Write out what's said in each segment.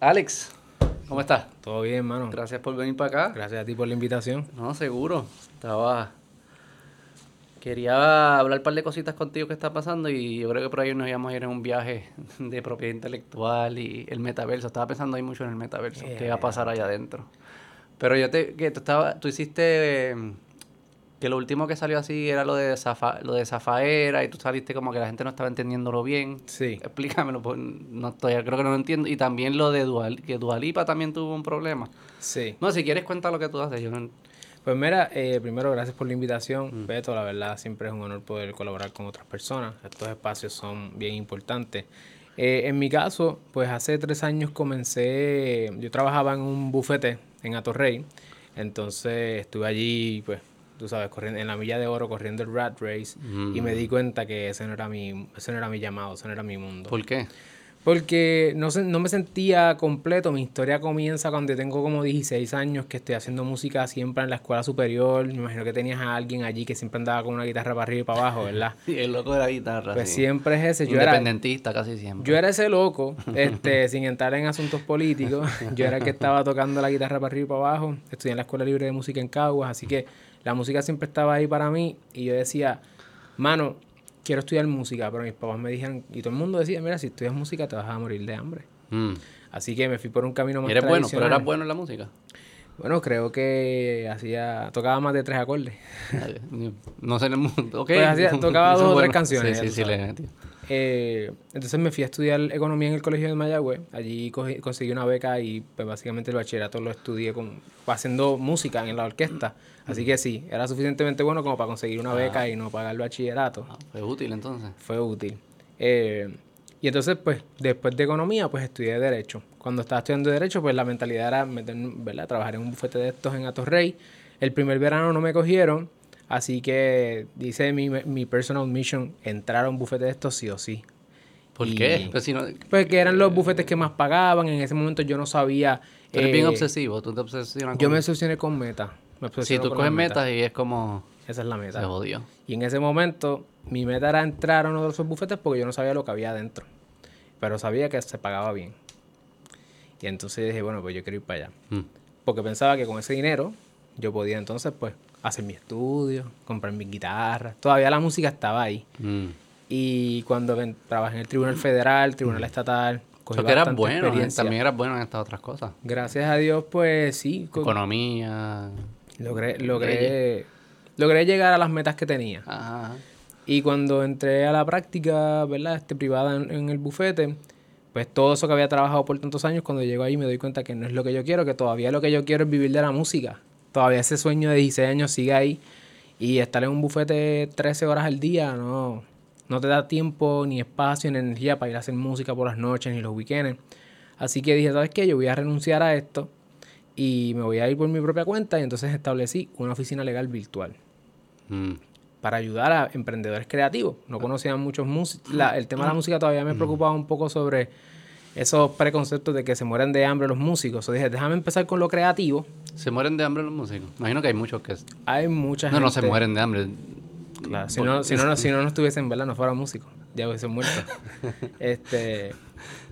Alex, ¿cómo estás? Todo bien, hermano. Gracias por venir para acá. Gracias a ti por la invitación. No, seguro. Estaba. Quería hablar un par de cositas contigo que está pasando y yo creo que por ahí nos íbamos a ir en un viaje de propiedad intelectual y el metaverso. Estaba pensando ahí mucho en el metaverso, qué va a pasar allá adentro. Pero yo te, que tú, estaba, tú hiciste eh, que lo último que salió así era lo de Zafa, lo de Zafaera y tú saliste como que la gente no estaba entendiéndolo bien. Sí. Explícamelo, pues no estoy, creo que no lo entiendo. Y también lo de Dual, que Dualipa también tuvo un problema. Sí. No, si quieres cuenta lo que tú haces. Yo no... Pues mira, eh, primero gracias por la invitación, Beto, la verdad siempre es un honor poder colaborar con otras personas, estos espacios son bien importantes. Eh, en mi caso, pues hace tres años comencé, yo trabajaba en un bufete en Atorrey, entonces estuve allí, pues, tú sabes, corriendo en la milla de oro, corriendo el rat race, y me di cuenta que ese no era mi, ese no era mi llamado, ese no era mi mundo. ¿Por qué? Porque no, se- no me sentía completo. Mi historia comienza cuando tengo como 16 años que estoy haciendo música siempre en la escuela superior. Me imagino que tenías a alguien allí que siempre andaba con una guitarra para arriba y para abajo, ¿verdad? Sí, el loco de la guitarra. Pues sí. siempre es ese. Yo era, Independentista casi siempre. yo era ese loco, este, sin entrar en asuntos políticos. Yo era el que estaba tocando la guitarra para arriba y para abajo. Estudié en la Escuela Libre de Música en Caguas, así que la música siempre estaba ahí para mí. Y yo decía, mano, quiero estudiar música, pero mis papás me dijeron, y todo el mundo decía, mira, si estudias música te vas a morir de hambre. Mm. Así que me fui por un camino más eres bueno, pero eras bueno en la música. Bueno, creo que hacía, tocaba más de tres acordes. no sé en el mundo. Ok. Pues hacía- tocaba dos o tres bueno. canciones, Sí, sí, sí, le metí. Eh, entonces me fui a estudiar economía en el colegio de Mayagüez. Allí cogí- conseguí una beca y pues básicamente el bachillerato lo estudié con, haciendo música en la orquesta. Así que sí, era suficientemente bueno como para conseguir una beca y no pagar el bachillerato. Ah, fue útil entonces. Fue útil. Eh, y entonces, pues, después de economía, pues estudié Derecho. Cuando estaba estudiando Derecho, pues la mentalidad era meterme, ¿verdad? trabajar en un bufete de estos en Atorrey. El primer verano no me cogieron, así que dice mi, mi personal mission entrar a un bufete de estos sí o sí. ¿Por Y- qué? Pues si no, Pues que eran los bufetes que más pagaban. En ese momento yo no sabía. tú eres bien eh, obsesivo, tú te obsesionas Yo me obsesioné con meta. Me Sí, obsesiono tú coges metas y es como... Esa es la Se meta. jodió. Y en ese momento, mi meta era entrar a uno de esos bufetes porque yo no sabía lo que había adentro. Pero sabía que se pagaba bien. Y entonces dije, bueno, pues yo quiero ir para allá. Mm. Porque pensaba que con ese dinero yo podía entonces, pues, hacer mi estudio, comprar mi guitarra. Todavía la música estaba ahí. Mm. Y cuando trabajé en el Tribunal Federal, Tribunal Estatal, cogí Eso que eras bueno, ¿eh? también eras bueno en estas otras cosas. Gracias a Dios, pues sí, co- Economía. logré, logré, logré llegar a las metas que tenía. Ajá. Y cuando entré a la práctica, ¿verdad? Este, privada en, en el bufete, pues todo eso que había trabajado por tantos años, cuando llego ahí me doy cuenta que no es lo que yo quiero, que todavía lo que yo quiero es vivir de la música. Todavía ese sueño de 16 años sigue ahí. Y estar en un bufete 13 horas al día no, no te da tiempo, ni espacio, ni energía para ir a hacer música por las noches, ni los weekends. Así que dije, ¿sabes qué? Yo voy a renunciar a esto y me voy a ir por mi propia cuenta. Y entonces establecí una oficina legal virtual Mm. para ayudar a emprendedores creativos. No conocían muchos músicos. el tema de la música todavía me preocupaba un poco sobre esos preconceptos de que se mueren de hambre los músicos. O dije, déjame empezar con lo creativo. ¿Se mueren de hambre los músicos? Imagino que hay muchos que... Hay mucha No, gente... no se mueren de hambre. Claro, si no, si no, no- si no, no estuviesen, ¿verdad? No fuera músico. Ya hubiesen muerto. este...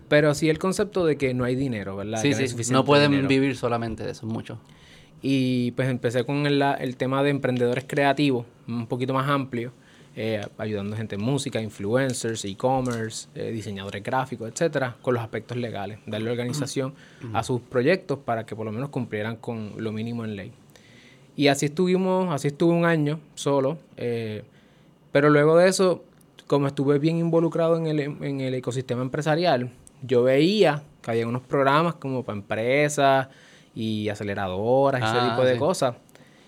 Pero sí el concepto de que no hay dinero, ¿verdad? Sí, Que sí, suficiente no pueden dinero. vivir solamente de eso, mucho. Y pues empecé con el, el tema de emprendedores creativos, un poquito más amplio, eh, ayudando a gente en música, influencers, e-commerce, eh, diseñadores gráficos, etcétera, con los aspectos legales, darle organización a sus proyectos para que por lo menos cumplieran con lo mínimo en ley. Y así estuvimos, así estuve un año solo, eh, pero luego de eso, como estuve bien involucrado en el, en el ecosistema empresarial, yo veía que había unos programas como para empresas y aceleradoras y ese Ah, tipo de sí. cosas.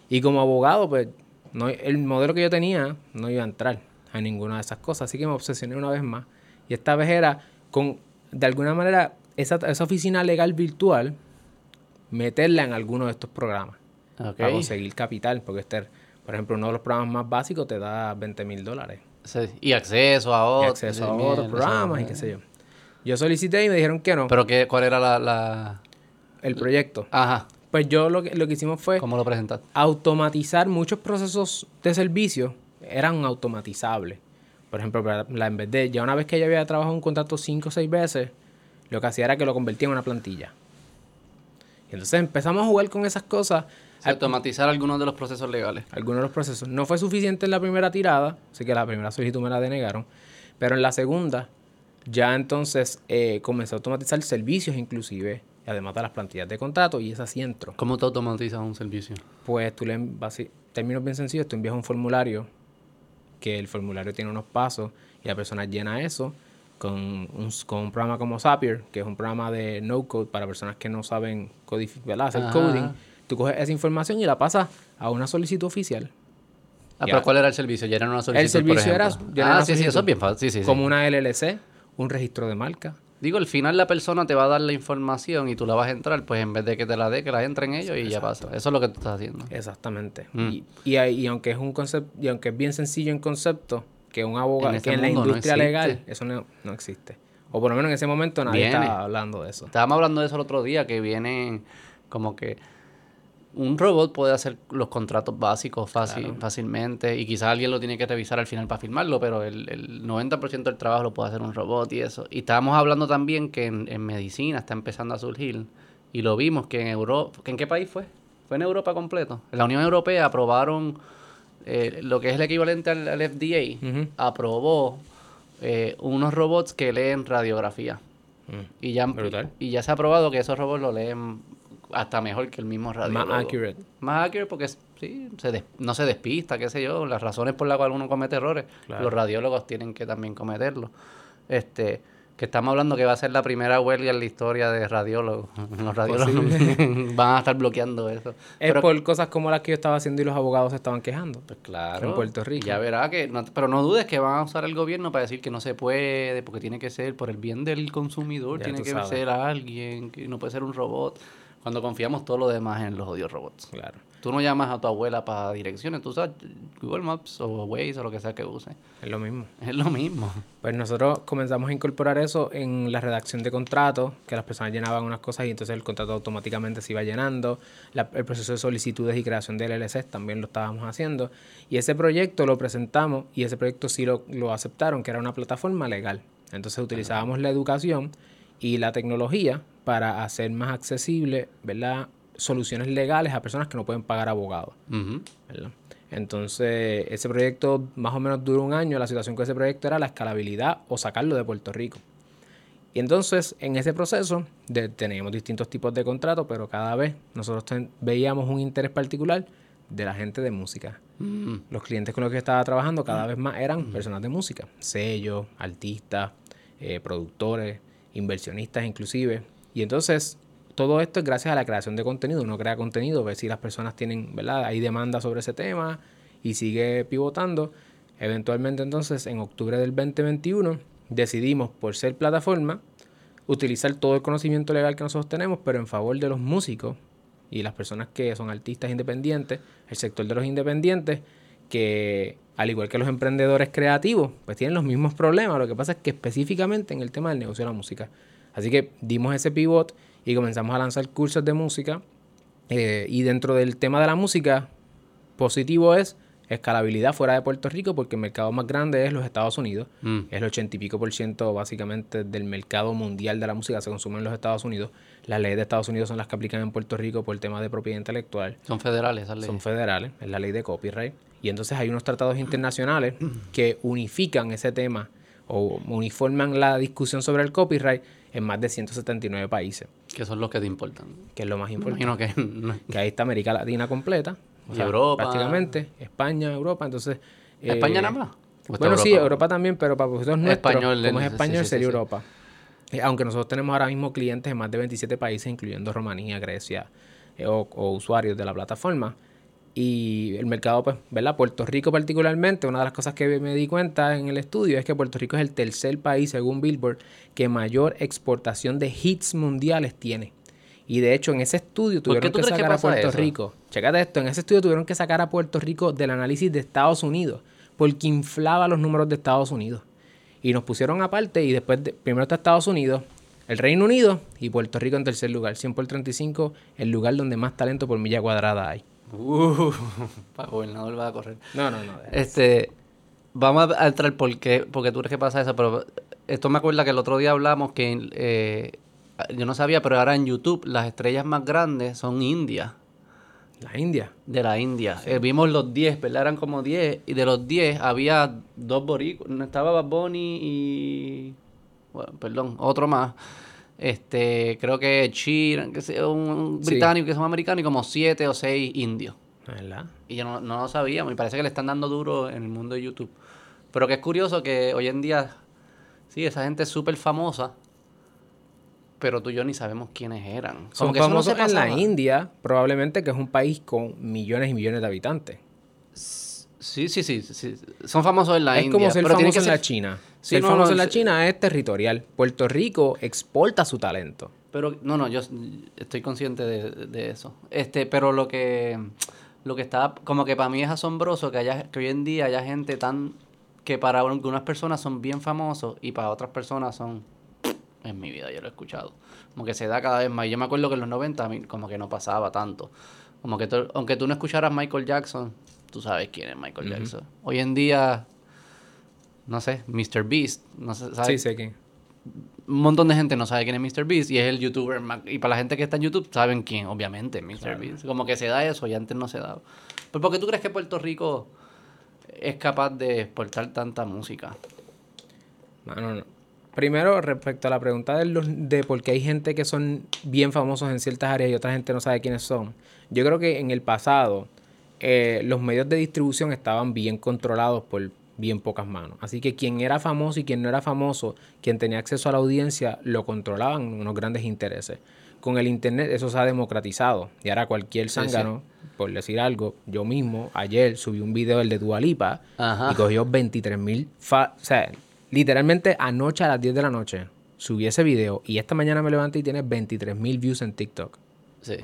Y como abogado, pues no, el modelo que yo tenía no iba a entrar a ninguna de esas cosas. Así que me obsesioné una vez más. Y esta vez era con, de alguna manera, esa, esa oficina legal virtual, meterla en alguno de estos programas para conseguir capital. Porque, este, por ejemplo, uno de los programas más básicos te da 20 mil dólares. Sí, Y acceso a otros. acceso a otros programas y qué sé yo. Yo solicité y me dijeron que no. Pero qué, ¿cuál era la, la...? el proyecto. Ajá. Pues yo lo que, lo que hicimos fue ¿Cómo lo presentaste? automatizar muchos procesos de servicio eran automatizables. Por ejemplo, para la, en vez de ya una vez que yo había trabajado un contrato cinco o seis veces, lo que hacía era que lo convertía en una plantilla. Y entonces empezamos a jugar con esas cosas. automatizar algunos de los procesos legales. Algunos de los procesos. No fue suficiente en la primera tirada, así que la primera solicitud me la denegaron. Pero en la segunda, ya entonces eh, comencé a automatizar servicios inclusive, además de las plantillas de contrato, y esa sí entró. ¿Cómo te automatizas un servicio? Pues tú le, términos bien sencillos, tú envías un formulario, que el formulario tiene unos pasos, y la persona llena eso con un, con un programa como Zapier, que es un programa de no code para personas que no saben codificar, hacer coding. Tú coges esa información y la pasas a una solicitud oficial. Ah, pero ¿cuál era el servicio? ¿Ya era una solicitud? El servicio era. ah, sí, sí, eso es bien fácil. Sí, sí, como una LLC, un registro de marca. Digo, al final la persona te va a dar la información y tú la vas a entrar, pues en vez de que te la dé, que la entren ellos y ya pasa. Eso es lo que tú estás haciendo. Exactamente. Mm. Y, y, y, aunque es un concepto, y aunque es bien sencillo en concepto, que un abogado, que en la industria legal, eso no, no, existe. O por lo menos en ese momento nadie estaba hablando de eso. Estábamos hablando de eso el otro día, que viene como que un robot puede hacer los contratos básicos fácil, fácilmente y quizás alguien lo tiene que revisar al final para firmarlo, pero el, el 90% del trabajo lo puede hacer un robot y eso. Y estábamos hablando también que en, en, medicina está empezando a surgir y lo vimos que en Europa, ¿en qué país fue? Fue en Europa completo. En la Unión Europea aprobaron eh, lo que es el equivalente al, FDA, aprobó eh, unos robots que leen radiografía. Mm. Y, ya, y ya se ha probado que esos robots lo leen hasta mejor que el mismo radiólogo. Más accurate. Más accurate porque sí, se no se despista, qué sé yo, las razones por las cuales uno comete errores, los radiólogos tienen que también cometerlos. Este, que estamos hablando que va a ser la primera huelga en la historia de radiólogos. Los radiólogos van a estar bloqueando eso. Es por cosas como las que yo estaba haciendo y los abogados estaban quejando. Pues claro. En Puerto Rico. Ya verá que... pero no dudes que van a usar el gobierno para decir que no se puede, porque tiene que ser por el bien del consumidor, tiene que ser alguien, que no puede ser un robot. Cuando confiamos todo lo demás en los odios robots. Claro. Tú no llamas a tu abuela para direcciones, tú usas Google Maps o Waze o lo que sea que use. Es lo mismo. Es lo mismo. Pues nosotros comenzamos a incorporar eso en la redacción de contratos, que las personas llenaban unas cosas y entonces el contrato automáticamente se iba llenando. el proceso de solicitudes y creación de LLC también lo estábamos haciendo. Y ese proyecto lo presentamos y ese proyecto sí lo, lo aceptaron, que era una plataforma legal. Entonces utilizábamos la educación y la tecnología para hacer más accesible, ¿verdad? soluciones legales a personas que no pueden pagar abogados. Entonces, ese proyecto más o menos duró un año. La situación con ese proyecto era la escalabilidad o sacarlo de Puerto Rico. Y entonces, en ese proceso, teníamos distintos tipos de contratos, pero cada vez nosotros veíamos un interés particular de la gente de música. Mm. Los clientes con los que estaba trabajando cada vez más eran personas de música, sellos, artistas, eh, productores, inversionistas inclusive. Y entonces todo esto es gracias a la creación de contenido. Uno crea contenido, ver si las personas tienen, ¿verdad? Hay demanda sobre ese tema y sigue pivotando. Eventualmente entonces en octubre del 2021 decidimos por ser plataforma utilizar todo el conocimiento legal que nosotros tenemos, pero en favor de los músicos y las personas que son artistas independientes, el sector de los independientes, que al igual que los emprendedores creativos, pues tienen los mismos problemas. Lo que pasa es que específicamente en el tema del negocio de la música. Así que dimos ese pivot y comenzamos a lanzar cursos de música. Eh, y dentro del tema de la música, positivo es escalabilidad fuera de Puerto Rico porque el mercado más grande es los Estados Unidos. Mm. Es el ochenta y pico por ciento básicamente del mercado mundial de la música se consume en los Estados Unidos. Las leyes de Estados Unidos son las que aplican en Puerto Rico por el tema de propiedad intelectual. Son federales esas leyes. Son federales, es la ley de copyright. Y entonces hay unos tratados internacionales que unifican ese tema o uniforman la discusión sobre el copyright en más de 179 países. Que son los que te importan. Que es lo más importante. que... que ahí está América Latina completa. Europa. Prácticamente. España, Europa. Entonces... ¿España nada más? Bueno, sí, Europa también, pero para vosotros nuestros, español, como es español, sería Europa. Eh, aunque nosotros tenemos ahora mismo clientes en más de 27 países, incluyendo Rumanía, Grecia, eh, o, o, usuarios de la plataforma. Y el mercado, pues, ¿verdad? Puerto Rico particularmente, una de las cosas que me di cuenta en el estudio es que Puerto Rico es el tercer país, según Billboard, que mayor exportación de hits mundiales tiene. Y de hecho, en ese estudio tuvieron que sacar a Puerto Rico. Chécate esto, en ese estudio tuvieron que sacar a Puerto Rico del análisis de Estados Unidos, porque inflaba los números de Estados Unidos. Y nos pusieron aparte y después, primero está Estados Unidos, el Reino Unido y Puerto Rico en tercer lugar. 100 por 35, el lugar donde más talento por milla cuadrada hay. Uh, para gobernador va a correr. No, no, no. Este, vamos a entrar por qué, porque tú crees que pasa eso, pero esto me acuerda que el otro día hablamos que eh, yo no sabía, pero ahora en YouTube las estrellas más grandes son India. La India. De la India. Eh, vimos los 10, ¿verdad? Eran como 10. Y de los 10 había dos boricos. Estaba Bad Bunny y... Bueno, perdón, otro más. Este, creo que Sheeran, que sea un británico que son americanos y como 7 o 6 indios. ¿Verdad? Y yo no, no lo sabía. Me parece que le están dando duro en el mundo de YouTube. Pero que es curioso que hoy en día, sí, esa gente es súper famosa pero tú y yo ni sabemos quiénes eran. Son famosos en la India, probablemente que es un país con millones y millones de habitantes. Sí, sí, sí, Son famosos en la India. Es como ser famoso en la China. ser famoso en la China es territorial. Puerto Rico exporta su talento. Pero, no, no, yo estoy consciente de, eso. Este, pero lo que, lo que está, como que para mí es asombroso que haya, que hoy en día haya gente tan, que para algunas personas son bien famosos y para otras personas son en mi vida, yo lo he escuchado. Como que se da cada vez más. Yo me acuerdo que en los 90 a mí como que no pasaba tanto. Como que aunque tú no escucharas Michael Jackson, tú sabes quién es Michael Jackson. Hoy en día, no sé, Mr. Beast, no sé, ¿sabes? Sí, sé quién. Un montón de gente no sabe quién es Mr. Beast y es el youtuber y para la gente que está en YouTube saben quién, obviamente, Mr. Beast. Como que se da eso y antes no se daba. ¿Pero por qué tú crees que Puerto Rico es capaz de exportar tanta música? no, no. Primero, respecto a la pregunta de, los, de por qué hay gente que son bien famosos en ciertas áreas y otra gente no sabe quiénes son. Yo creo que en el pasado eh, los medios de distribución estaban bien controlados por bien pocas manos. Así que quien era famoso y quien no era famoso, quien tenía acceso a la audiencia, lo controlaban unos grandes intereses. Con el Internet eso se ha democratizado. Y ahora cualquier zángano, por decir algo, yo mismo ayer subí un video, el de Dualipa, y cogió 23 mil... O sea, Literalmente anoche a las 10 de la noche subí ese video y esta mañana me levanté y tiene 23 mil views en TikTok. Sí.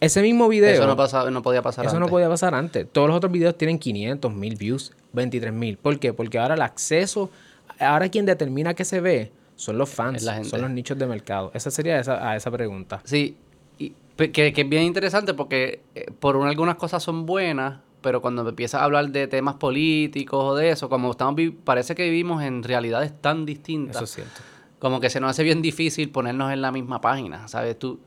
Ese mismo video. Eso no, pasaba, no podía pasar antes. Eso no podía pasar antes. Todos los otros videos tienen 500 mil views, 23 mil. ¿Por qué? Porque ahora el acceso, ahora quien determina que se ve son los fans, son los nichos de mercado. Esa sería esa, a esa pregunta. Sí, y, que, es bien interesante porque eh, por algunas cosas son buenas, pero cuando empiezas a hablar de temas políticos o de eso, como estamos parece que vivimos en realidades tan distintas. Eso es cierto. Como que se nos hace bien difícil ponernos en la misma página, ¿sabes? Tú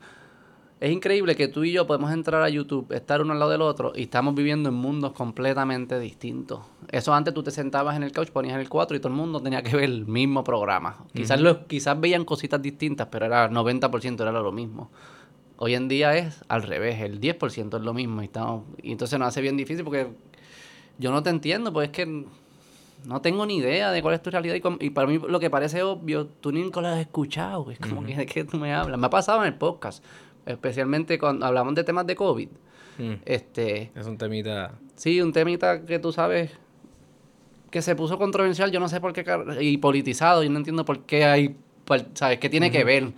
es increíble que tú y yo podemos entrar a YouTube, estar uno al lado del otro y estamos viviendo en mundos completamente distintos. Eso antes tú te sentabas en el couch, ponías el 4 y todo el mundo tenía que ver el mismo programa. Quizás, los, quizás veían cositas distintas, pero era 90% era lo mismo. Hoy en día es al revés, el 10% es lo mismo y, estamos, y entonces nos hace bien difícil porque yo no te entiendo, pues es que no tengo ni idea de cuál es tu realidad y, para mí lo que parece obvio, tú nunca lo has escuchado, es como que de qué tú me hablas. Me ha pasado en el podcast, especialmente cuando hablamos de temas de COVID. Mm. Este, es un temita. Sí, un temita que tú sabes que se puso controversial, yo no sé por qué, y politizado, yo no entiendo por qué hay, ¿sabes? ¿Qué tiene que ver?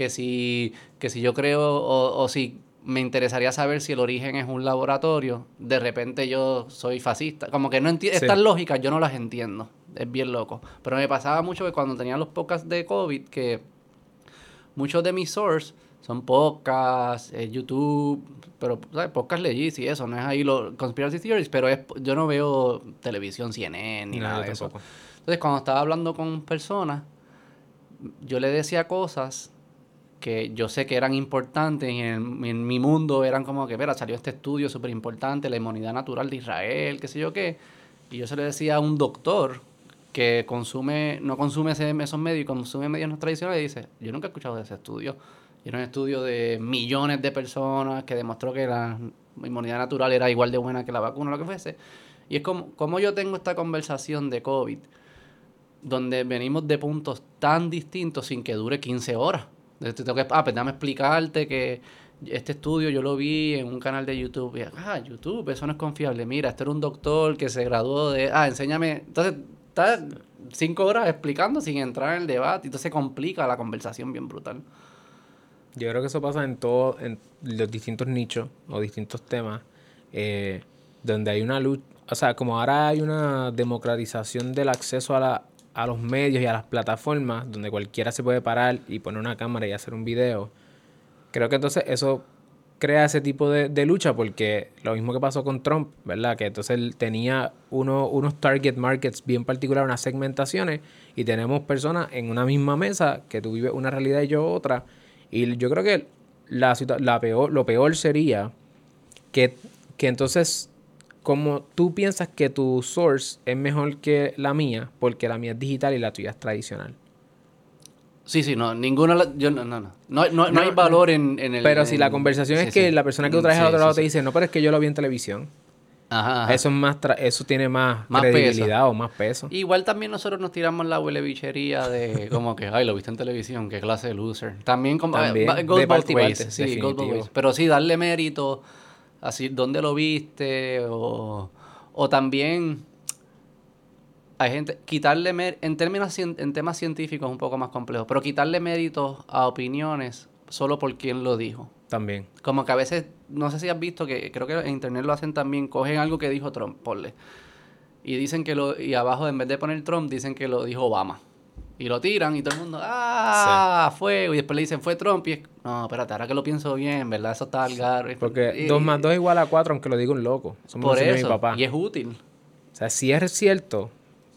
que si, que si yo creo o, si me interesaría saber si el origen es un laboratorio, de repente yo soy fascista. Como que no entiendo, estas lógicas yo no las entiendo. Es bien loco. Pero me pasaba mucho que cuando tenía los podcasts de COVID, que muchos de mis sources son podcasts, eh, YouTube, pero ¿sabes? podcasts legis y eso, no es ahí los conspiracy theories, pero es, yo no veo televisión CNN ni nada de eso. Entonces, cuando estaba hablando con personas, yo le decía cosas que yo sé que eran importantes y en, mi mundo eran como que, mira, salió este estudio súper importante, la inmunidad natural de Israel, qué sé yo qué. Y yo se le decía a un doctor que consume, no consume esos medios y consume medios no tradicionales y dice, yo nunca he escuchado de ese estudio. Y era un estudio de millones de personas que demostró que la inmunidad natural era igual de buena que la vacuna lo que fuese. Y es como, como yo tengo esta conversación de COVID, donde venimos de puntos tan distintos sin que dure 15 horas. Tengo que, ah, pues explicarte que este estudio yo lo vi en un canal de YouTube. Y, ah, YouTube, eso no es confiable. Mira, este era un doctor que se graduó de. Ah, enséñame. Entonces, está cinco horas explicando sin entrar en el debate. Entonces se complica la conversación bien brutal. Yo creo que eso pasa en todos, en los distintos nichos o distintos temas, eh, donde hay una lucha. O sea, como ahora hay una democratización del acceso a la, a los medios y a las plataformas donde cualquiera se puede parar y poner una cámara y hacer un video, creo que entonces eso crea ese tipo de, de, lucha porque lo mismo que pasó con Trump, ¿verdad? Que entonces él tenía uno, unos target markets bien particulares, unas segmentaciones y tenemos personas en una misma mesa que tú vives una realidad y yo otra. Y yo creo que la, la peor, lo peor sería que, que entonces como tú piensas que tu source es mejor que la mía porque la mía es digital y la tuya es tradicional. Sí, sí, no, ninguna, yo no, no, no, no, no, hay valor en, en, el... Pero si la conversación es que la persona que tú traes al otro lado te dice, no, pero es que yo lo vi en televisión. Ajá, Eso es más eso tiene más, credibilidad o más peso. Igual también nosotros nos tiramos la huele bichería de como que, ay, lo viste en televisión, qué clase de loser. También como también, goes both ways, sí, goes both ways. Pero sí, darle mérito, así, dónde lo viste, o, o también hay gente, quitarle en términos en temas científicos es un poco más complejo, pero quitarle méritos a opiniones solo por quien lo dijo. También. Como que a veces, no sé si has visto que creo que en internet lo hacen también, cogen algo que dijo Trump, ponle. Y dicen que lo, y abajo en vez de poner Trump, dicen que lo dijo Obama. Y lo tiran y todo el mundo, ah, fue. Y después le dicen, fue Trump. Y es, no, espérate, ahora que lo pienso bien, ¿verdad? Eso está al gar. Porque 2 más 2 igual a 4, aunque lo diga un loco. Somos por eso, mi papá. y es útil. O sea, si es cierto,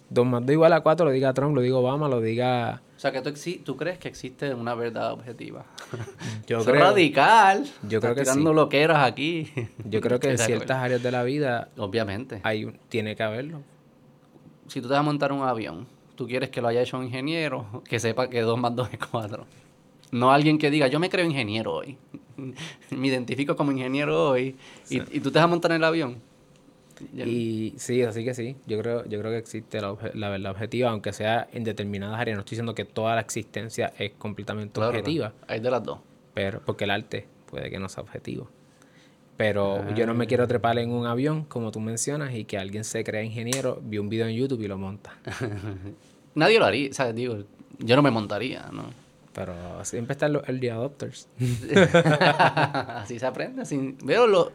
2 más 2 igual a 4 lo diga Trump, lo diga Obama, lo diga... O sea, que tú, tú crees que existe una verdad objetiva. Yo creo... radical. Yo creo que sí. lo que eras aquí. Yo creo que en ciertas áreas de la vida... Obviamente. Hay, tiene que haberlo. Si tú te vas a montar un avión, tú quieres que lo haya hecho un ingeniero que sepa que 2 más 2 es 4. No alguien que diga, yo me creo ingeniero hoy. me identifico como ingeniero hoy. Y, y tú te vas a montar en el avión y sí, así que sí, yo creo, yo creo que existe la, la verdad objetiva, aunque sea en determinadas áreas. No estoy diciendo que toda la existencia es completamente objetiva. Hay de las dos. Pero, porque el arte puede que no sea objetivo. Pero yo no me quiero trepar en un avión, como tú mencionas, y que alguien se crea ingeniero, vio un video en YouTube y lo monta. Nadie lo haría, ¿sabes? Digo, yo no me montaría, ¿no? Pero siempre están los early adopters. así se aprende. Así, veo lo,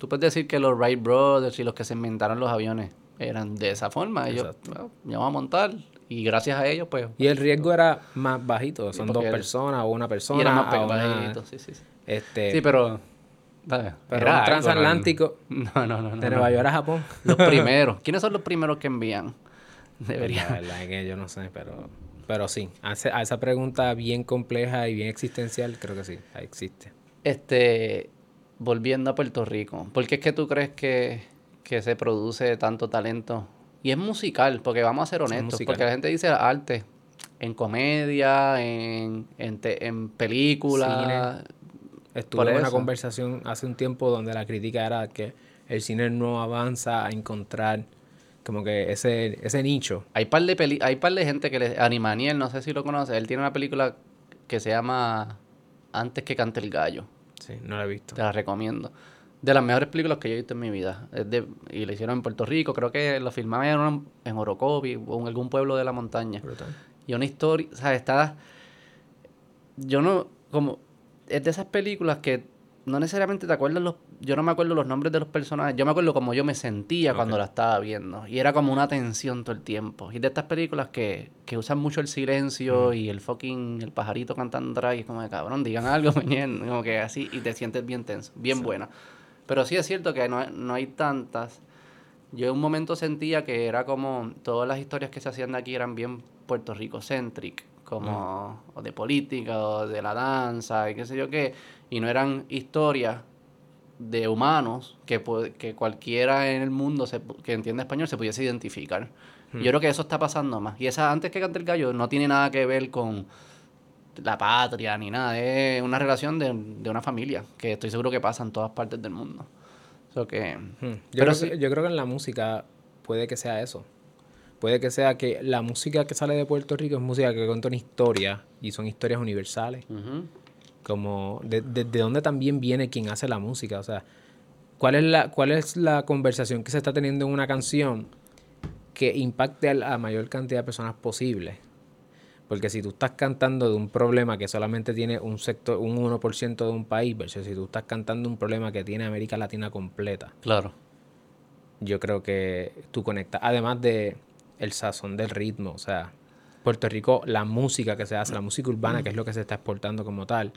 Tú puedes decir que los Wright Brothers y los que se inventaron los aviones eran de esa forma. Ellos, bueno, me a montar y gracias a ellos, pues... Y el riesgo era más bajito. Son dos personas o una persona. Y era más bajito, sí, sí. Este, sí, pero... pero un transatlántico no, no, no, de Nueva York a Japón. Los primeros. ¿Quiénes son los primeros que envían? Debería. La verdad es que yo no sé, pero... Pero sí, a esa pregunta bien compleja y bien existencial, creo que sí, existe. Este, volviendo a Puerto Rico, ¿por qué es que tú crees que, se produce tanto talento? Y es musical, porque vamos a ser honestos, porque la gente dice arte, en comedia, en, en, en películas. Estuve en una conversación hace un tiempo donde la crítica era que el cine no avanza a encontrar como que ese, ese nicho. Hay par de peli hay par de gente que le Animaniel, no sé si lo conoce, él tiene una película que se llama Antes que cante el gallo. Sí, no la he visto. Te la recomiendo. De las mejores películas que yo he visto en mi vida. y la hicieron en Puerto Rico, creo que lo filmaban en, en Orocovi o en algún pueblo de la montaña. Y una historia, o sea, está... Yo no, como... Es de esas películas que no necesariamente te acuerdas los... Yo no me acuerdo los nombres de los personajes. Yo me acuerdo cómo yo me sentía cuando la estaba viendo. Y era como una tensión todo el tiempo. Y de estas películas que, que usan mucho el silencio y el fucking... El pajarito cantando atrás. Y es como de cabrón, digan algo, como que así. Y te sientes bien tenso. Bien buena. Pero sí es cierto que no, no hay tantas. Yo en un momento sentía que era como... Todas las historias que se hacían de aquí eran bien Puerto Rico-centric como o de política o de la danza y qué sé yo qué, y no eran historias de humanos que, que cualquiera en el mundo se, que entiende español se pudiese identificar. Yo creo que eso está pasando más. Y esa antes que cante el gallo no tiene nada que ver con la patria ni nada, es una relación de, una familia que estoy seguro que pasa en todas partes del mundo. que, yo, creo que, yo creo que en la música puede que sea eso. Puede que sea que la música que sale de Puerto Rico es música que cuenta una historia y son historias universales. Como de, de, dónde también viene quien hace la música. O sea, ¿cuál es, la, ¿cuál es la conversación que se está teniendo en una canción que impacte a la mayor cantidad de personas posible? Porque si tú estás cantando de un problema que solamente tiene un sector, un 1% de un país, versus si tú estás cantando un problema que tiene América Latina completa. Claro. Yo creo que tú conectas. Además de el sazón del ritmo. O sea, Puerto Rico, la música que se hace, la música urbana, que es lo que se está exportando como tal,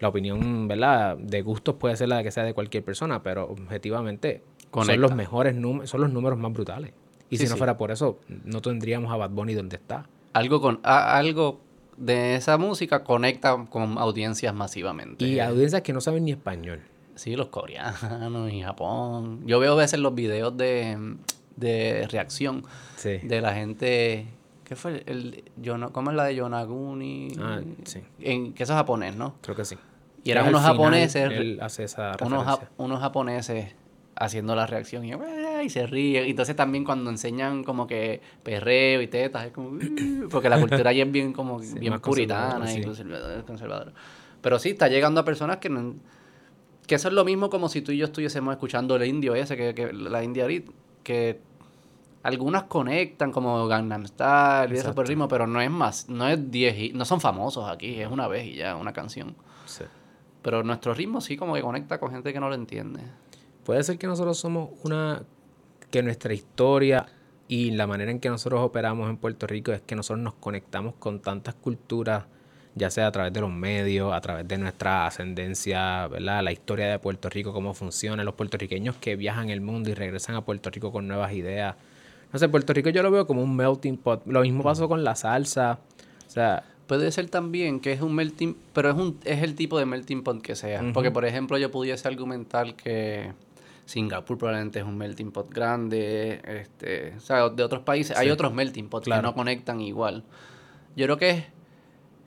la opinión, ¿verdad? De gustos puede ser la que sea de cualquier persona, pero objetivamente son los mejores números, son los números más brutales. Y si no fuera por eso, no tendríamos a Bad Bunny donde está. Algo con algo de esa música conecta con audiencias masivamente. Y audiencias que no saben ni español. Sí, los coreanos y Japón. Yo veo a veces los videos de, de reacción de la gente ¿Qué fue? El, ¿Cómo es la de Yonaguni? Ah, sí. En, que eso es japonés, ¿no? Creo que sí. Y eran unos japoneses. Él hace esa unos, unos japoneses haciendo la reacción y, y se ríen. Y entonces también cuando enseñan como que perreo y tetas, es como... porque la cultura ahí es bien como bien puritana y conservadora, Pero sí, está llegando a personas que no... Que eso es lo mismo como si tú y yo estuviésemos escuchando el indio ese, que, que la india que algunas conectan como Gangnam Style y eso por ritmo, pero no es más, no es 10 no son famosos aquí, es una vez y ya, una canción. Sí. Pero nuestro ritmo sí como que conecta con gente que no lo entiende. Puede ser que nosotros somos una que nuestra historia y la manera en que nosotros operamos en Puerto Rico es que nosotros nos conectamos con tantas culturas, ya sea a través de los medios, a través de nuestra ascendencia, ¿verdad? La historia de Puerto Rico, cómo funciona, los puertorriqueños que viajan el mundo y regresan a Puerto Rico con nuevas ideas no sé, Puerto Rico yo lo veo como un melting pot. Lo mismo pasó con la salsa. O sea... Puede ser también que es un melting, pero es un es el tipo de melting pot que sea. Porque, por ejemplo, yo pudiese argumentar que Singapur probablemente es un melting pot grande. Este, o sea, de otros países. Hay otros melting pots que no conectan igual. Yo creo que es,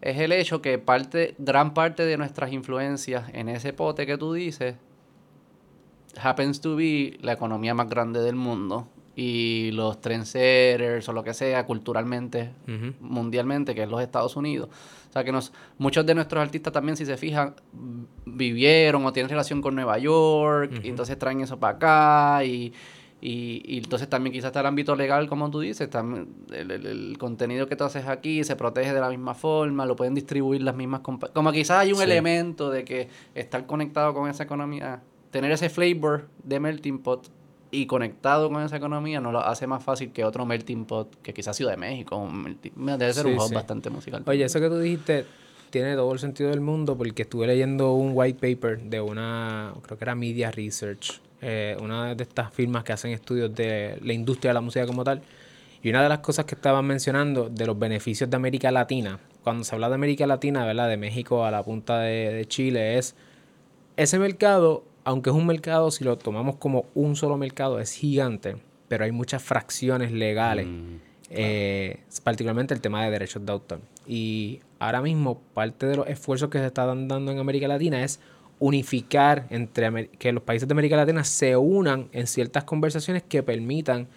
es el hecho que parte, gran parte de nuestras influencias en ese pote que tú dices happens to be la economía más grande del mundo y los trendsetters o lo que sea culturalmente, mundialmente, que es los Estados Unidos. O sea que nos, muchos de nuestros artistas también, si se fijan, vivieron o tienen relación con Nueva York, y entonces traen eso para acá, y, y, entonces también quizás está el ámbito legal, como tú dices, también el, contenido que tú haces aquí se protege de la misma forma, lo pueden distribuir las mismas compañías. Como quizás hay un elemento de que estar conectado con esa economía, tener ese flavor de melting pot y conectado con esa economía nos lo hace más fácil que otro melting pot que quizás Ciudad de México. debe ser un hub bastante musical. Oye, eso que tú dijiste tiene todo el sentido del mundo porque estuve leyendo un white paper de una, creo que era Media Research, eh, una de estas firmas que hacen estudios de la industria de la música como tal. Y una de las cosas que estaban mencionando de los beneficios de América Latina, cuando se habla de América Latina, ¿verdad? De México a la punta de, de Chile, es ese mercado aunque es un mercado, si lo tomamos como un solo mercado, es gigante, pero hay muchas fracciones legales, mm, eh, particularmente el tema de derechos de autor. Y ahora mismo parte de los esfuerzos que se están dando en América Latina es unificar entre que los países de América Latina se unan en ciertas conversaciones que permitan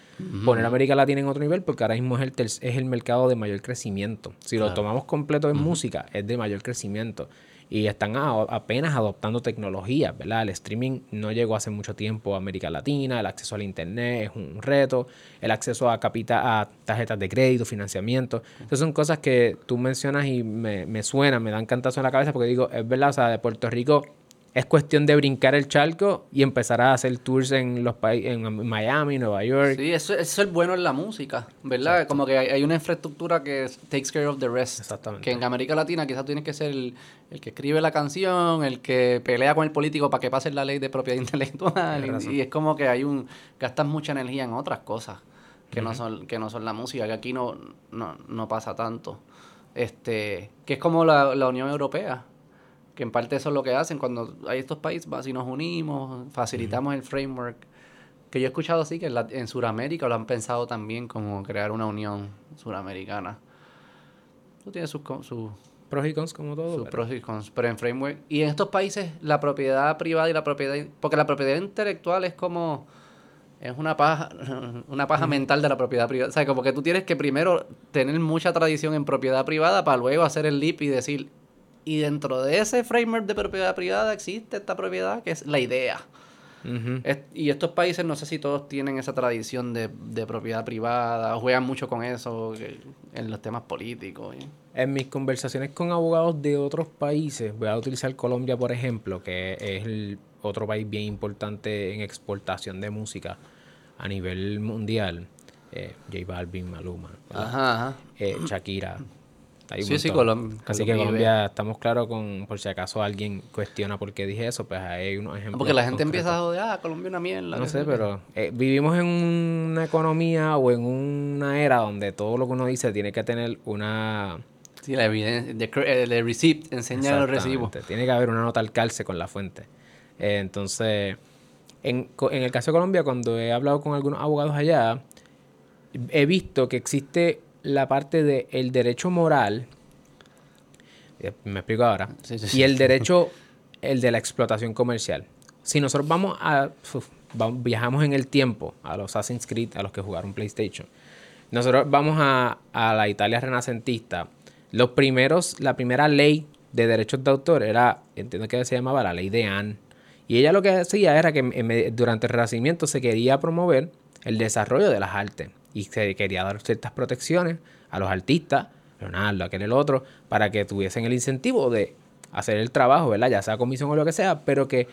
poner a América Latina en otro nivel, porque ahora mismo es el, es el mercado de mayor crecimiento. Si lo tomamos completo en música, es de mayor crecimiento y están apenas adoptando tecnología, ¿verdad? El streaming no llegó hace mucho tiempo a América Latina, el acceso al Internet es un reto, el acceso a, capita a tarjetas de crédito, financiamiento. Esas son cosas que tú mencionas y me, me suenan, me dan cantazo en la cabeza porque digo, es verdad, o sea, de Puerto Rico es cuestión de brincar el charco y empezar a hacer tours en los países, en Miami, Nueva York. Sí, eso, es el bueno en la música, ¿verdad? Como que hay, una infraestructura que takes care of the rest. Exactamente. Que en América Latina quizás tienes que ser el, que escribe la canción, el que pelea con el político para que pase la ley de propiedad intelectual. Y, es como que hay un gastas mucha energía en otras cosas que no son que no son la música, que aquí no, no, pasa tanto. Este, que es como la, la Unión Europea que en parte eso es lo que hacen cuando hay estos países, si nos unimos, facilitamos el framework. Que yo he escuchado así que en, en Sudamérica lo han pensado también como crear una unión suramericana. Tú tienes sus su, pros y cons como todo. Sus pros y cons, pero en framework. Y en estos países la propiedad privada y la propiedad... Porque la propiedad intelectual es como... Es una paja, una paja mental de la propiedad privada. O sea, como que tú tienes que primero tener mucha tradición en propiedad privada para luego hacer el leap y decir, y dentro de ese framework de propiedad privada existe esta propiedad que es la idea. y estos países, no sé si todos tienen esa tradición de, propiedad privada, juegan mucho con eso en los temas políticos. En mis conversaciones con abogados de otros países, voy a utilizar Colombia, por ejemplo, que es el otro país bien importante en exportación de música a nivel mundial. Eh, J Balvin, Maluma, eh, Shakira, Hay un Sí, sí. Colombia. Así que Colombia, estamos claros con, por si acaso alguien cuestiona por qué dije eso, pues hay unos ejemplos. Porque la gente concretos. empieza a joder, ah, Colombia es una mierda. No sé, qué". pero eh, vivimos en una economía o en una era donde todo lo que uno dice tiene que tener una... Sí, la evidencia, el, el receipt, enseña los recibos. Exactamente, Tiene que haber una nota al calce con la fuente. Eh, entonces, en, en el caso de Colombia, cuando he hablado con algunos abogados allá, he visto que existe la parte del el derecho moral, eh, me explico ahora, Sí, sí, y el derecho, el de la explotación comercial. Si nosotros vamos a, uf, vamos- viajamos en el tiempo a los Assassin's Creed, a los que jugaron PlayStation, nosotros vamos a, a la Italia renacentista. Los primeros, la primera ley de derechos de autor era, entiendo que se llamaba la ley de Anne. Y ella lo que hacía era que durante el Renacimiento se quería promover el desarrollo de las artes. Y se quería dar ciertas protecciones a los artistas, Leonardo, aquel el otro, para que tuviesen el incentivo de hacer el trabajo, ¿verdad? Ya sea comisión o lo que sea, pero que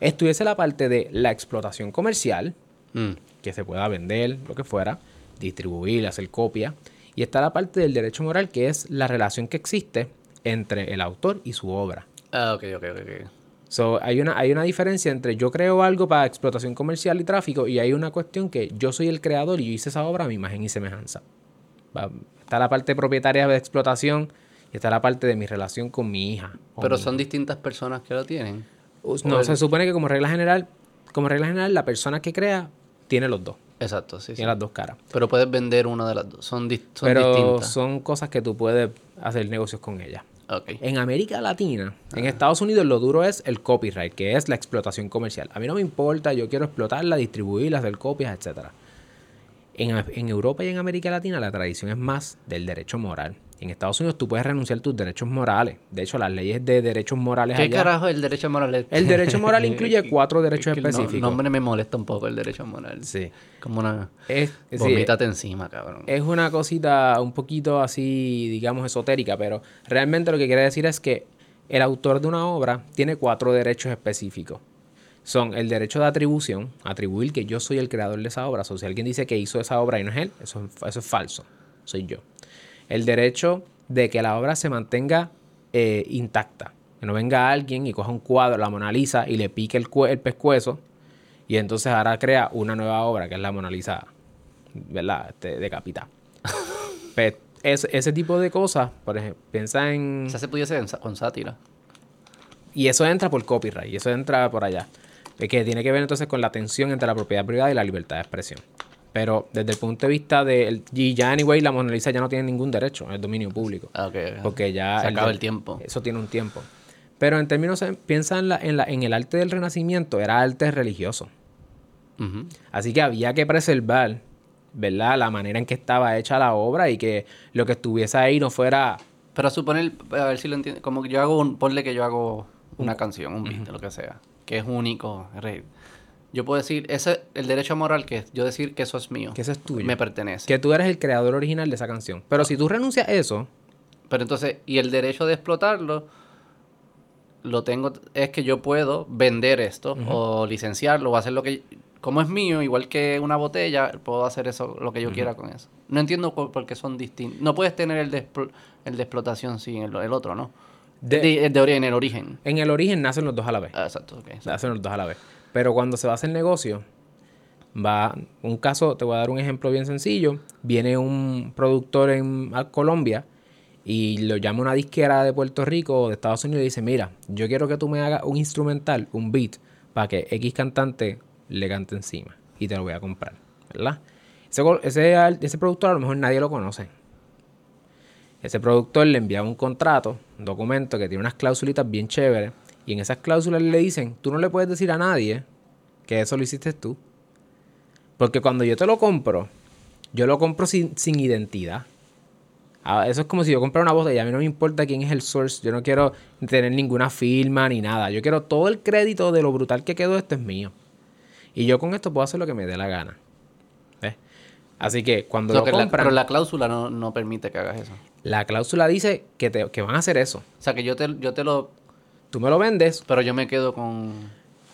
estuviese la parte de la explotación comercial, Mm. que se pueda vender, lo que fuera, distribuir, hacer copia. Y está la parte del derecho moral, que es la relación que existe entre el autor y su obra. Ah, ok, ok, ok. So, hay, una, hay una diferencia entre yo creo algo para explotación comercial y tráfico y hay una cuestión que yo soy el creador y yo hice esa obra a mi imagen y semejanza. Va- Está la parte propietaria de explotación y está la parte de mi relación con mi hija. Pero mi- son distintas personas que lo tienen. No, se supone que como regla general, como regla general, la persona que crea tiene los dos. Exacto, sí, sí. Tiene las dos caras. Pero puedes vender una de las dos. Son, son Pero distintas. son cosas que tú puedes hacer negocios con ellas. En América Latina, en Estados Unidos, lo duro es el copyright, que es la explotación comercial. A mí no me importa, yo quiero explotarla, distribuirla, hacer copias. En, en Europa y en América Latina la tradición es más del derecho moral. En Estados Unidos tú puedes renunciar a tus derechos morales. De hecho, las leyes de derechos morales ¿Qué allá- carajo es el derecho moral? El derecho moral incluye cuatro derechos el no- específicos. nombre me molesta un poco el derecho moral. Sí. Como una... Es, sí, Vomítate encima, cabrón. es una cosita un poquito así, digamos, esotérica, pero realmente lo que quiere decir es que el autor de una obra tiene cuatro derechos específicos. Son el derecho de atribución, atribuir que yo soy el creador de esa obra. O sea, si alguien dice que hizo esa obra y no es él, eso, es- eso es falso. Soy yo. El derecho de que la obra se mantenga eh, intacta. Que no venga alguien y coja un cuadro, la Mona Lisa, y le pique el, el pescuezo, y entonces ahora crea una nueva obra, que es la Mona Lisa, ¿verdad? Este, decapitada. Pues, es- ese tipo de cosas, por ejemplo, piensa en... O sea, se pudiese con sátira. Y eso entra por copyright, y eso entra por allá. Es que tiene que ver entonces con la tensión entre la propiedad privada y la libertad de expresión. Pero desde el punto de vista de... Y ya, anyway, la Mona Lisa ya no tiene ningún derecho, es dominio público. Ah. Porque ya... Se acaba el tiempo. Eso tiene un tiempo. Pero en términos... Piensa en, la, en, la, en el arte del Renacimiento, era arte religioso. Así que había que preservar, ¿verdad? La manera en que estaba hecha la obra y que lo que estuviese ahí no fuera... Pero suponer, a ver si lo entiendo, como que yo hago un, ponle que yo hago una canción, un beat, lo que sea, que es único, yo puedo decir, ese, el derecho moral que es yo decir que eso es mío, Que eso es tuyo. me pertenece. Que tú eres el creador original de esa canción. Pero si tú renuncias a eso, Pero entonces, y el derecho de explotarlo, lo tengo, es que yo puedo vender esto o licenciarlo o hacer lo que, como es mío, igual que una botella, puedo hacer eso, lo que yo quiera con eso. No entiendo por, qué son distintos. No puedes tener el de, el de explotación sin el, el otro, ¿no? De- en el origen. en el origen nacen los dos a la vez. Ah, exacto, ok. Nacen los dos a la vez. Pero cuando se va a hacer negocio, va... Un caso, te voy a dar un ejemplo bien sencillo. Viene un productor en Colombia y lo llama una disquera de Puerto Rico o de Estados Unidos y dice, mira, yo quiero que tú me hagas un instrumental, un beat, para que X cantante le cante encima. Y te lo voy a comprar, ¿verdad? Ese, ese, productor a lo mejor nadie lo conoce. Ese productor le envía un contrato, un documento que tiene unas cláusulitas bien chéveres. Y en esas cláusulas le dicen, tú no le puedes decir a nadie que eso lo hiciste tú. Porque cuando yo te lo compro, yo lo compro sin, sin identidad. Ah, Eso es como si yo comprara una botella. A mí no me importa quién es el source. Yo no quiero tener ninguna firma ni nada. Yo quiero todo el crédito de lo brutal que quedó. Esto es mío. Y yo con esto puedo hacer lo que me dé la gana. ¿Ves? Así que cuando lo que la- pero la... la cláusula no, no permite que hagas eso. cláusula dice que, te- que van a hacer eso. O sea, que yo te, yo te lo... Tú me lo vendes, Pero yo me quedo con...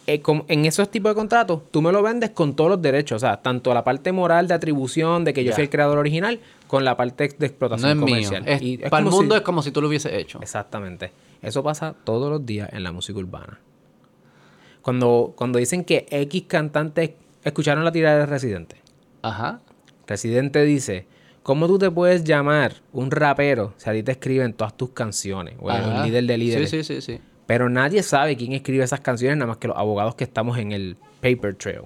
eh, con- en esos tipos de contratos, tú me lo vendes con todos los derechos. O sea, tanto la parte moral de atribución, de que yo fui el creador original, con la parte de No explotación es mío. comercial. Es- Y es para el si- mundo es como si tú lo hubieses hecho. Exactamente. Eso pasa todos los días en la música urbana. Cuando, cuando dicen que X cantantes escucharon la tirada de Residente. Ajá. Residente dice, ¿cómo tú te puedes llamar un rapero si a ti te escriben todas tus canciones? O el Ajá. líder de líderes. Sí, sí, sí, sí. Pero nadie sabe quién escribe esas canciones, nada más que los abogados que estamos en el paper trail.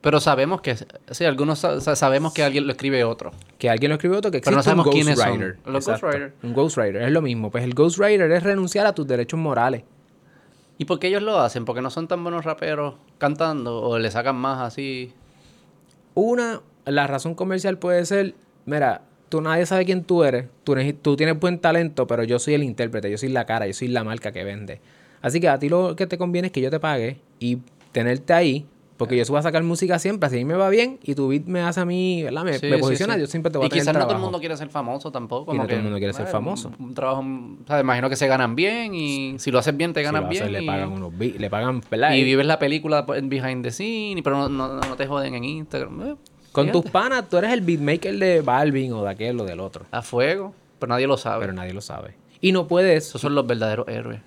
Pero sabemos que, sí, algunos sa- sa- sabemos que alguien lo escribe otro. Que alguien lo escribe otro, que Pero no un sabemos ghostwriter. Los Exacto. ghostwriter. Un ghostwriter, es lo mismo. Pues el ghostwriter es renunciar a tus derechos morales. ¿Y por qué ellos lo hacen? ¿Porque no son tan buenos raperos cantando? ¿O le sacan más así? Una, la razón comercial puede ser, mira, tú nadie sabe quién tú eres, tú, tú tienes buen talento, pero yo soy el intérprete, yo soy la cara, yo soy la marca que vende. Así que a ti lo que te conviene es que yo te pague y tenerte ahí, porque yo voy a sacar música siempre, así a mí me va bien y tu beat me hace a mí, ¿verdad? Me, Sí, me sí, posiciona, sí. yo siempre te voy y a tener quizás no todo el mundo quiere ser famoso tampoco. Y Como no todo el que, mundo quiere ser eh, famoso. Un, un trabajo, o sea, imagino que se ganan bien y si lo haces bien te ganan bien. le y, pagan unos beats, le pagan, ¿verdad? y vives la película behind the scene, pero no, no, no te joden en Instagram. Con fíjate. tus panas, tú eres el beatmaker de Balvin o de aquel o del otro, A fuego, pero nadie lo sabe. pero nadie lo sabe. Y no puedes Esos son los verdaderos héroes.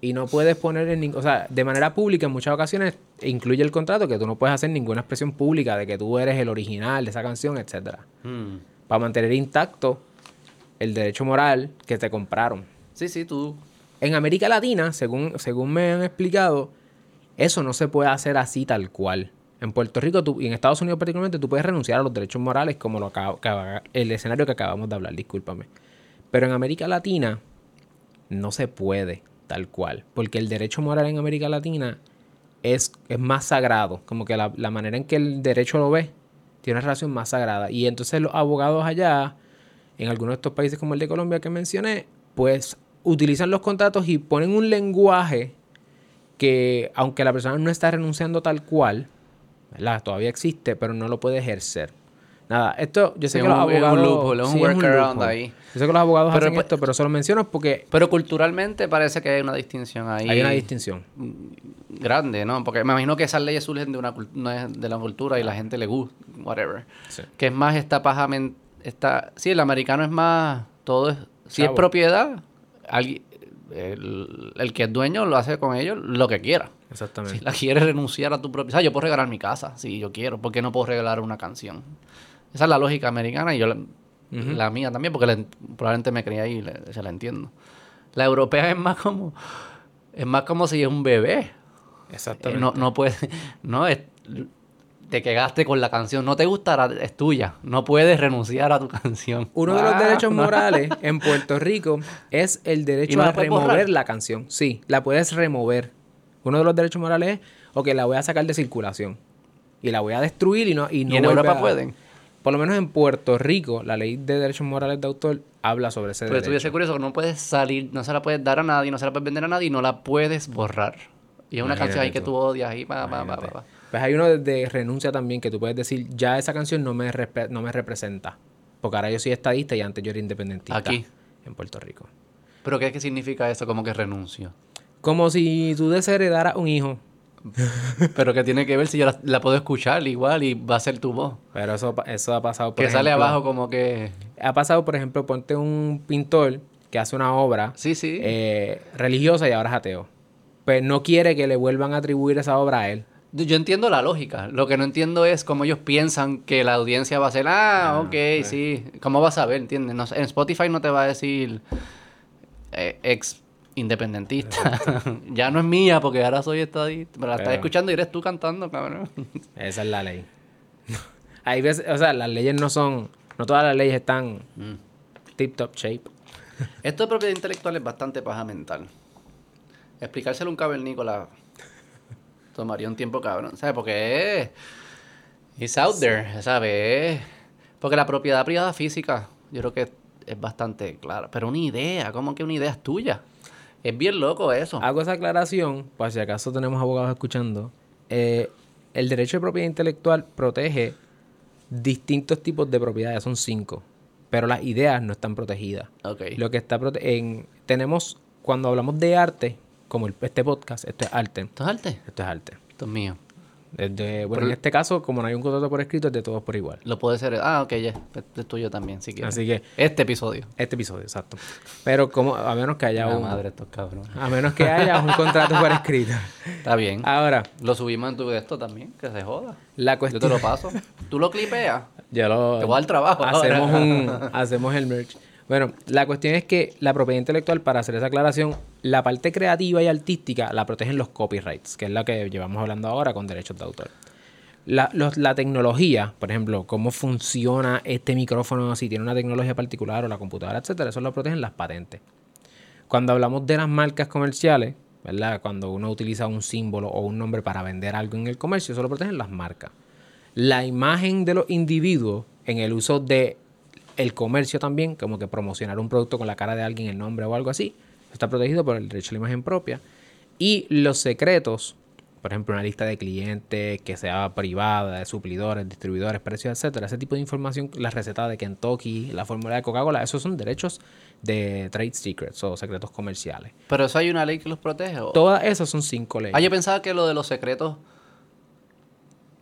y no puedes poner en ningún, o sea, de manera pública en muchas ocasiones incluye el contrato que tú no puedes hacer ninguna expresión pública de que tú eres el original de esa canción, etcétera, Mm. para mantener intacto el derecho moral que te compraron. Sí, sí, tú. En América Latina, según, según me han explicado, eso no se puede hacer así tal cual. En Puerto Rico y en Estados Unidos particularmente tú puedes renunciar a los derechos morales como lo el escenario que acabamos de hablar, discúlpame. Pero en América Latina no se puede tal cual, porque el derecho moral en América Latina es, es más sagrado, como que la, la manera en que el derecho lo ve tiene una relación más sagrada. Y entonces los abogados allá, en algunos de estos países como el de Colombia que mencioné, pues utilizan los contratos y ponen un lenguaje que, aunque la persona no está renunciando tal cual, ¿verdad? todavía existe, pero no lo puede ejercer. Nada, esto, yo sé que los un- es un abogados... loophole, es un workaround ahí. Yo sé que los abogados Pero, hacen pues, esto, pero se lo menciono porque Pero culturalmente parece que hay una distinción ahí. hay una distinción. grande, ¿no? Porque me imagino que esas leyes surgen de una cul- no es de la cultura y la gente le gusta, whatever. Sí. Que es más esta paja, esta, sí, el americano es más, todo es, si es propiedad, alguien, el, el que es dueño lo hace con ellos lo que quiera. Exactamente. Si la quieres renunciar a tu propiedad, o sea, yo puedo regalar mi casa si yo quiero, ¿por qué no puedo regalar una canción? Esa es la lógica americana y yo la, la mía también, porque la- probablemente me crié ahí y le- se la entiendo. La europea es más como, es más como si es un bebé. Eh, Exactamente. no, no puedes, no es, te quedaste con la canción, no te gustará, es tuya, no puedes renunciar a tu canción. Uno de los Ah, derechos no. morales en Puerto Rico es el ¿Y derecho no a remover borrar? la canción. Sí, la puedes remover. Uno de los derechos morales es, ok, la voy a sacar de circulación. Y la voy a destruir y no y no ¿Y en Europa a- pueden? Por lo menos en Puerto Rico, la ley de derechos morales de autor habla sobre ese Pero derecho. estuviese curioso no puedes salir, no se la puedes dar a nadie, no se la puedes vender a nadie y no la puedes borrar. Y es una Imagínate canción ahí que tú. tú odias ahí, pa, pa, pa, pa, pa. Pues hay uno de, de renuncia también que tú puedes decir, ya esa canción no me, no me representa. Porque ahora yo soy estadista y antes yo era independentista. Aquí. En Puerto Rico. Pero ¿qué, qué significa eso? Como que renuncio. Como si tú desheredaras un hijo. Pero que tiene que ver si yo la, la puedo escuchar igual y va a ser tu voz. Pero eso, eso ha pasado por que sale abajo como que... Ha pasado, por ejemplo, ponte un pintor que hace una obra Sí, sí. eh, religiosa y ahora es ateo. Pues no quiere que le vuelvan a atribuir esa obra a él. Yo entiendo la lógica. Lo que no entiendo es cómo ellos piensan que la audiencia va a ser, ah, ok, sí. ¿Cómo vas a ver? ¿Entiendes? No en Spotify no te va a decir eh, ex independentista. ya no es mía porque ahora soy estadista. Pero la estás escuchando y eres tú cantando, cabrón. Esa es la ley. Hay veces, o sea, las leyes no son, no todas las leyes están Mm. tip top shape. Esto de propiedad intelectual es bastante paja mental. Explicárselo a un cavernícola tomaría un tiempo cabrón, ¿sabes? Porque es... It's out there, ¿sabes? Es- Porque la propiedad privada física, yo creo que es bastante clara. Pero una idea, ¿cómo que una idea es tuya? Es bien loco eso. Hago esa aclaración, por si acaso tenemos abogados escuchando. Eh, el derecho de propiedad intelectual protege distintos tipos de propiedades, son cinco. Pero las ideas no están protegidas. Ok. Lo que está prote- en tenemos cuando hablamos de arte como el- este podcast, esto es arte. ¿Esto es arte? Esto es arte. Esto es mío. Es de- bueno, en este caso, como no hay un contrato por escrito, es de todos por igual. Lo puede ser. Ah, ok, ya. Es tuyo también, si quieres. Así que Este episodio. este episodio, exacto. Pero como a menos que haya La un madre, estos cabrones. a menos que haya un contrato por escrito. Está bien. Ahora, Lo subimos en tu de esto también, que se joda. la Yo cuestión te lo paso. Tú lo clipeas. Ya lo Te voy a dar trabajo Hacemos ahora. un hacemos el merch. Bueno, la cuestión es que la propiedad intelectual, para hacer esa aclaración, la parte creativa y artística la protegen los copyrights, que es la que llevamos hablando ahora con derechos de autor. La, los- la tecnología, por ejemplo, cómo funciona este micrófono, si tiene una tecnología particular o la computadora, etcétera, eso lo protegen las patentes. Cuando hablamos de las marcas comerciales, ¿verdad? Cuando uno utiliza un símbolo o un nombre para vender algo en el comercio, eso lo protegen las marcas. La imagen de los individuos en el uso de el comercio también, como que promocionar un producto con la cara de alguien, el nombre o algo así, está protegido por el derecho a la imagen propia. Y los secretos, por ejemplo, una lista de clientes que sea privada, de suplidores, distribuidores, precios, etcétera, ese tipo de información, la receta de Kentucky, la fórmula de Coca-Cola, esos son derechos de trade secrets o secretos comerciales. Pero eso hay una ley que los protege. ¿o? Todas esas son cinco leyes. Ah, yo pensaba que lo de los secretos.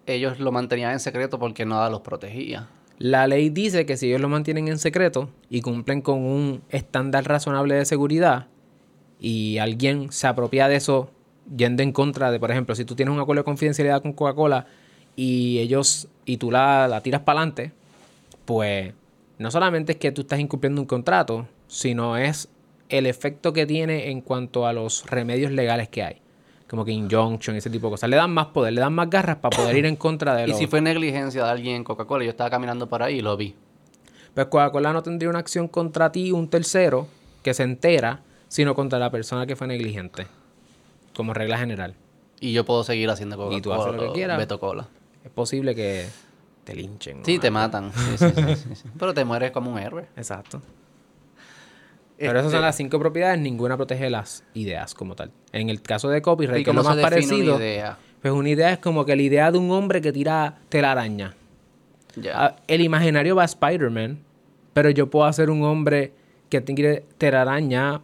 Ellos lo mantenían en secreto porque nada los protegía. La ley dice que si ellos lo mantienen en secreto y cumplen con un estándar razonable de seguridad y alguien se apropia de eso yendo en contra de, por ejemplo, si tú tienes un acuerdo de confidencialidad con Coca-Cola y ellos y tú la, la tiras para adelante, pues no solamente es que tú estás incumpliendo un contrato, sino es el efecto que tiene en cuanto a los remedios legales que hay. Como que injunction, ese tipo de cosas. Le dan más poder, le dan más garras para poder ir en contra de Y los... si fue negligencia de alguien en Coca-Cola, yo estaba caminando por ahí y lo vi. Pues Coca-Cola no tendría una acción contra ti, un tercero, que se entera, sino contra la persona que fue negligente. Como regla general. Y yo puedo seguir haciendo Coca-Cola. Y tú haces lo que quieras. Beto Cola. Es posible que te linchen. Sí, te matan. Sí, sí, sí, sí, sí. Pero te mueres como un héroe. Exacto. Pero esas son Este, las cinco propiedades, ninguna protege las ideas como tal. En el caso de copyright, ¿Y que es lo más parecido, una idea? pues una idea es como que la idea de un hombre que tira telaraña. Ah, El imaginario va a Spider-Man, pero yo puedo hacer un hombre que tire telaraña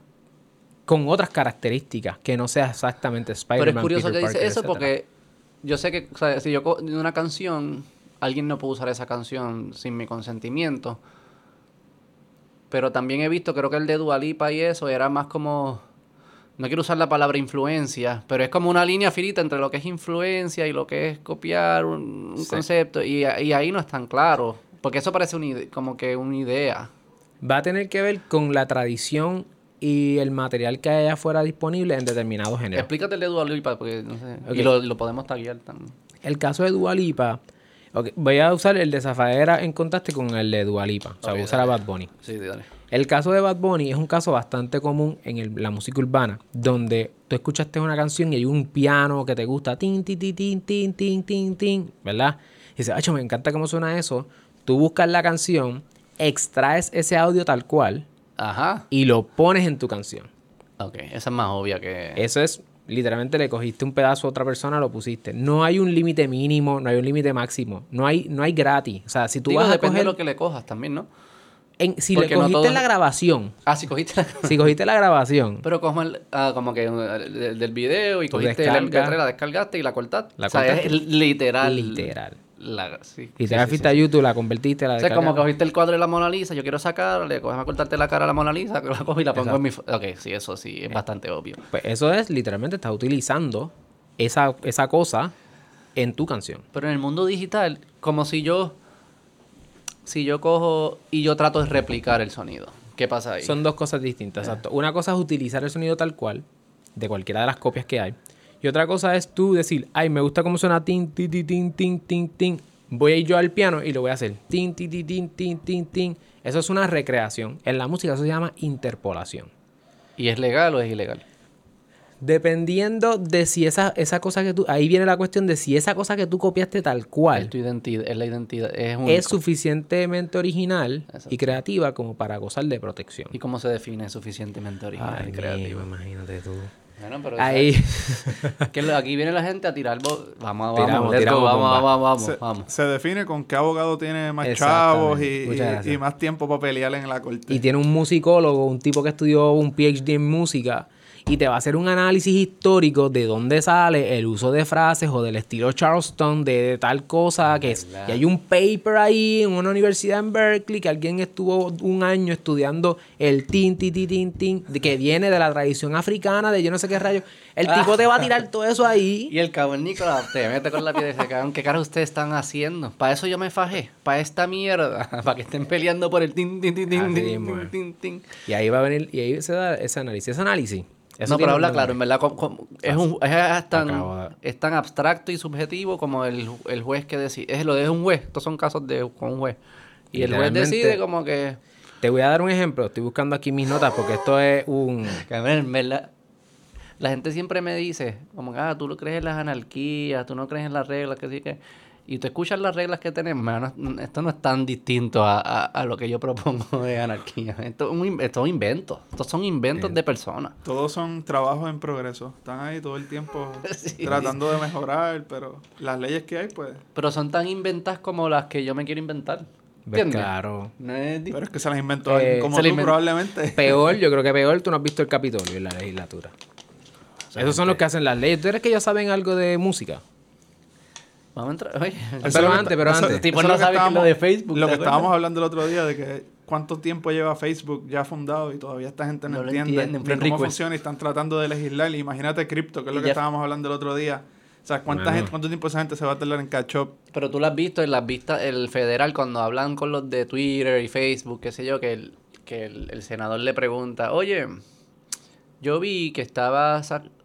con otras características, que no sea exactamente Spider-Man. Pero es curioso Peter que dice Parker, eso etcétera. porque yo sé que o sea, si yo de una canción, alguien no puede usar esa canción sin mi consentimiento. Pero también he visto, creo que el de Dualipa y eso era más como. No quiero usar la palabra influencia, pero es como una línea finita entre lo que es influencia y lo que es copiar un, un Sí. concepto. Y, y ahí no es tan claro. Porque eso parece ide- como que una idea. Va a tener que ver con la tradición y el material que haya afuera disponible en determinados géneros. Explícate el de Dualipa, porque no sé. Y lo, lo podemos taguear también. El caso de Dualipa, ok, voy a usar el de Zafaera en contraste con el de Dualipa. O sea, voy a usar a. Bad Bunny. Sí, dale. El caso de Bad Bunny es un caso bastante común en el- la música urbana, donde tú escuchaste una canción y hay un piano que te gusta, tin, tin, tin, tin, tin, tin, tin, tin, ¿verdad? Y dices, acho, me encanta cómo suena eso. Tú buscas la canción, extraes ese audio tal cual Ajá. y lo pones en tu canción. Ok, esa es más obvia que... Eso es, literalmente le cogiste un pedazo a otra persona, lo pusiste. No hay un límite mínimo, no hay un límite máximo, no hay, no hay gratis. O sea, si tú Digo, vas a depende coger, de lo que le cojas también, ¿no? en- si le no cogiste todo- la grabación, Ah, si cogiste la... si cogiste la grabación, Pero como, el, ah, como que eh, del, del video y cogiste la descargas. MP3, la descargaste y la cortaste. La o sea, cortaste. es literal. literal. La, sí, Y te la fuiste a YouTube, la convertiste, la O sea, como cogiste el cuadro de la Mona Lisa, yo quiero sacarle, coges a cortarte la cara a la Mona Lisa, la cojo y la pongo en mi... Ok, sí, eso sí, es bastante obvio. Pues eso es, literalmente, estás utilizando esa, esa cosa en tu canción. Pero en el mundo digital, como si yo... Si yo cojo y yo trato de replicar el sonido. ¿Qué pasa ahí? Son dos cosas distintas, exacto. Una cosa es utilizar el sonido tal cual, de cualquiera de las copias que hay. Y otra cosa es tú decir, ay, me gusta cómo suena tin, tin, tin, tin, tin, tin. Voy a ir yo al piano y lo voy a hacer. Tin, tin, tin, tin, tin, tin, tin. Eso es una recreación. En la música eso se llama interpolación. ¿Y es legal o es ilegal? Dependiendo de si esa, esa cosa que tú... Ahí viene la cuestión de si esa cosa que tú copiaste tal Es cual tu identidad, es la identidad, es único. es suficientemente original Exacto. y creativa como para gozar de protección. ¿Y cómo se define suficientemente original Ay, y creativo? mijo, imagínate tú. Bueno, pero Ahí... que aquí viene la gente a tirar bo- vamos, vamos, Tiramos, let's go, tiramos vamos, vamos, vamos, se, vamos. se define con qué abogado tiene más chavos y más tiempo para pelear en la corte. y tiene un musicólogo, un tipo que estudió un PhD en música y te va a hacer un análisis histórico de dónde sale el uso de frases o del estilo Charleston de, tal cosa que es. Y hay un paper ahí en una universidad en Berkeley que alguien estuvo un año estudiando el tin, tin, tin, tin, tin, que viene de la tradición africana, de yo no sé qué rayo. El tipo te va a tirar todo eso ahí. Y el cabrón Nicolás te mete con la piedra y dice, cabrón, ¿qué cara ustedes están haciendo? Para eso yo me fajé, para esta mierda, para que estén peleando por el tin, tin, tin, tin, tin, tin, tin. Y ahí va a venir, y ahí se da ese análisis. Ese análisis. Eso no, pero habla claro, en verdad es, un, es, tan, de- es tan abstracto y subjetivo como el, el juez que decide. Es lo de un juez, estos son casos de con un juez. Y el juez decide como que, Te voy a dar un ejemplo. Estoy buscando aquí mis notas porque esto es un. en verdad, la gente siempre me dice, como que, ah, tú no crees en las anarquías, tú no crees en las reglas, que sí que... Y tú escuchas las reglas que tenemos, mano, esto no es tan distinto a, a- a lo que yo propongo de anarquía. Esto es un, esto es un invento. Estos son inventos de personas. Todos son trabajos en progreso. Están ahí todo el tiempo Sí. tratando de mejorar, pero las leyes que hay, pues... Pero son tan inventas como las que yo me quiero inventar. Ves, ¿Entiendes? Claro. No es di- Pero es que se las inventó Eh, alguien como se tú, probablemente. Peor, yo creo que peor, tú no has visto el Capitolio en la legislatura. Esos son los que hacen las leyes. ¿Tú eres que ellos saben algo de música? Vamos a entrar. Oye, Pero que antes, está- pero antes. eso Tipo, no lo que sabe que lo de Facebook, Lo ¿te que acuerdas? estábamos hablando el otro día de que cuánto tiempo lleva Facebook ya fundado y todavía esta gente no, entiende entienden, cómo request. funciona y están tratando de legislar. Y imagínate cripto, que es lo Y que ya- estábamos hablando el otro día. O sea, ¿cuánta Bueno. gente, ¿cuánto tiempo esa gente se va a tardar en catch up? Pero tú lo has visto en las vistas, el federal, cuando hablan con los de Twitter y Facebook, qué sé yo, que el, que el, el senador le pregunta, oye, yo vi que estaba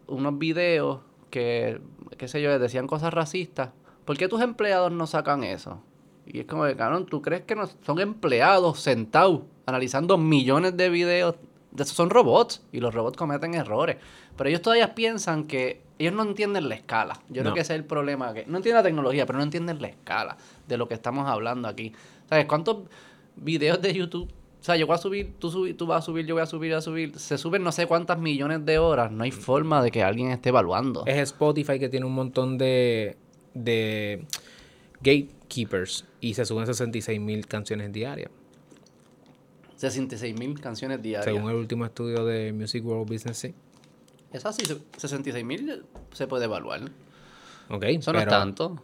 unos videos que, qué sé yo, decían cosas racistas. ¿Por qué tus empleados no sacan eso? Y es como que, cabrón, ¿tú crees que no son empleados sentados analizando millones de videos? De esos son robots y los robots cometen errores. Pero ellos todavía piensan que ellos no entienden la escala. Yo creo que ese es el problema. Que no entienden la tecnología, pero no entienden la escala de lo que estamos hablando aquí. ¿Sabes cuántos videos de YouTube? O sea, yo voy a subir, tú, subi- tú vas a subir, yo voy a subir, voy a subir. Se suben no sé cuántas millones de horas. No hay forma de que alguien esté evaluando. Es Spotify que tiene un montón de, de gatekeepers y se suben 66 mil canciones diarias. 66 mil canciones diarias. Según el último estudio de Music World Business, sí. Es así, 66 mil se puede evaluar. Ok, Eso no es tanto.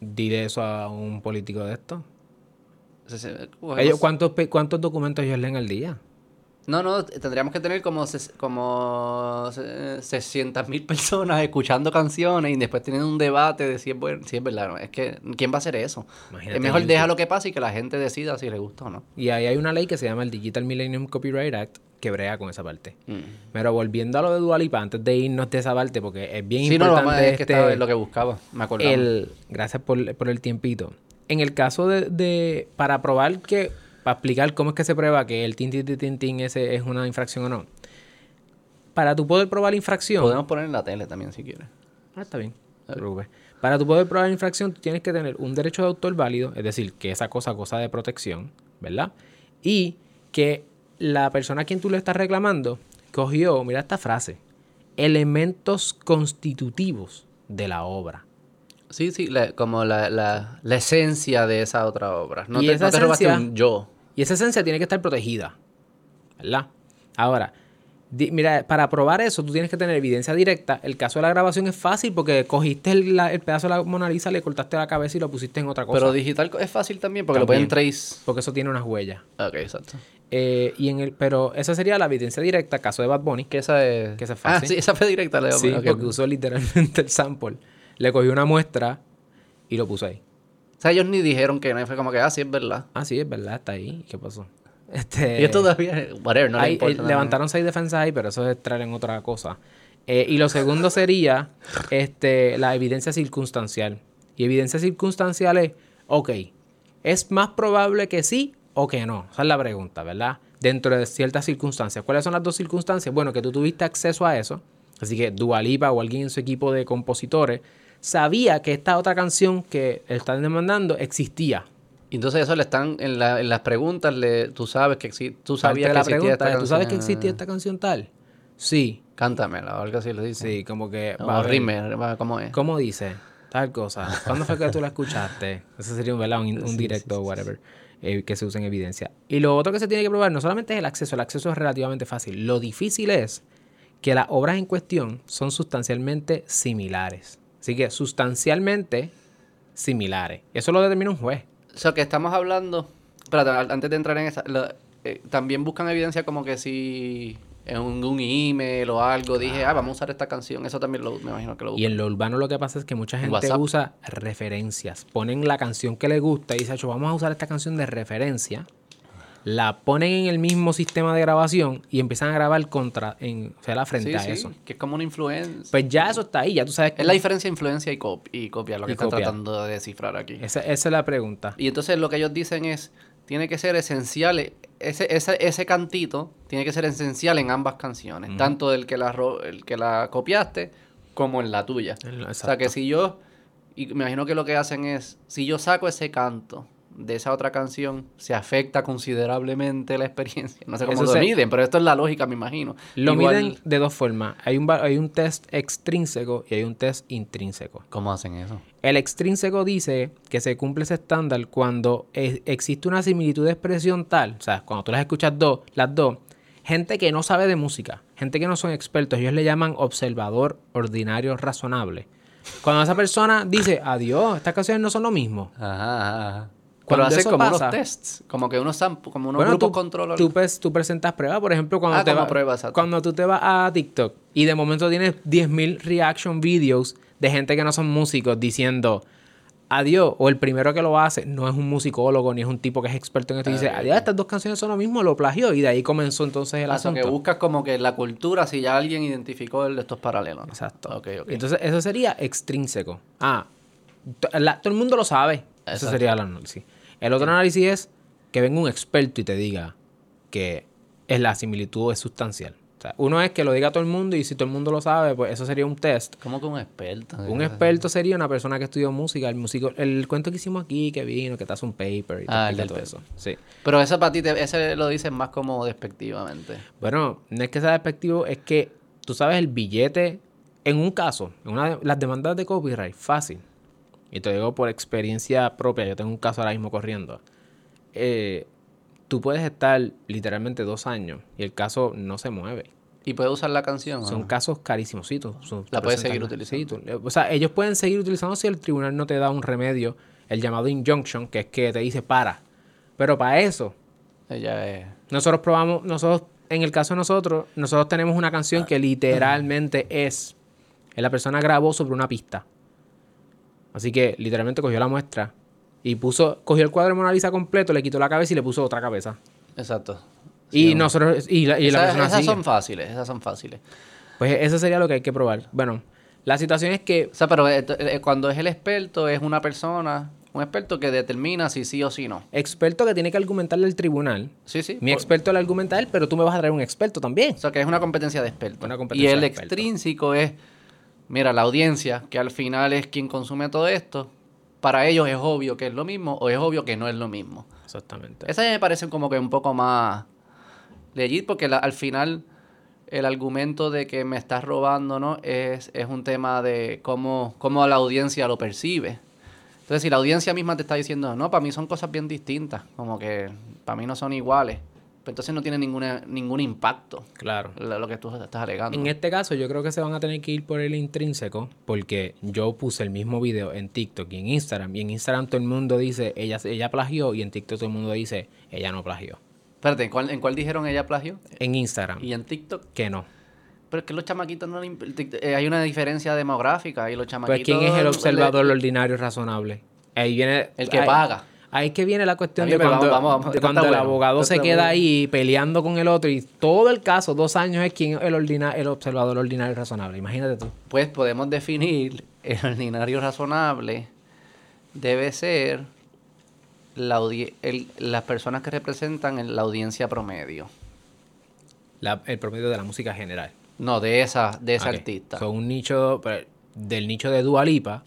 dile eso a un político de esto. Ellos, ¿cuántos, ¿Cuántos documentos ellos leen al día? No, no, tendríamos que tener como, ses- como 600 mil personas escuchando canciones y después teniendo un debate de si es, buen- si es verdad. ¿no? Es que, ¿quién va a hacer eso? Imagínate es mejor deja lo que pase y que la gente decida si le gusta o no. Y ahí hay una ley que se llama el Digital Millennium Copyright Act que brea con esa parte. Mm. Pero volviendo a lo de Dualipa, antes de irnos de esa parte, porque es bien Sí, no, lo importante a- es que este- estaba en lo que buscaba, me el, gracias por, por el tiempito. En el caso de, de- para probar que, para explicar cómo es que se prueba que el tin, tin, tin, ese es una infracción o no. Para tú poder probar la infracción, Podemos poner en la tele también si quieres. Ah, está bien. Para tú poder probar la infracción, tú tienes que tener un derecho de autor válido, es decir, que esa cosa goza de protección, ¿verdad? Y que la persona a quien tú le estás reclamando cogió, mira esta frase, elementos constitutivos de la obra. Sí, sí, la- como la, la, la esencia de esa otra obra. No Y te, esa no te robaste esencia- un yo. Y esa esencia tiene que estar protegida, ¿verdad? Ahora, di- mira, para probar eso, tú tienes que tener evidencia directa. El caso de la grabación es fácil porque cogiste el, la- el pedazo de la Mona Lisa, le cortaste la cabeza y lo pusiste en otra cosa. Pero digital es fácil también porque También. lo pueden trace. porque eso tiene unas huellas. Ok, exacto. Eh, y en el, pero esa sería la evidencia directa, caso de Bad Bunny. Que esa es... Que esa es Ah, fácil. sí, esa fue directa. Le Sí, ok. porque usó literalmente el sample. Le cogió una muestra y lo puso ahí. Sea, ellos ni dijeron que no. Fue como que, ah, sí, es verdad. Ah, sí, es verdad, está ahí. ¿Qué pasó? Este, Ellos todavía... Whatever, no le Ahí, importa eh, nada. levantaron seis defensas ahí, pero eso es entrar en otra cosa. Eh, y lo segundo sería este, la evidencia circunstancial. Y evidencia circunstancial es, ok, ¿es más probable que sí o que no? Esa es la pregunta, ¿verdad? Dentro de ciertas circunstancias. ¿Cuáles son las dos circunstancias? Bueno, que tú tuviste acceso a eso. Así que Dualipa o alguien en su equipo de compositores sabía que esta otra canción que están demandando existía. Entonces eso le están... En, la- en las preguntas, le, tú sabes que existe... Tú sabías que la existía pregunta esta es, ¿tú sabes que canción? existía esta canción tal? Sí, Cántamela o algo así le dice. sí, como que... O va rime, va, ¿cómo es? ¿Cómo dice? Tal cosa. ¿Cuándo fue que tú la escuchaste? Ese sería un, ¿verdad? un, un directo o whatever eh, que se use en evidencia. Y lo otro que se tiene que probar no solamente es el acceso, el acceso es relativamente fácil. Lo difícil es que las obras en cuestión son sustancialmente similares. Así que sustancialmente similares. Eso lo determina un juez. O sea, que estamos hablando... Espérate, antes de entrar en esa... lo- eh, también buscan evidencia como que si en un, un email o algo dije, ah, vamos a usar esta canción. Eso también lo, me imagino que lo Y buscan. en lo urbano lo que pasa es que mucha gente WhatsApp. usa referencias. Ponen la canción que le gusta y dicen, "Acho, vamos a usar esta canción de referencia. La ponen en el mismo sistema de grabación y empiezan a grabar contra, en, o sea, la frente Sí, a sí, eso. que es como una influencia. Pues ya eso está ahí, ya tú sabes Es la diferencia de influencia y, cop- y copia, lo que están tratando de descifrar aquí. esa, esa es la pregunta. Y entonces lo que ellos dicen es, tiene que ser esencial, ese, ese, ese cantito tiene que ser esencial en ambas canciones, tanto el que, la, ro- el que la copiaste como en la tuya. La- O sea que exacto. si yo, y me imagino que lo que hacen es, si yo saco ese canto de esa otra canción, se afecta considerablemente la experiencia. No sé cómo Eso lo miden, pero esto es la lógica, me imagino. Lo Igual- miden de dos formas. Hay un, hay un test extrínseco y hay un test intrínseco. ¿Cómo hacen eso? El extrínseco dice que se cumple ese estándar cuando existe una similitud de expresión tal, o sea, cuando tú las escuchas dos, las dos, gente que no sabe de música, gente que no son expertos, ellos le llaman observador ordinario razonable. Cuando esa persona dice, adiós, estas canciones no son lo mismo. Ajá, ajá. Pero Cuando hacen como pasa- unos tests, como que unos, samp- como unos Bueno, grupos tú, control. tú, tú presentas pruebas, por ejemplo, cuando, Ah, te va- cuando tú te vas a TikTok y de momento tienes 10.000 reaction videos de gente que no son músicos diciendo adiós, o el primero que lo hace no es un musicólogo ni es un tipo que es experto en esto y dice, Ah, adiós, estas dos canciones son lo mismo, lo plagió y de ahí comenzó entonces el asunto. que buscas como que la cultura, si ya alguien identificó el de estos paralelos. Exacto. Ok, ok. Entonces, eso sería extrínseco. Ah, la- todo el mundo lo sabe. Eso sería el análisis. El otro análisis es que venga un experto y te diga que es la similitud es sustancial. O sea, uno es que lo diga todo el mundo y si todo el mundo lo sabe, pues eso sería un test. ¿Cómo que un experto? Un experto sería una persona que estudió música, el músico, el cuento que hicimos aquí, que vino, que te hace un paper y te Ah, el explica del todo paper. eso. Sí. Pero ese para ti, te- ese lo dicen más como despectivamente. Bueno, no es que sea despectivo, es que tú sabes el billete, en un caso, en una de las demandas de copyright, fácil. Y te digo por experiencia propia, yo tengo un caso ahora mismo corriendo. Eh, tú puedes estar literalmente dos años y el caso no se mueve. ¿Y puede usar la canción? Son no? casos carísimos. sí, tú- son- La puedes seguir sí, utilizando. tú- o sea, ellos pueden seguir utilizando si el tribunal no te da un remedio, el llamado injunction, que es que te dice para. Pero para eso, Ella es... nosotros probamos, nosotros, en el caso de nosotros, nosotros tenemos una canción que literalmente es, la persona grabó sobre una pista. Así que literalmente cogió la muestra y puso, cogió el cuadro de Mona Lisa completo, le quitó la cabeza y le puso otra cabeza. Exacto. y nosotros, y la, y la Esas, persona esas sigue. son fáciles, esas son fáciles. Pues eso sería lo que hay que probar. Bueno, la situación es que O sea, pero eh, eh, cuando es el experto, es una persona, un experto que determina si sí o si no. experto que tiene que argumentarle al tribunal. Sí, sí. Mi por- experto le argumenta a él, pero tú me vas a traer un experto también. O sea, que es una competencia de expertos. Una y competencia el de expertos. extrínseco es, mira, la audiencia, que al final es quien consume todo esto, para ellos es obvio que es lo mismo o es obvio que no es lo mismo. Exactamente. Esa me parece como que un poco más legit porque la- al final el argumento de que me estás robando, ¿no? Es, es un tema de cómo, cómo la audiencia lo percibe. Entonces, si la audiencia misma te está diciendo, no, para mí son cosas bien distintas, como que para mí no son iguales, pues entonces no tiene ninguna, ningún impacto Claro. lo, que tú estás alegando. En este caso, yo creo que se van a tener que ir por el intrínseco, porque yo puse el mismo video en TikTok y en Instagram, y en Instagram todo el mundo dice, ella, ella plagió, y en TikTok todo el mundo dice, ella no plagió. Espérate, ¿en cuál, en cuál dijeron ella plagio? En Instagram, Y en TikTok. que no. Pero es que los chamaquitos no le eh, hay una diferencia demográfica y los chamaquitos... Pues, ¿quién es el le- observador ordinario razonable? Ahí viene... El que ahí- paga. Ahí es que viene la cuestión de cuando, vamos, vamos, de esto cuando el bueno, abogado se queda bueno. ahí peleando con el otro y todo el caso, dos años, es quien es el, ordina- el observador ordinario razonable. Imagínate tú. Pues podemos definir el ordinario razonable debe ser la el- las personas que representan en la audiencia promedio. La- el promedio de la música general. No, de esa, de Ok. artista. Son un nicho, pero del nicho de Dualipa.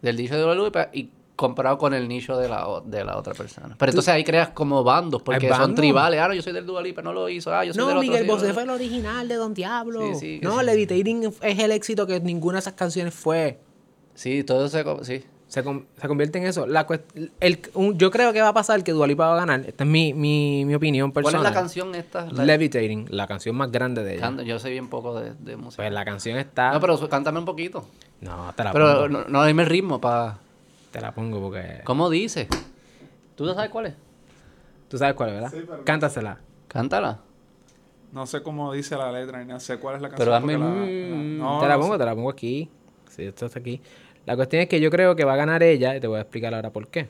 Del nicho de Guadalupe y comparado con el nicho de la, de la otra persona. Pero entonces ahí creas como bandos, porque son tribales. Ah, no, yo soy del Dualipa, no lo hizo. Ah, yo soy No, del otro. Miguel Bosé fue el original de Don Diablo. Sí, sí, no. Levitating es el éxito que ninguna de esas canciones fue. Sí, todo co- sí. Se, se convierte en eso. La el, un- yo creo que va a pasar que Dualipa va a ganar. Esta es mi, mi, mi opinión ¿Cuál personal. es la canción esta? La- Levitating, la canción más grande de ella. Canta- Yo sé bien poco de, de música. Pues la canción está... No, pero cántame un poquito. No, te la Pero pongo. no, no dime el ritmo para... Te la pongo porque... ¿Cómo dice? ¿Tú no sabes cuál es? Tú sabes cuál es, ¿verdad? Sí, pero- Cántasela. Cántala. No sé cómo dice la letra ni no sé cuál es la canción. Pero hazme- la- mm, la- no, te la no pongo, sé. te la pongo aquí. Sí, esto está aquí. La cuestión es que yo creo que va a ganar ella y te voy a explicar ahora por qué.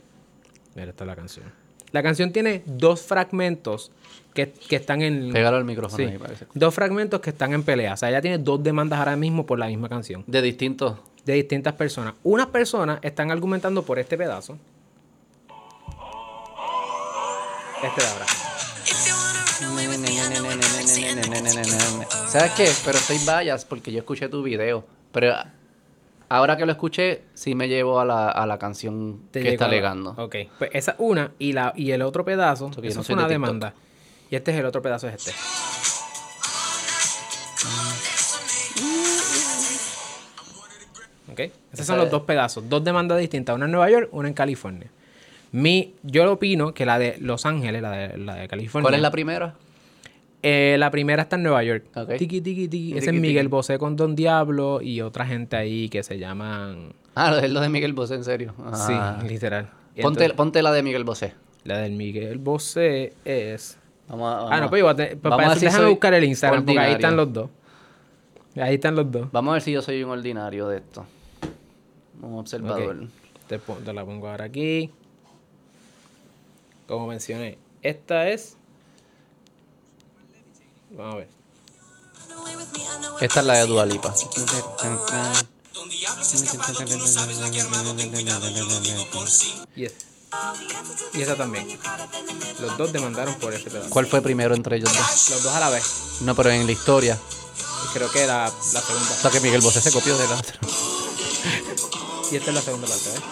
Mira, esta es la canción. La canción tiene dos fragmentos que, que están en... Pégalo al micrófono Sí, ahí, parece. dos fragmentos que están en pelea. O sea, ella tiene dos demandas ahora mismo por la misma canción. De distintos... De distintas personas. Unas personas están argumentando por este pedazo. Este de ahora. ¿Sabes qué? Pero estoy vallas porque yo escuché tu video. Pero ahora que lo escuché, sí me llevo a la, a la canción Te que está alegando. Ok, pues esa una y la y el otro pedazo, Eso es una de demanda. Y este es el otro pedazo, es este. Ok, esos son los dos pedazos, dos demandas distintas, una en Nueva York, una en California. Mi, yo opino que la de Los Ángeles, la de, la de California. ¿Cuál es la primera? Eh, la primera está en Nueva York. Tiki, tiki, tiki. Ese es Miguel. Bosé con Don Diablo y otra gente ahí que se llaman... Ah, es lo de Miguel Bosé, en serio. Ah. Sí, literal. Y Ponte, entonces- ponte la de Miguel Bosé. la del Miguel Bosé es... Vamos a, vamos Ah, no, pues pues para eso si déjame buscar el Instagram porque ahí están los dos. Ahí están los dos. Vamos a ver si yo soy un ordinario de esto. Un observador. Ok. Te, la pongo ahora aquí. Como mencioné, esta es... Vamos a ver. Esta es la de Dualipa. Y esta. Y esa también. Los dos demandaron por este pedazo. ¿Cuál fue primero entre ellos dos? Los dos a la vez. No, pero en la historia. Creo que la, la segunda. O sea que Miguel Bosé se copió de la otra. Y esta es la segunda parte, ¿eh?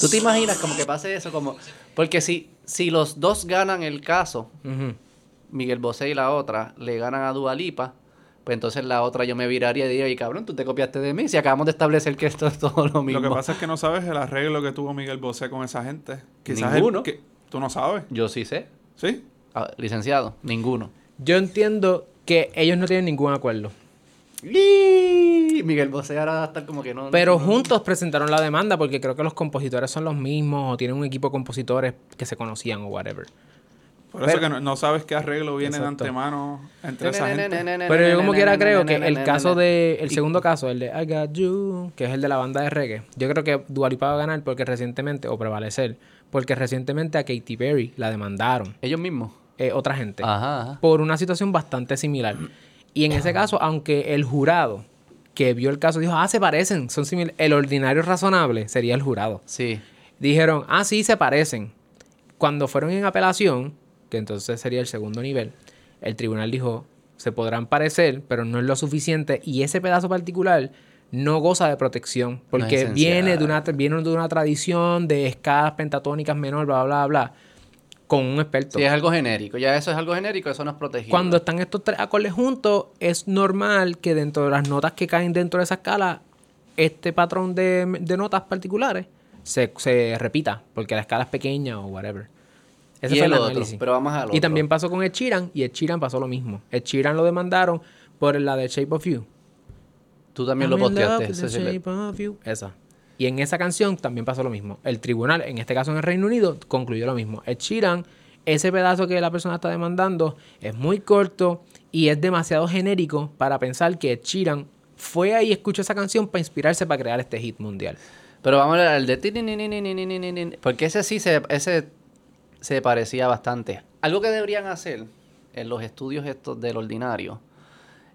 ¿Tú te imaginas como que pase eso? como Porque si, si los dos ganan el caso. Miguel Bosé y la otra le ganan a Dualipa, pues entonces la otra yo me viraría y diría, y cabrón, tú te copiaste de mí si acabamos de establecer que esto es todo lo mismo. Lo que pasa es que no sabes el arreglo que tuvo Miguel Bosé con esa gente. Quizás Ninguno. el que- tú no sabes. Yo sí sé. ¿Sí? Ah, licenciado, ninguno. Yo entiendo que ellos no tienen ningún acuerdo. ¡Y! Miguel Bosé ahora va a estar como que no. Pero no- juntos presentaron la demanda porque creo que los compositores son los mismos o tienen un equipo de compositores que se conocían o whatever. Por eso que no, no sabes qué arreglo viene Exacto. de antemano entre esa gente. Pero yo como quiera creo que el caso de... El segundo caso, el de I Got You, que es el de la banda de reggae, yo creo que Dualipa va a ganar porque recientemente, o prevalecer, porque recientemente a Katy Perry la demandaron Ellos mismos. eh, otra gente Ajá. ajá. por una situación bastante similar. Y en ese caso, aunque el jurado que vio el caso dijo, ah, se parecen, son similares, el ordinario razonable sería el jurado. Sí. Dijeron, ah, sí, se parecen. Cuando fueron en apelación, que entonces sería el segundo nivel, el tribunal dijo, se podrán parecer, pero no es lo suficiente. Y ese pedazo particular no goza de protección, porque viene, de una, viene de una tradición de escalas pentatónicas menor, bla, bla, bla, con un experto. Sí, es algo genérico. Ya eso es algo genérico, eso no es protegido. Cuando están estos tres acordes juntos, es normal que dentro de las notas que caen dentro de esa escala, este patrón de, de notas particulares se, se repita, porque la escala es pequeña o whatever. Ese Y fue el el otro, análisis. pero vamos al Y otro. también pasó con Ed Sheeran, y Ed Sheeran pasó lo mismo. Ed Sheeran lo demandaron por la de Shape of You. Tú también lo I'm posteaste. el-. Esa. Y en esa canción también pasó lo mismo. El tribunal, en este caso en el Reino Unido, concluyó lo mismo. El Sheeran, ese pedazo que la persona está demandando, es muy corto y es demasiado genérico para pensar que Ed Sheeran fue ahí y escuchó esa canción para inspirarse para crear este hit mundial. Pero vamos a hablar de... Porque ese sí se, ese se parecía bastante. Algo que deberían hacer en los estudios estos del ordinario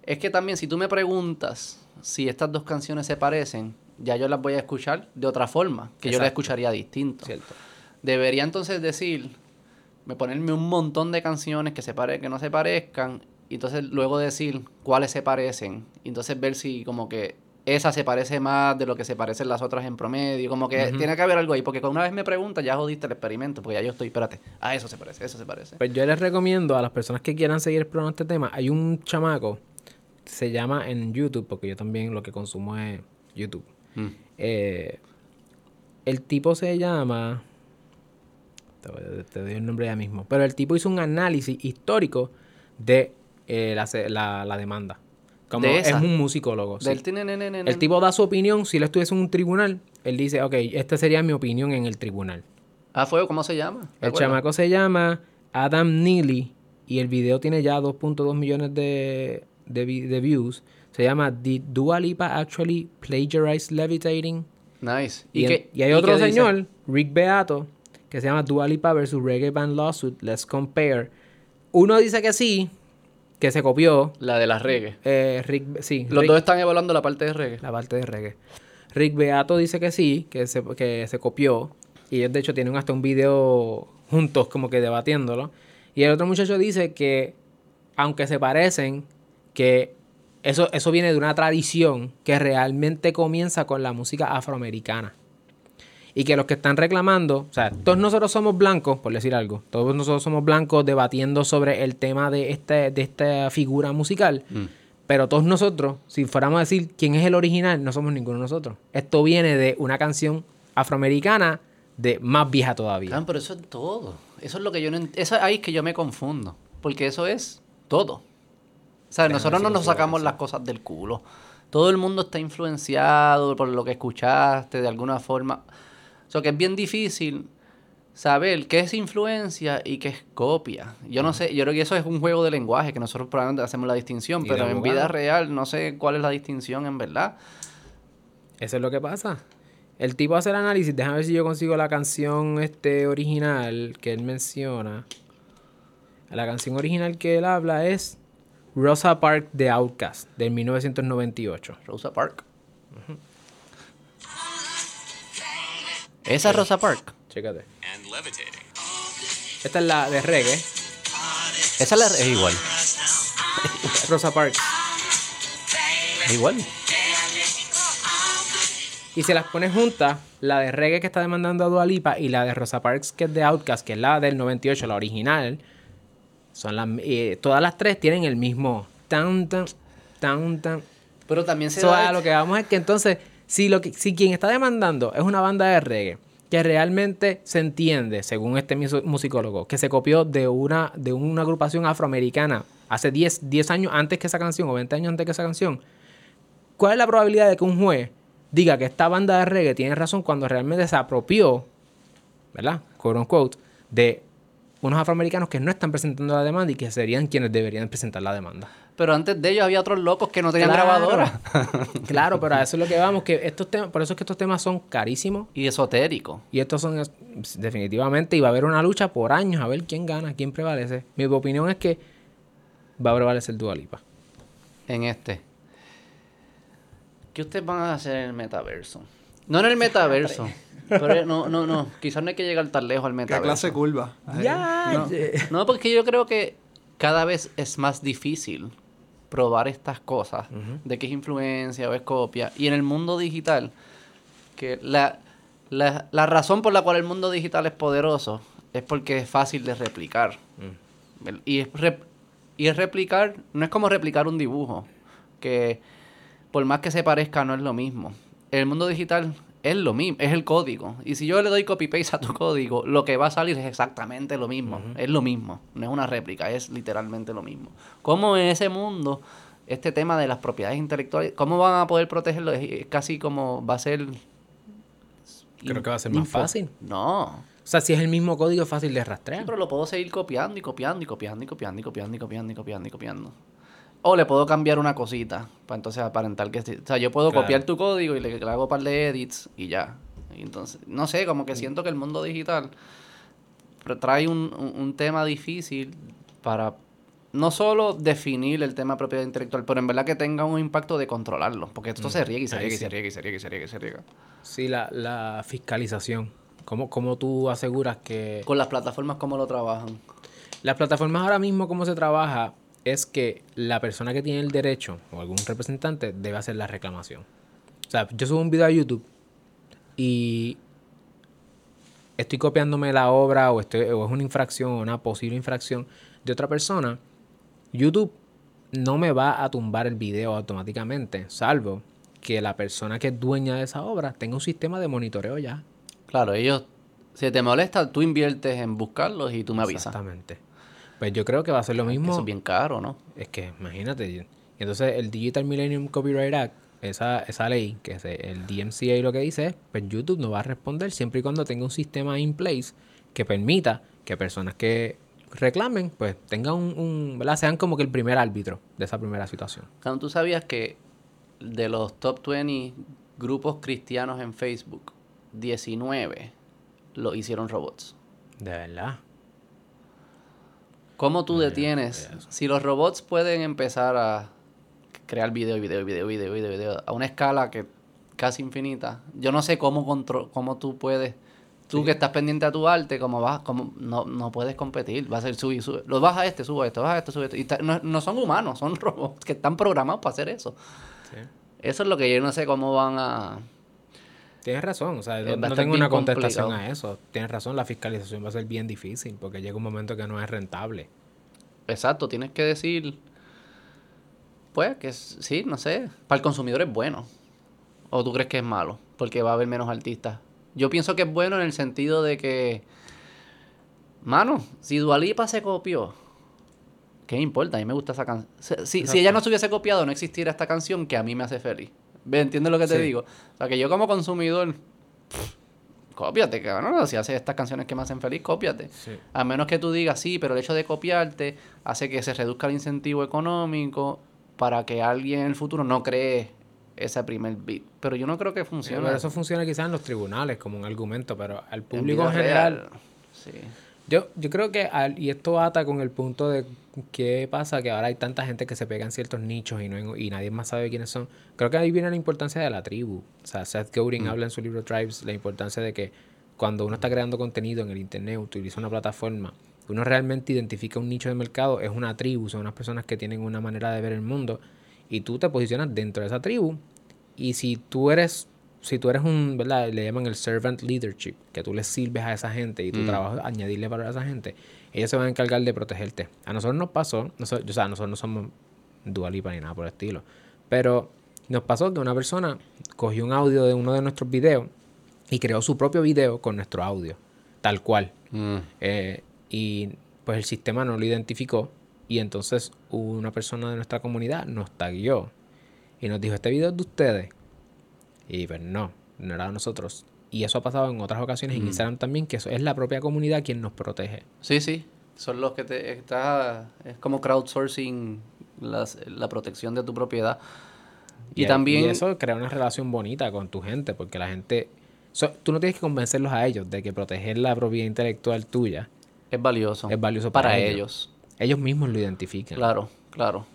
es que también si tú me preguntas si estas dos canciones se parecen, ya yo las voy a escuchar de otra forma, que yo las escucharía distinto. ¿Cierto? Debería entonces decir, me ponerme un montón de canciones que se pare, que no se parezcan, y entonces luego decir cuáles se parecen, y entonces ver si como que esa se parece más de lo que se parecen las otras en promedio, como que tiene que haber algo ahí, porque una vez me preguntas ya jodiste el experimento, porque ya yo estoy, espérate, ah, eso se parece, eso se parece. Pues yo les recomiendo a las personas que quieran seguir explorando este tema, hay un chamaco, se llama en YouTube, porque yo también lo que consumo es YouTube. Mm. Eh, el tipo se llama. Te, doy el nombre ya mismo. Pero el tipo hizo un análisis histórico de eh, la, la- la demanda. Como De es un musicólogo. sí. El tipo da su opinión. Si él estuviese en un tribunal, él dice, ok, esta sería mi opinión en el tribunal. Ah, fue, ¿cómo se llama? ¿Te El chamaco se llama Adam Neely y el video tiene ya 2.2 millones de, de views. Se llama Did Dua Lipa Actually Plagiarize Levitating? Nice. Y, qué- y hay y otro dice? señor, Rick Beato, que se llama Dua Lipa versus Reggae Band Lawsuit. Let's compare. Uno dice que sí, que se copió. La de las reggae. Eh, Rick, sí, Los Rick- dos están evaluando la parte de reggae. la parte de reggae. Rick Beato dice que sí, que se, que se copió. Y ellos, de hecho, tienen hasta un video juntos, como que debatiéndolo. Y el otro muchacho dice que, aunque se parecen, que eso, eso viene de una tradición que realmente comienza con la música afroamericana. Y que los que están reclamando, o sea, todos nosotros somos blancos, por decir algo, todos nosotros somos blancos debatiendo sobre el tema de, este, de esta figura musical. Mm. Pero todos nosotros, si fuéramos a decir quién es el original, no somos ninguno de nosotros. Esto viene de una canción afroamericana de más vieja todavía. Ah, pero eso es todo. Eso es lo que yo no Eso ahí es que yo me confundo. Porque eso es todo. O sea, nosotros no nos sacamos las cosas del culo. Todo el mundo está influenciado por lo que escuchaste de alguna forma. O sea, que es bien difícil saber qué es influencia y qué es copia. Yo no sé, yo creo que eso es un juego de lenguaje que nosotros probablemente hacemos la distinción, pero en vida real no sé cuál es la distinción en verdad. Eso es lo que pasa. El tipo hace el análisis, déjame ver si yo consigo la canción este original que él menciona. La canción original que él habla es Rosa Park de Outcast, del 1998. Rosa Park. Esa es Rosa Park. Chécate. Esta es la de reggae, Esa es, la- es igual. Rosa Parks. Es igual. Y se las pones juntas, la de reggae que está demandando a Dua Lipa y la de Rosa Parks que es de Outkast, que es la del 98, la original. Son las eh, todas las tres tienen el mismo tan tan tan tan. Pero también se So, da a lo que vamos es que entonces si lo que si quien está demandando es una banda de reggae que realmente se entiende, según este musicólogo, que se copió de una de una agrupación afroamericana hace 10, 10 años antes que esa canción o 20 años antes que esa canción, ¿Cuál es la probabilidad de que un juez diga que esta banda de reggae tiene razón cuando realmente se apropió, ¿verdad? Quote unquote, de unos afroamericanos que no están presentando la demanda y que serían quienes deberían presentar la demanda. Pero antes de ellos había otros locos que no tenían Claro. grabadora. Claro, pero a eso es lo que vamos, que estos temas, por eso es que estos temas son carísimos y esotérico. y estos son definitivamente y va a haber una lucha por años a ver quién gana, quién prevalece. Mi opinión es que va a prevalecer Dua Lipa. En este. ¿Qué ustedes van a hacer en el metaverso? No en el metaverso. Pero no, no, no. Quizás no hay que llegar tan lejos al ¿Qué metaverso. clase de curva? Ya, No. No, porque yo creo que cada vez es más difícil probar estas cosas de que es influencia o es copia. Y en el mundo digital, que la, la, la razón por la cual el mundo digital es poderoso es porque es fácil de replicar. El- Y, es rep- y es replicar, no es como replicar un dibujo, que por más que se parezca no es lo mismo. En el mundo digital es lo mismo, es el código. Y si yo le doy copy paste a tu código, lo que va a salir es exactamente lo mismo. Es lo mismo, no es una réplica, es literalmente lo mismo. ¿Cómo en ese mundo, este tema de las propiedades intelectuales, cómo van a poder protegerlo? Es, casi como va a ser... Creo que va a ser más fácil. No. o sea, si es el mismo código es fácil de Sí, rastrear. pero lo puedo seguir copiando y copiando y copiando y copiando y copiando y copiando y copiando y copiando. O le puedo cambiar una cosita para entonces aparentar que... O sea, yo puedo Claro. copiar tu código y le, le hago un par de edits y ya. Y entonces, no sé, como que siento que el mundo digital tra- trae un, un- un tema difícil para no solo definir el tema propiedad intelectual, pero en verdad que tenga un impacto de controlarlo. Porque esto se riega y se riega y sí. se riega y se riega y se riega y se riega. Sí, la, la fiscalización. ¿Cómo, ¿Cómo tú aseguras que... Con las plataformas, ¿cómo lo trabajan? Las plataformas ahora mismo, cómo se trabaja, es que la persona que tiene el derecho o algún representante debe hacer la reclamación. O sea, yo subo un video a YouTube y estoy copiándome la obra o, estoy, o es una infracción o una posible infracción de otra persona, YouTube no me va a tumbar el video automáticamente, salvo que la persona que es dueña de esa obra tenga un sistema de monitoreo ya. Claro, ellos, si te molesta, tú inviertes en buscarlos y tú me avisas. Exactamente. Pues yo creo que va a ser lo mismo. Eso es bien caro, ¿no? Es que, imagínate. Entonces, el Digital Millennium Copyright Act, esa, esa ley, que es el DMCA lo que dice es, pues YouTube no va a responder siempre y cuando tenga un sistema in place que permita que personas que reclamen, pues tengan un, un- ¿verdad? Sean como que el primer árbitro de esa primera situación. Cuando tú sabías que de los top 20 grupos cristianos en Facebook, 19 lo hicieron robots. De verdad. ¿Cómo tú detienes? Si los robots pueden empezar a crear video, video, video, video, video, video a una escala que casi infinita, yo no sé cómo contro cómo tú puedes, tú que estás pendiente a tu arte, cómo vas, cómo no, no puedes competir, va a ser subir, sube, lo baja este, sube este, baja este, sube este, y ta- no, no son humanos, son robots que están programados para hacer eso. Sí. Eso es lo que yo no sé cómo van a... Tienes razón, o sea, no, tengo una contestación complicado. a eso. Tienes razón, la fiscalización va a ser bien difícil porque llega un momento que no es rentable. Exacto, tienes que decir, pues que sí, no sé, para el consumidor es bueno. ¿O tú crees que es malo? Porque va a haber menos artistas. Yo pienso que es bueno en el sentido de que, mano, si Dualipa se copió, ¿qué importa? A mí me gusta esa canción. Si, si ella no se hubiese copiado, no existiera esta canción que a mí me hace feliz. ¿Ve? ¿Entiendes lo que te Sí. digo? O sea, que yo como consumidor, pff, cópiate, cabrón. Si haces estas canciones que me hacen feliz, cópiate. Sí. A menos que tú digas, sí, pero el hecho de copiarte hace que se reduzca el incentivo económico para que alguien en el futuro no cree ese primer beat. Pero yo no creo que funcione. Pero eso funciona quizás en los tribunales como un argumento, pero al público en general, real. Sí. Yo, yo creo que, al- y esto ata con el punto de qué pasa, que ahora hay tanta gente que se pega en ciertos nichos y, no y nadie más sabe quiénes son. Creo que ahí viene la importancia de la tribu. O sea, Seth Godin habla en su libro Tribes la importancia de que cuando uno está creando contenido en el internet, utiliza una plataforma, uno realmente identifica un nicho de mercado, es una tribu, son unas personas que tienen una manera de ver el mundo y tú te posicionas dentro de esa tribu y si tú eres si tú eres un, ¿verdad? Le llaman el servant leadership, que tú le sirves a esa gente y tu trabajo es añadirle valor a esa gente, ellos se van a encargar de protegerte. A nosotros nos pasó, nosotros, o sea, nosotros no somos dualipa ni nada por el estilo, pero nos pasó que una persona cogió un audio de uno de nuestros videos y creó su propio video con nuestro audio, tal cual. Eh, y pues el sistema no lo identificó y entonces una persona de nuestra comunidad nos taguió y nos dijo, este video es de ustedes. Y pues no, no era de nosotros. Y eso ha pasado en otras ocasiones en Instagram también, que eso es la propia comunidad quien nos protege. Sí, sí. Son los que te está es como crowdsourcing las- la protección de tu propiedad. Y, también y eso crea una relación bonita con tu gente, porque la gente... so- tú no tienes que convencerlos a ellos de que proteger la propiedad intelectual tuya, es valioso. es valioso para, para ellos. ellos. ellos mismos lo identifican. Claro, claro.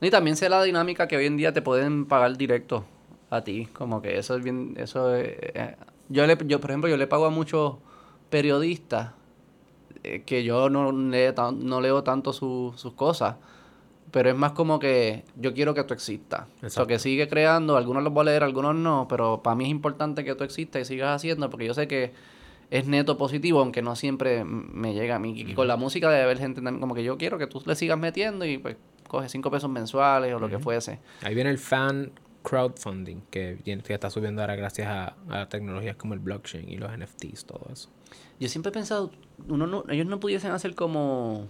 Y también sé la dinámica que hoy en día te pueden pagar directo a ti, como que eso es bien, eso es, eh, yo le, yo por ejemplo yo le pago a muchos periodistas eh, que yo no, leo tan- no leo tanto su- sus cosas, pero es más como que yo quiero que tú existas, o sea, que sigue creando, algunos los voy a leer, algunos no, pero para mí es importante que tú existas y sigas haciendo, porque yo sé que es neto positivo, aunque no siempre me llega a mí. Y con la música debe haber gente también como que yo quiero que tú le sigas metiendo y pues coge cinco pesos mensuales o lo que fuese. Ahí viene el fan crowdfunding, que, está subiendo ahora gracias a, a tecnologías como el blockchain y los NFTs, todo eso. Yo siempre he pensado, uno no, ellos no pudiesen hacer como,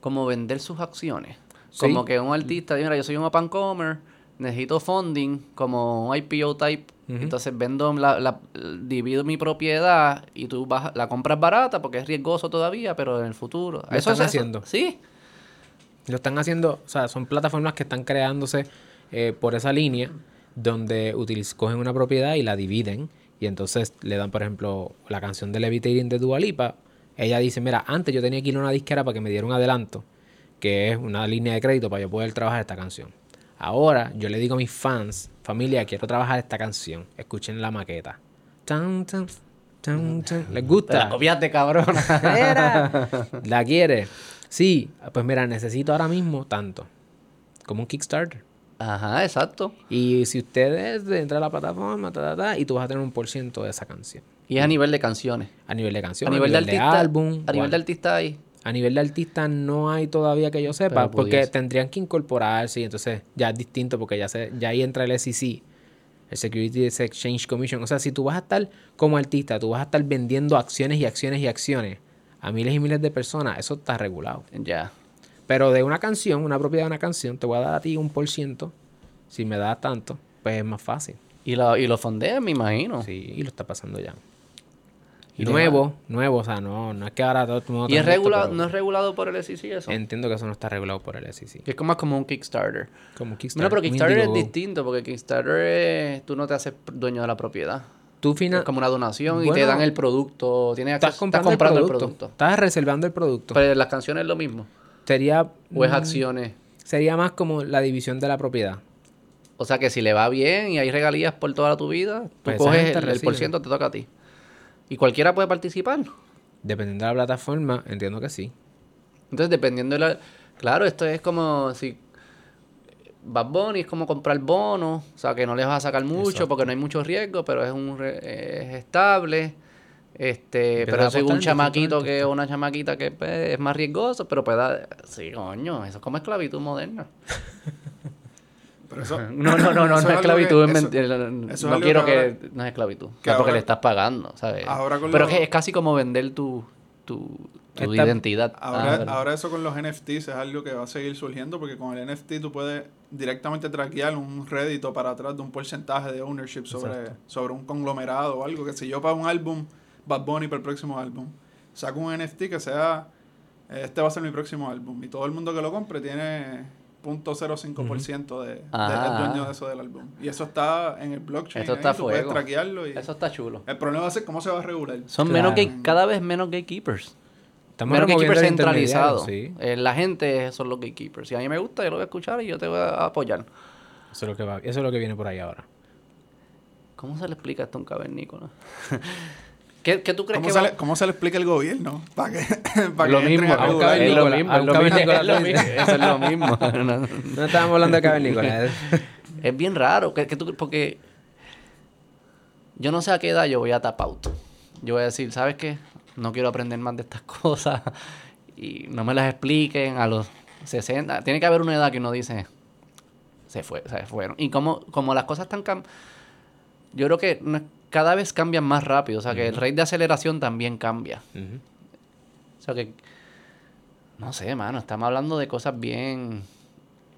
como vender sus acciones. Sí. Como que un artista, mira, yo soy un up comer, necesito funding, como un IPO type. Entonces vendo, la, la- divido mi propiedad y tú vas, la compras barata porque es riesgoso todavía, pero en el futuro. Lo están es- haciendo. Sí. Lo están haciendo, o sea, son plataformas que están creándose eh, por esa línea donde utiliz- cogen una propiedad y la dividen y entonces le dan, por ejemplo, la canción de Levitating de Dua Lipa. Ella dice, mira, antes yo tenía que ir a una disquera para que me diera un adelanto, que es una línea de crédito para yo poder trabajar esta canción. Ahora yo le digo a mis fans, familia, quiero trabajar esta canción, escuchen la maqueta. Tan, tan, tan. ¿Les gusta? la copiaste, cabrón. ¿La quiere? Sí. Pues mira, necesito ahora mismo tanto. Como un Kickstarter. Ajá, exacto. Y si ustedes entra a la plataforma, ta, ta, ta, y tú vas a tener un por ciento de esa canción. Y es a nivel de canciones. A nivel de canción, a nivel de artista. álbum. a nivel de bueno. artista ahí. A nivel de artista no hay todavía que yo sepa, Pero porque pudiese. tendrían que incorporarse y entonces ya es distinto porque ya se, ya ahí entra el SEC, el Securities Exchange Commission. O sea, si tú vas a estar como artista, tú vas a estar vendiendo acciones y acciones y acciones a miles y miles de personas, eso está regulado. Ya. Pero de una canción, una propiedad de una canción, te voy a dar a ti un por ciento. Si me das tanto, pues es más fácil. Y lo, y lo fondean, me imagino. Sí, y lo está pasando ya. Y nuevo, nuevo, o sea, no, no es que ahora todo el mundo ¿Y es regulado, pero no es regulado por el SEC eso? Entiendo que eso no está regulado por el SEC. Es como más como un Kickstarter. Como Kickstarter. Bueno, pero Kickstarter es distinto porque Kickstarter es, tú no te haces dueño de la propiedad. Tú fina- Es como una donación y te dan el producto. Tienes estás acceso- comprando, estás comprando el, el producto. producto. Estás reservando el producto. Pero las canciones es lo mismo. Sería, O es mm, acciones. sería más como la división de la propiedad. O sea que si le va bien y hay regalías por toda tu vida, tú Pues coges el, por ciento te toca a ti. Y cualquiera puede participar. Dependiendo de la plataforma, entiendo que sí. Entonces, dependiendo de la... Claro, esto es como si... Bad Bunny es como comprar bonos, o sea que no les vas a sacar mucho Exacto. porque no hay mucho riesgo, pero es un re- es estable. Este, pero si un chamaquito que una chamaquita que pues, es más riesgoso, pero puede dar... Sí, coño, eso es como esclavitud moderna. Pero eso, No, no, no, no, es esclavitud, que- es eso- mentira. eso No, es quiero que que, ahora- no es esclavitud, que es porque ahora- le estás pagando, ¿sabes? ahora con Pero lo- que es casi como vender tu, tu, tu Esta- identidad. Ahora, Ah, verdad. ahora eso con los NFTs es algo que va a seguir surgiendo porque con el NFT tú puedes directamente traquear un rédito para atrás de un porcentaje de ownership sobre, sobre un conglomerado o algo. Que si yo pago un álbum, Bad Bunny para el próximo álbum, saco un NFT que sea, eh, este va a ser mi próximo álbum y todo el mundo que lo compre tiene 0.05% de, de, es dueño de eso del álbum. Y eso está en el blockchain. Eso ahí, está tú puedes fuego. traquearlo y Eso está chulo. el problema va a ser cómo se va a regular. Son Claro. menos gay- cada vez menos gatekeepers. Estamos menos gatekeepers centralizados. Sí. Eh, la gente son los gatekeepers. Si a mí me gusta, yo lo voy a escuchar y yo te voy a apoyar. Eso es lo que va, eso es lo que viene por ahí ahora. ¿Cómo se le explica esto a un cavernícola? ¿Qué, qué tú crees ¿Cómo que se, va? le, ¿Cómo se le explica el gobierno? Para que, para lo que mismo, a es lo cavernícola, mismo, a un lo mismo, cavernícola es lo mismo, dice. eso es lo mismo. No, no. Estábamos hablando de cavernícola. Es bien raro, que, que tú, porque yo no sé a qué edad yo voy a tap out. Yo voy a decir, ¿sabes qué? No quiero aprender más de estas cosas y no me las expliquen a los 60. Tiene que haber una edad que uno dice, se fue, se fueron. Y como, como las cosas están cam yo creo que no es- cada vez cambian más rápido, o sea que el rate de aceleración también cambia. O sea que, no sé, mano, estamos hablando de cosas bien,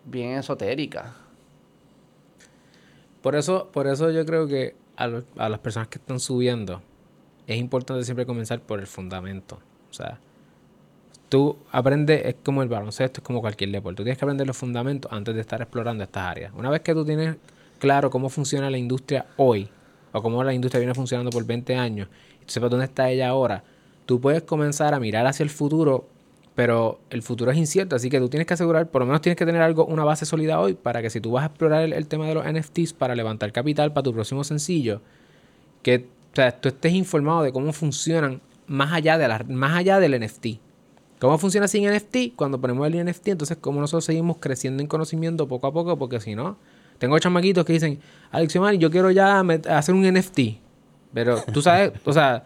bien esotéricas. Por eso, por eso yo creo que a, a las personas que están subiendo es importante siempre comenzar por el fundamento. O sea, tú aprendes, es como el baloncesto, es como cualquier deporte. Tú tienes que aprender los fundamentos antes de estar explorando estas áreas. Una vez que tú tienes claro cómo funciona la industria hoy, o cómo la industria viene funcionando por 20 años, y tú sepas dónde está ella ahora, tú puedes comenzar a mirar hacia el futuro, pero el futuro es incierto, así que tú tienes que asegurar, por lo menos tienes que tener algo, una base sólida hoy, para que si tú vas a explorar el, tema de los NFTs para levantar capital para tu próximo sencillo, que o sea, tú estés informado de cómo funcionan más allá, de la, más allá del NFT. ¿Cómo funciona sin NFT? Cuando ponemos el NFT, entonces cómo nosotros seguimos creciendo en conocimiento poco a poco, porque si no, tengo chamaquitos que dicen, Alex Omar, yo quiero ya hacer un NFT. Pero tú sabes, o sea,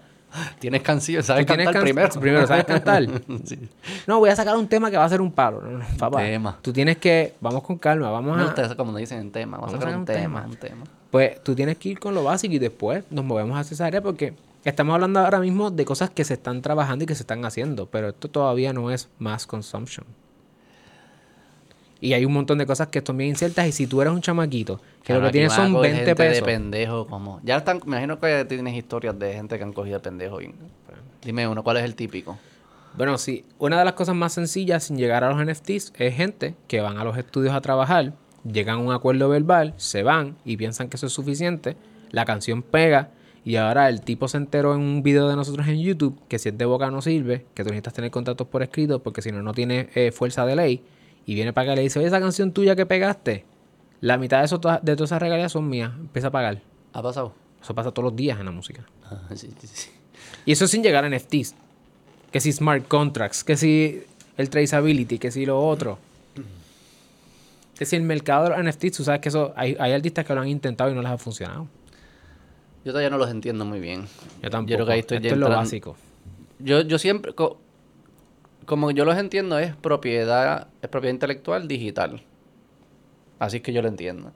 Tienes canción, sabes tienes cantar can- primero. Primero, ¿sabes cantar? Sí. No, voy a sacar un tema que va a ser un palo. No, no, papá. Tema. Tú tienes que, vamos con calma, vamos a... gusta eso como dicen en tema. Vamos, a sacar un tema, un tema. Pues tú tienes que ir con lo básico y después nos movemos hacia esa área porque estamos hablando ahora mismo de cosas que se están trabajando y que se están haciendo, pero esto todavía no es mass consumption. Y hay un montón de cosas que son bien inciertas y si tú eres un chamaquito que lo que tienes son coger 20 gente de pesos. pendejo como... Ya están... Me imagino que tienes historias de gente que han cogido de pendejo. y- Dime uno, ¿cuál es el típico? Bueno, sí, una de las cosas más sencillas sin llegar a los NFTs es gente que van a los estudios a trabajar, llegan a un acuerdo verbal, se van y piensan que eso es suficiente, la canción pega y ahora el tipo se enteró en un video de nosotros en YouTube que si es de boca no sirve, que tú necesitas tener contratos por escrito porque si no, no tiene eh, fuerza de ley y viene para acá y le dice, oye, esa canción tuya que pegaste, la mitad de, eso, de todas esas regalías son mías, empieza a pagar. ¿Ha pasado? Eso pasa todos los días en la música. Ah, sí, sí, sí. Y eso sin llegar a NFTs. Que si smart contracts, que si el traceability, que si lo otro. Que si el mercado de los NFTs, tú sabes que eso hay, hay artistas que lo han intentado y no les ha funcionado. Yo todavía no los entiendo muy bien. Yo tampoco. creo que ahí estoy Esto es lo básico. Yo, yo siempre... co- como yo los entiendo, es propiedad, es propiedad intelectual digital. Así es que yo lo entiendo.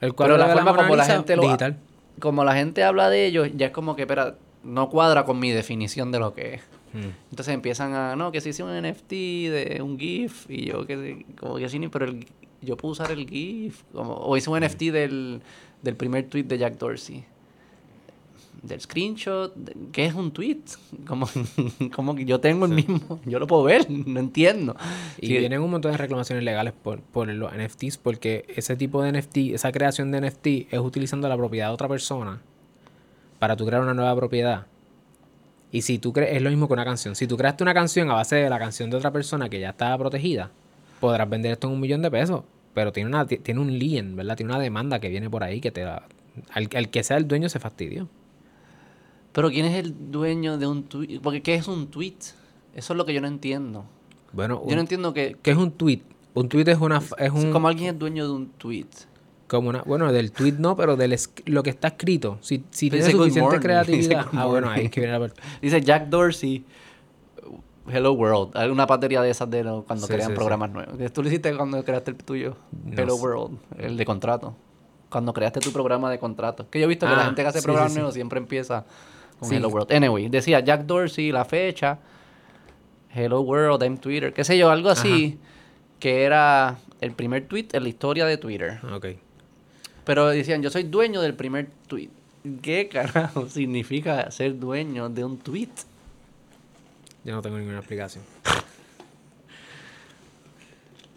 El cuadro Pero la de forma como la gente lo digital. como la gente habla de ellos, ya es como que, espera, no cuadra con mi definición de lo que es. Mm. Entonces empiezan a, no, que se hizo un NFT de un GIF y yo que como que sí, pero el- yo puedo usar el GIF, como, o hice un NFT del, del primer tweet de Jack Dorsey. Del screenshot, de- ¿qué es un tweet? Como, como que yo tengo el mismo, yo lo puedo ver, no entiendo. Y Sí, vienen un montón de reclamaciones legales por, por los NFTs porque ese tipo de NFT, esa creación de NFT es utilizando la propiedad de otra persona para tú crear una nueva propiedad. Y si tú crees, es lo mismo que una canción. Si tú creaste una canción a base de la canción de otra persona que ya estaba protegida, podrás vender esto en un millón de pesos. Pero tiene una ti- tiene un lien, ¿verdad? Tiene una demanda que viene por ahí que te da. Al, al que sea el dueño se fastidió. Pero ¿quién es el dueño de un tweet? Porque ¿qué es un tweet? Eso es lo que yo no entiendo. Bueno, Yo no entiendo que... ¿qué es un tweet? Un tweet es una es un Como alguien es dueño de un tweet. Como una, bueno, del tweet no, pero del lo que está escrito. Si, si tienes suficiente creatividad. Ah, bueno, ahí es que viene la parte. Dice Jack Dorsey, Hello World. Hay una batería de esas de lo- cuando Sí, crean sí, sí. programas nuevos. Tú lo hiciste cuando creaste el tuyo. No Hello sé. World, el de contrato. Cuando creaste tu programa de contrato. Que yo he visto que la Ah, gente que hace programas nuevos siempre empieza con Sí. Hello World. Anyway, decía Jack Dorsey, la fecha, Hello World, I'm Twitter, qué sé yo, algo así. Que era el primer tweet en la historia de Twitter. Ah, Ok. Pero decían, yo soy dueño del primer tweet. ¿Qué carajo significa ser dueño de un tweet? Yo no tengo ninguna explicación.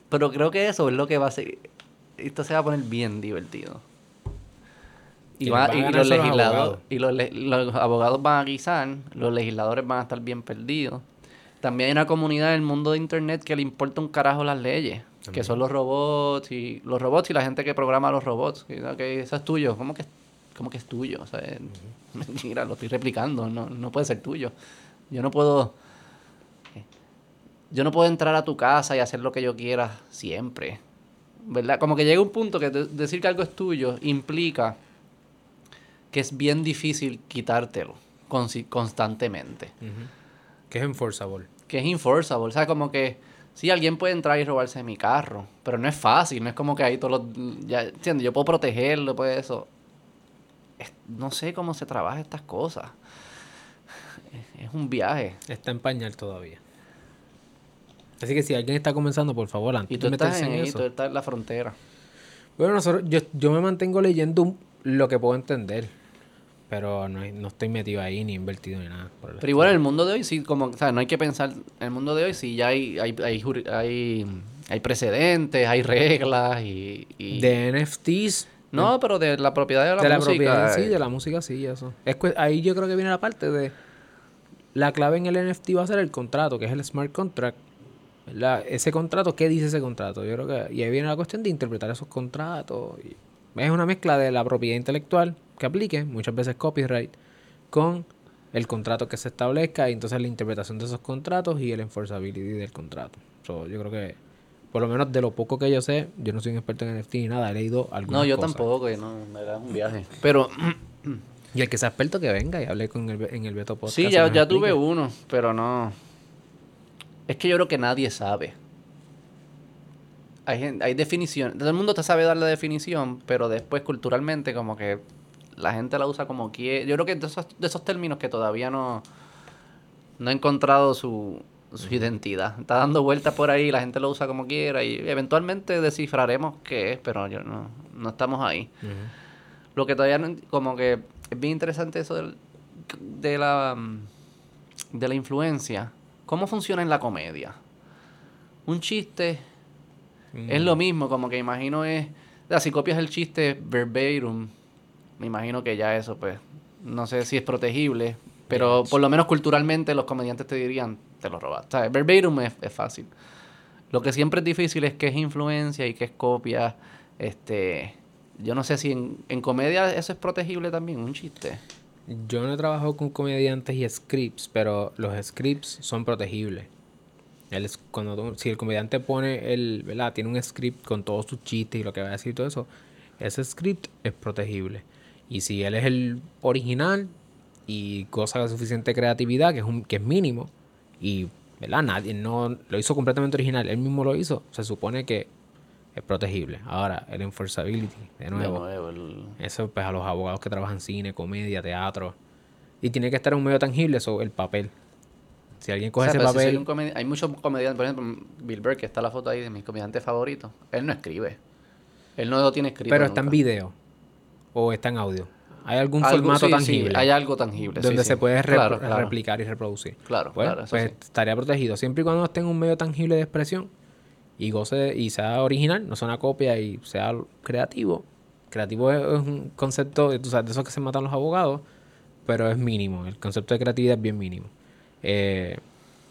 Pero creo que eso es lo que va a ser. Esto se va a poner bien divertido. Y, va- y los legisladores y los, le- los abogados van a guisar, los legisladores van a estar bien perdidos. También hay una comunidad en el mundo de internet que le importa un carajo las leyes, que son los robots y los robots y la gente que programa los robots. Que, eso es tuyo, ¿cómo que, cómo que es tuyo? O sea, es- mentira, lo estoy replicando, no, no puede ser tuyo. Yo no puedo yo no puedo entrar a tu casa y hacer lo que yo quiera siempre. ¿Verdad? Como que llega un punto que de- decir que algo es tuyo implica que es bien difícil quitártelo constantemente. Que es enforceable. Que es enforceable. O sea, como que sí, alguien puede entrar y robarse mi carro, pero no es fácil. No es como que ahí todos los... Ya, ¿entiendes? Yo puedo protegerlo, pues eso. Es- no sé cómo se trabaja estas cosas. Es- Es un viaje. Está en pañal todavía. Así que si alguien está comenzando, por favor, antes Y tú de estás en eso. tú estás en la frontera. Bueno, nosotros, yo, yo me mantengo leyendo lo que puedo entender. Pero no, no estoy metido ahí ni invertido ni nada. por el Pero igual en el mundo de hoy sí, como, o sea, no hay que pensar, en el mundo de hoy sí ya hay, hay, hay, hay, hay precedentes, hay reglas y... y- De NFTs. no, pero de la propiedad de la de la música. propiedad, sí, eh, de la música, sí, eso. Es que ahí yo creo que viene la parte de. La clave en el NFT va a ser el contrato, que es el smart contract. ¿verdad? Ese contrato, ¿qué dice ese contrato? Yo creo que. Y ahí viene la cuestión de interpretar esos contratos. y- es una mezcla de la propiedad intelectual que aplique, muchas veces copyright, con el contrato que se establezca y entonces la interpretación de esos contratos y el enforceability del contrato. So, yo creo que, por lo menos de lo poco que yo sé, yo no soy un experto en NFT ni nada, he leído algunas No, yo cosas. tampoco, que no, me da un viaje. Pero Y el que sea experto que venga y hable con el, en el Beto Podcast. sí, ya, ya tuve uno, pero no... Es que yo creo que nadie sabe. Hay, hay definición, todo el mundo te sabe dar la definición, pero después culturalmente como que la gente la usa como quiere. Yo creo que de esos, de esos términos que todavía no, no ha encontrado su, su identidad. Está dando vueltas por ahí, la gente lo usa como quiera y eventualmente descifraremos qué es, pero yo no, no estamos ahí. Lo que todavía no, como que es bien interesante eso del- de la mm, de la influencia. ¿Cómo funciona en la comedia? Un chiste es lo mismo, como que imagino es, o sea, si copias el chiste verbatim, me imagino que ya eso pues no sé si es protegible, pero por lo menos culturalmente los comediantes te dirían, te lo robaste. O sea, verbatim es, es fácil. Lo que siempre es difícil es que es influencia y que es copia. Este, yo no sé si en, en comedia eso es protegible también, un chiste. Yo no he trabajado con comediantes y scripts, pero los scripts son protegibles. Él es- cuando si el comediante pone el, ¿verdad? Tiene un script con todos sus chistes y lo que va a decir y todo eso, ese script es protegible. Y si él es el original y goza de suficiente creatividad, que es un, que es mínimo, y ¿verdad? nadie no lo hizo completamente original, él mismo lo hizo, se supone que es protegible. Ahora, el enforceability, de nuevo, De nuevo, el- eso pues a los abogados que trabajan cine, comedia, teatro. Y tiene que estar en un medio tangible, eso, el papel. Si alguien coge O sea, ese si papel, comedi- hay muchos comediantes, por ejemplo, Bill Burr, que está la foto ahí de mis comediantes favoritos. Él no escribe. Él no lo tiene escrito. pero está en video o está en audio. Hay algún Algo- formato sí, sí, tangible hay algo tangible. donde sí. se puede rep- Claro, claro. replicar y reproducir. Claro, Pues, claro, pues estaría protegido siempre y cuando esté en un medio tangible de expresión y goce y sea original, no sea una copia y sea creativo. Creativo es, es un concepto, tú sabes, de esos que se matan los abogados, pero es mínimo. El concepto de creatividad es bien mínimo. Eh,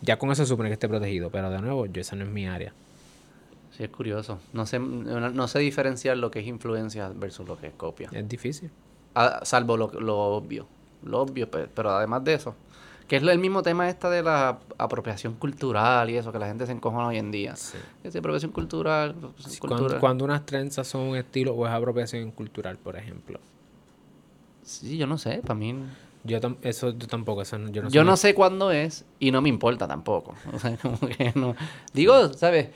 ya con eso se supone que esté protegido, pero de nuevo, yo esa no es mi área. Sí, es curioso. No sé, no, no sé diferenciar lo que es influencia versus lo que es copia. Es difícil. Ah, salvo lo, lo obvio. Lo obvio, pe- pero además de eso. Que es el mismo tema esta de la apropiación cultural y eso, que la gente se encojona hoy en día. Sí. Es apropiación cultural. apropiación Sí, cultural. Cuando, cuando unas trenzas son un estilo o es apropiación cultural, por ejemplo. Sí, yo no sé, para mí... Yo tam- eso yo tampoco, eso no- yo no Yo sé. no sé cuándo es y no me importa tampoco. O sea, como que no... Digo, ¿sabes?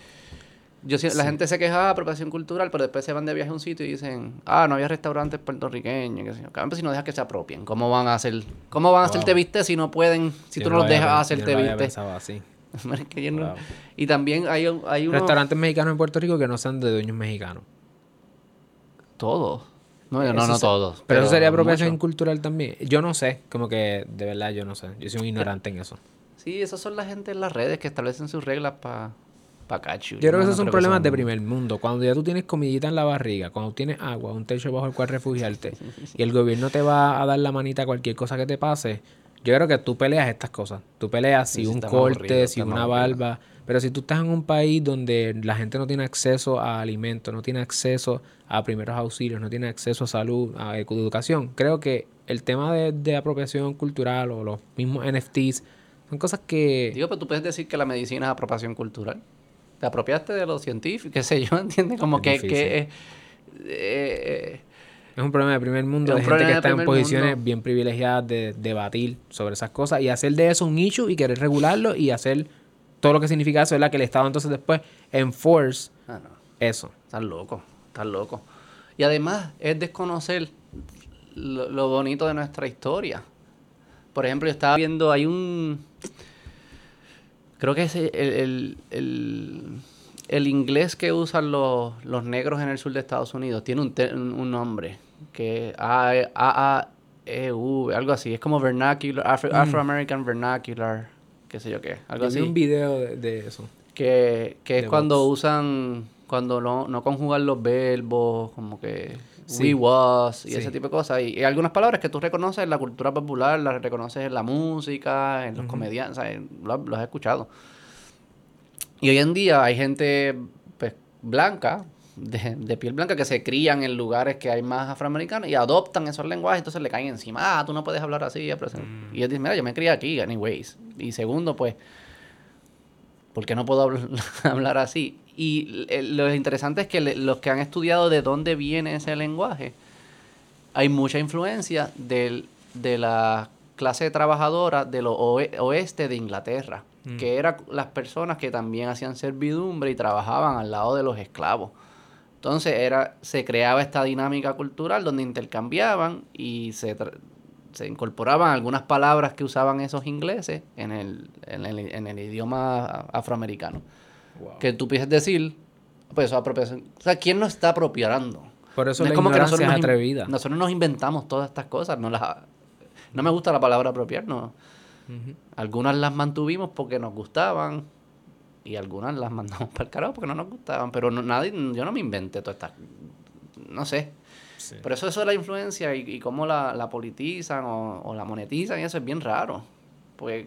Yo, La gente se queja de apropiación cultural, pero después se van de viaje a un sitio y dicen, ah, no había restaurantes puertorriqueños, yo. Caramba, si no dejas que se apropien, ¿cómo van a hacer, cómo van a hacerte Wow. viste si no pueden, si Yo tú no lo los dejas yo hacerte no viste? así. Que yo no- Wow. Y también hay, hay unos... Restaurantes mexicanos en Puerto Rico que no sean de dueños mexicanos. Todos. No, no, Eso no se- todos. Pero, eso sería apropiación cultural también. Yo no sé, como que de verdad yo no sé. Yo soy un ignorante en eso. Sí, esos son la gente en las redes que establecen sus reglas para Yo creo que esos son problemas son- de primer mundo. Cuando ya tú tienes comidita en la barriga, cuando tienes agua, un techo bajo el cual refugiarte, y el gobierno te va a dar la manita a cualquier cosa que te pase, yo creo que tú peleas estas cosas. Tú peleas si un corte, aburrido, si una barba. Pero si tú estás en un país donde la gente no tiene acceso a alimentos, no tiene acceso a primeros auxilios, no tiene acceso a salud, a edu- educación, creo que el tema de, de apropiación cultural o los mismos NFTs son cosas que... Digo, pero tú puedes decir que la medicina es apropiación cultural. Te apropiaste de lo científico, qué sé yo, ¿entiendes? Como Es que, que eh, eh, Es un problema de primer mundo, de gente que está en posiciones mundo. bien privilegiadas de debatir sobre esas cosas y hacer de eso un issue y querer regularlo y hacer todo lo que significa eso, ¿verdad? Que el Estado entonces después enforce ah, no, eso. estás loco, estás loco. Y además es desconocer lo, lo bonito de nuestra historia. Por ejemplo, yo estaba viendo, hay un... Creo que es el, el, el, el inglés que usan los, los negros en el sur de Estados Unidos. Tiene un, te- un, un nombre que A, A, E, U, algo así. Es como vernacular, Afro, Afro-American vernacular, qué sé yo qué, algo Yo así. un video de, de eso. Que, que es cuando usan, cuando no, no conjugan los verbos, como que Sí. we was y Sí. ese tipo de cosas. Y, y algunas palabras que tú reconoces en la cultura popular, las reconoces en la música, en los comediantes, o sea, en- lo, has escuchado. Y hoy en día hay gente pues, blanca, de, de piel blanca, que se crían en lugares que hay más afroamericanos y adoptan esos lenguajes, entonces le caen encima, ah, tú no puedes hablar así. Mm. Y ellos dicen, mira, yo me crié aquí, anyways. Y segundo, pues, ¿por qué no puedo hablar, así? Y eh, lo interesante es que los que han estudiado de dónde viene ese lenguaje, hay mucha influencia del, de la clase trabajadora del oe- oeste de Inglaterra, que eran las personas que también hacían servidumbre y trabajaban al lado de los esclavos. Entonces era, se creaba esta dinámica cultural donde intercambiaban y se, se incorporaban algunas palabras que usaban esos ingleses en el, en el, en el idioma afroamericano. Que tú puedes decir, pues apropiación. O sea, ¿quién nos está apropiando? Por eso No la es como que nosotros es nos, atrevida. nosotros nos inventamos todas estas cosas. No, las, no me gusta la palabra apropiar, no. Algunas las mantuvimos porque nos gustaban y algunas las mandamos para el carajo porque no nos gustaban. Pero no, nadie, yo no me inventé todas estas. No sé. Sí. Por eso eso de la influencia y, y cómo la, la politizan o, o la monetizan y eso es bien raro. Pues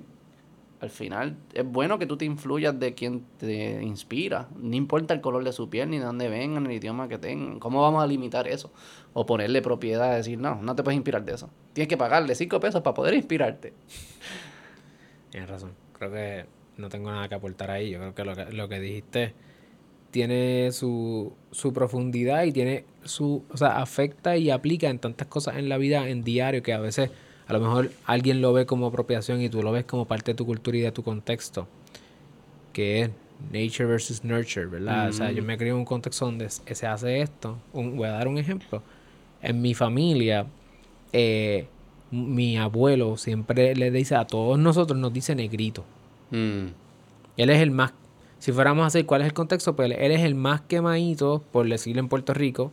al final es bueno que tú te influyas de quien te inspira. No importa el color de su piel, ni de dónde vengan, ni el idioma que tengan. ¿Cómo vamos a limitar eso? O ponerle propiedad, decir, no, no te puedes inspirar de eso. Tienes que pagarle cinco pesos para poder inspirarte. Tienes razón. Creo que no tengo nada que aportar ahí. Yo creo que lo que, lo que dijiste tiene su, su profundidad y tiene su, o sea, afecta y aplica en tantas cosas en la vida en diario que a veces a lo mejor alguien lo ve como apropiación y tú lo ves como parte de tu cultura y de tu contexto. Que es nature versus nurture, ¿verdad? O sea, yo Mm. me crié en un contexto donde se se hace esto. Un- voy a dar un ejemplo. En mi familia, eh, mi abuelo siempre le dice a todos nosotros, nos dice negrito. Mm. Él es el más, si fuéramos a decir cuál es el contexto, pues él es el más quemadito, por decirlo en Puerto Rico,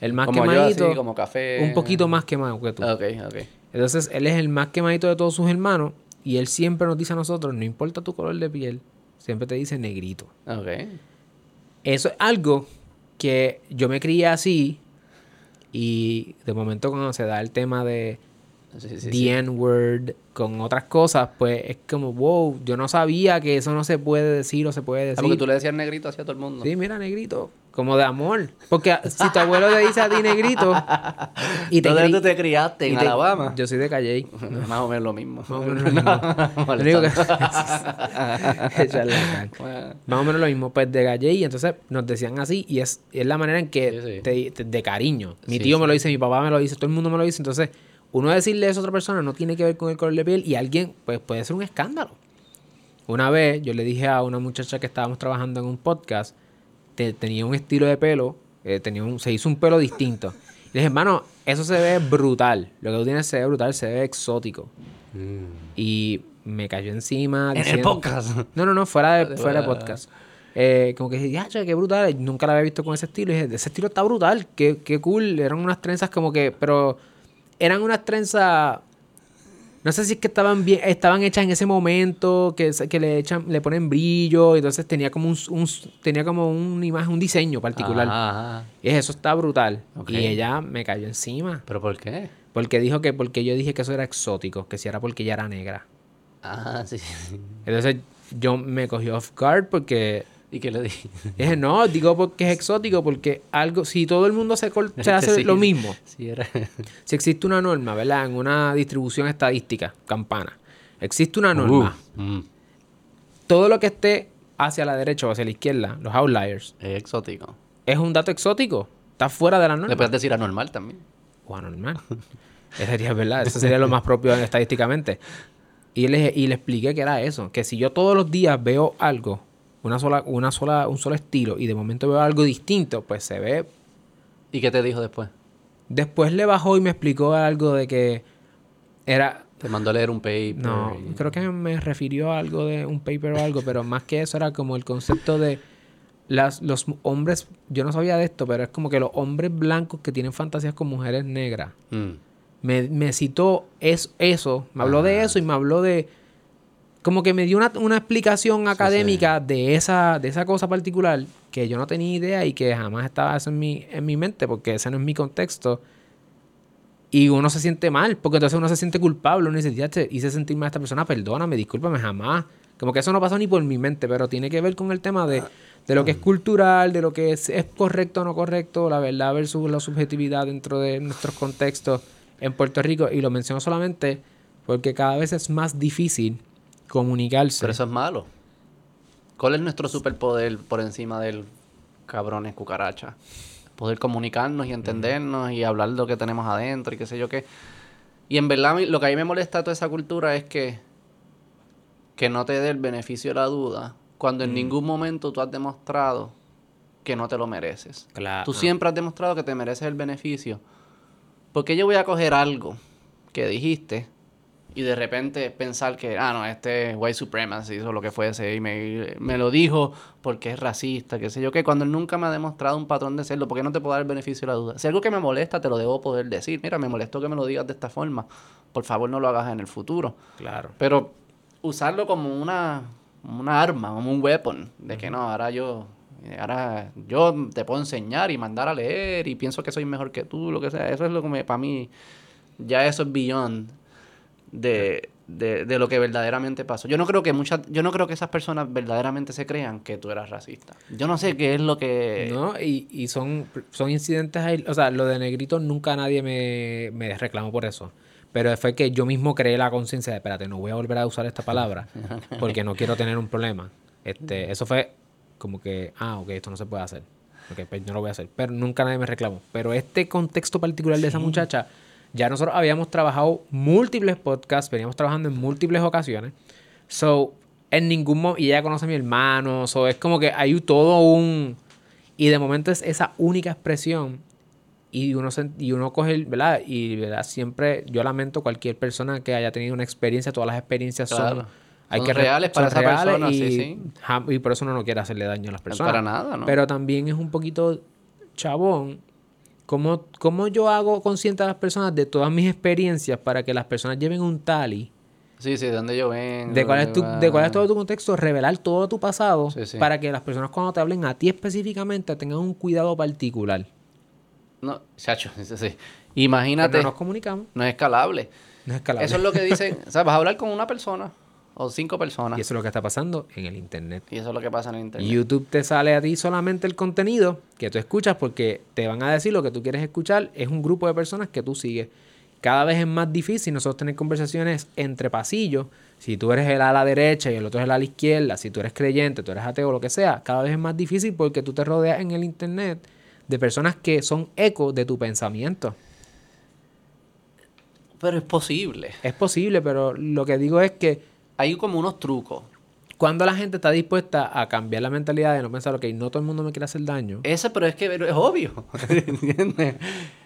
el más como yo, quemadito, así, como café. un poquito más quemado que tú. Ok, ok. Entonces, él es el más quemadito de todos sus hermanos y él siempre nos dice a nosotros, no importa tu color de piel, siempre te dice negrito. Ok. Eso es algo que yo me crié así y de momento cuando se da el tema de Sí, sí, the. N-word con otras cosas, pues es como, wow, yo no sabía que eso no se puede decir o se puede Ah, decir. porque tú le decías negrito hacia todo el mundo. Sí, mira, negrito. Como de amor. Porque si tu abuelo te dice a ti negrito y te, ¿Dónde tú te criaste? y ¿En te- Alabama? Yo soy de Calle. Más o menos lo mismo. Más o menos lo mismo. Lo que-. Bueno, Más o menos lo mismo, pues de Galle y entonces nos decían así y es, es la manera en que Sí, sí. te- te- de cariño. Mi Sí, tío me lo dice, mi papá me lo dice, todo el mundo me lo dice, entonces uno decirle eso a otra persona no tiene que ver con el color de piel y alguien pues puede ser un escándalo. Una vez yo le dije a una muchacha que estábamos trabajando en un podcast, te- tenía un estilo de pelo, eh, tenía un, se hizo un pelo distinto. Y le dije, hermano, eso se ve brutal. Lo que tú tienes se ve brutal, se ve exótico. Y me cayó encima. En el podcast. no, no, no, fuera de, fuera de podcast. Eh, como que dije, ya, che, qué brutal. Nunca la había visto con ese estilo. Y dije, ese estilo está brutal. Qué, qué cool. Eran unas trenzas como que, pero eran unas trenzas. No sé si es que estaban bien, estaban hechas en ese momento, que, que le echan, le ponen brillo, y entonces tenía como un, un- tenía como una imagen, un diseño particular. Ajá, ajá. Y eso está brutal. Y ella me cayó encima. ¿Pero por qué? Porque dijo que porque yo dije que eso era exótico, que si era porque ella era negra. Ah, sí. Entonces yo me cogió off guard porque ¿Y qué le dije? Dije, no, digo porque es exótico, porque algo, si todo el mundo se, col- se hace Sí, lo mismo, Sí, era. si existe una norma, ¿verdad? En una distribución estadística, campana, existe una norma, Uh, mm, todo lo que esté hacia la derecha o hacia la izquierda, los outliers, es exótico. es un dato exótico, está fuera de la norma. Le puedes decir anormal también. O anormal. Eso sería verdad, eso sería lo más propio estadísticamente. Y le, y le expliqué que era eso, que si yo todos los días veo algo, una sola, una sola, un solo estilo, y de momento veo algo distinto, pues se ve ¿Y qué te dijo después? Después le bajó y me explicó algo de que era... Te mandó a leer un paper. No, y- creo que me refirió a algo de un paper o algo, pero más que eso era como el concepto de las, los hombres, yo no sabía de esto, pero es como que los hombres blancos que tienen fantasías con mujeres negras. Mm. Me, me citó es, eso, me habló de eso y me habló de... Como que me dio una, una explicación académica De, esa, de esa cosa particular que yo no tenía idea y que jamás estaba eso en mi, en mi mente porque ese no es mi contexto. Y uno se siente mal, porque entonces uno se siente culpable. Uno dice, ya te hice sentir mal a esta persona, perdóname, discúlpame, jamás. Como que eso no pasó ni por mi mente, pero tiene que ver con el tema de, de lo que es cultural, de lo que es, es correcto o no correcto, la verdad versus la subjetividad dentro de nuestros contextos en Puerto Rico. Y lo menciono solamente porque cada vez es más difícil comunicarse. Pero eso es malo. ¿Cuál es nuestro superpoder por encima del cabrones cucaracha? Poder comunicarnos y entendernos y hablar de lo que tenemos adentro y qué sé yo qué. Y en verdad, lo que a mí me molesta toda esa cultura es que, que no te dé el beneficio de la duda cuando en ningún momento tú has demostrado que no te lo mereces. Claro. Tú siempre has demostrado que te mereces el beneficio. Porque yo voy a coger algo que dijiste y de repente pensar que, ah, no, este es white supremacy o lo que fuese y me, me lo dijo porque es racista, qué sé yo, que cuando él nunca me ha demostrado un patrón de serlo, ¿por qué no te puedo dar el beneficio de la duda? Si algo que me molesta, te lo debo poder decir. Mira, me molestó que me lo digas de esta forma. Por favor, no lo hagas en el futuro. Claro. Pero usarlo como una, una arma, como un weapon, de que no, ahora yo, ahora yo te puedo enseñar y mandar a leer y pienso que soy mejor que tú, lo que sea, eso es lo que me, para mí, ya eso es beyond de, de, de lo que verdaderamente pasó. Yo no creo que muchas, yo no creo que esas personas verdaderamente se crean que tú eras racista. Yo no sé qué es lo que... No, y, y son, son incidentes ahí. O sea, lo de negrito nunca nadie me, me reclamó por eso. Pero fue que yo mismo creé la conciencia de, espérate, no voy a volver a usar esta palabra porque no quiero tener un problema. Este, eso fue como que, ah, ok, esto no se puede hacer. Ok, pues no lo voy a hacer. Pero nunca nadie me reclamó. Pero este contexto particular de esa muchacha, ya nosotros habíamos trabajado múltiples podcasts, veníamos trabajando en múltiples ocasiones. So, en ningún momento, y ella conoce a mi hermano, o es como que hay todo un, y de momento es esa única expresión, y uno, y uno coge, ¿verdad? Y ¿verdad? siempre, yo lamento cualquier persona que haya tenido una experiencia, todas las experiencias son... Hay que reales para esa persona, y, sí, sí. y por eso uno no quiere hacerle daño a las personas. Para nada, ¿no? Pero también es un poquito chabón ¿Cómo, ¿Cómo, yo hago consciente a las personas de todas mis experiencias para que las personas lleven un tali? Sí, sí, de dónde yo vengo. De cuál, es tu, de cuál es todo tu contexto, revelar todo tu pasado para que las personas cuando te hablen a ti específicamente tengan un cuidado particular. No, chacho, sí, sí. Imagínate. no nos comunicamos. No es escalable. No es escalable. Eso es lo que dicen. o sea, vas a hablar con una persona o cinco personas. Y eso es lo que está pasando en el Internet. Y eso es lo que pasa en el Internet. YouTube te sale a ti solamente el contenido que tú escuchas porque te van a decir lo que tú quieres escuchar. Es un grupo de personas que tú sigues. Cada vez es más difícil nosotros tener conversaciones entre pasillos. Si tú eres el a la derecha y el otro es el a la izquierda, si tú eres creyente, tú eres ateo, lo que sea, cada vez es más difícil porque tú te rodeas en el Internet de personas que son eco de tu pensamiento. Pero es posible. Es posible, pero lo que digo es que hay como unos trucos. Cuando la gente está dispuesta a cambiar la mentalidad de no pensar, ok, no todo el mundo me quiere hacer daño. Ese, pero es que es obvio. ¿Entiendes?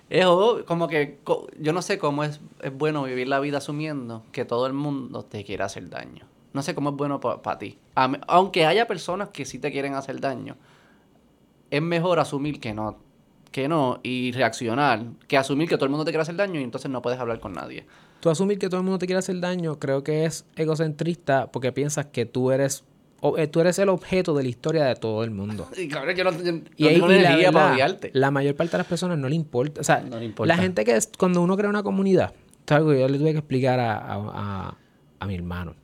Es obvio, como que yo no sé cómo es, es bueno vivir la vida asumiendo que todo el mundo te quiere hacer daño. No sé cómo es bueno para ti. Aunque haya personas que sí te quieren hacer daño, es mejor asumir que no, que no y reaccionar que asumir que todo el mundo te quiere hacer daño y entonces no puedes hablar con nadie tú asumir que todo el mundo te quiere hacer daño, creo que es egocentrista porque piensas que tú eres eh, tú eres el objeto de la historia de todo el mundo. Y claro, yo no, y ahí, la, para la mayor parte de las personas no le importa. O sea, la gente que es, cuando uno crea una comunidad, algo yo le tuve que explicar a, mi hermano.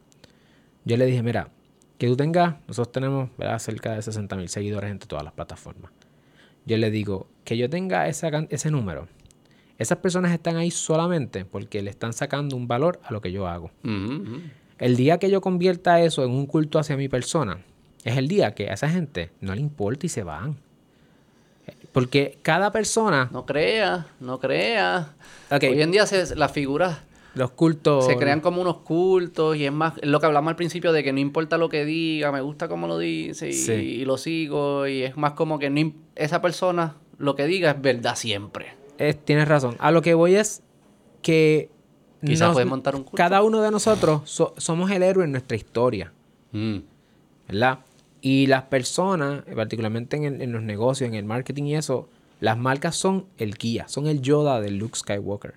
Yo le dije, mira, que tú tengas, nosotros tenemos cerca de 60 mil seguidores entre todas las plataformas. Yo le digo, que yo tenga esa, ese número esas personas están ahí solamente porque le están sacando un valor a lo que yo hago. El día que yo convierta eso en un culto hacia mi persona, es el día que a esa gente no le importa y se van. Porque cada persona... No crea, no crea. Hoy en día se, las figuras... Los cultos... Se crean como unos cultos y es más lo que hablamos al principio de que no importa lo que diga, me gusta cómo lo dice y, lo sigo y es más como que esa persona lo que diga es verdad siempre tienes razón. A lo que voy es que montar un cada uno de nosotros somos el héroe en nuestra historia. Mm. ¿Verdad? Y las personas, particularmente en, los negocios, en el marketing y eso, las marcas son el guía, son el Yoda de Luke Skywalker.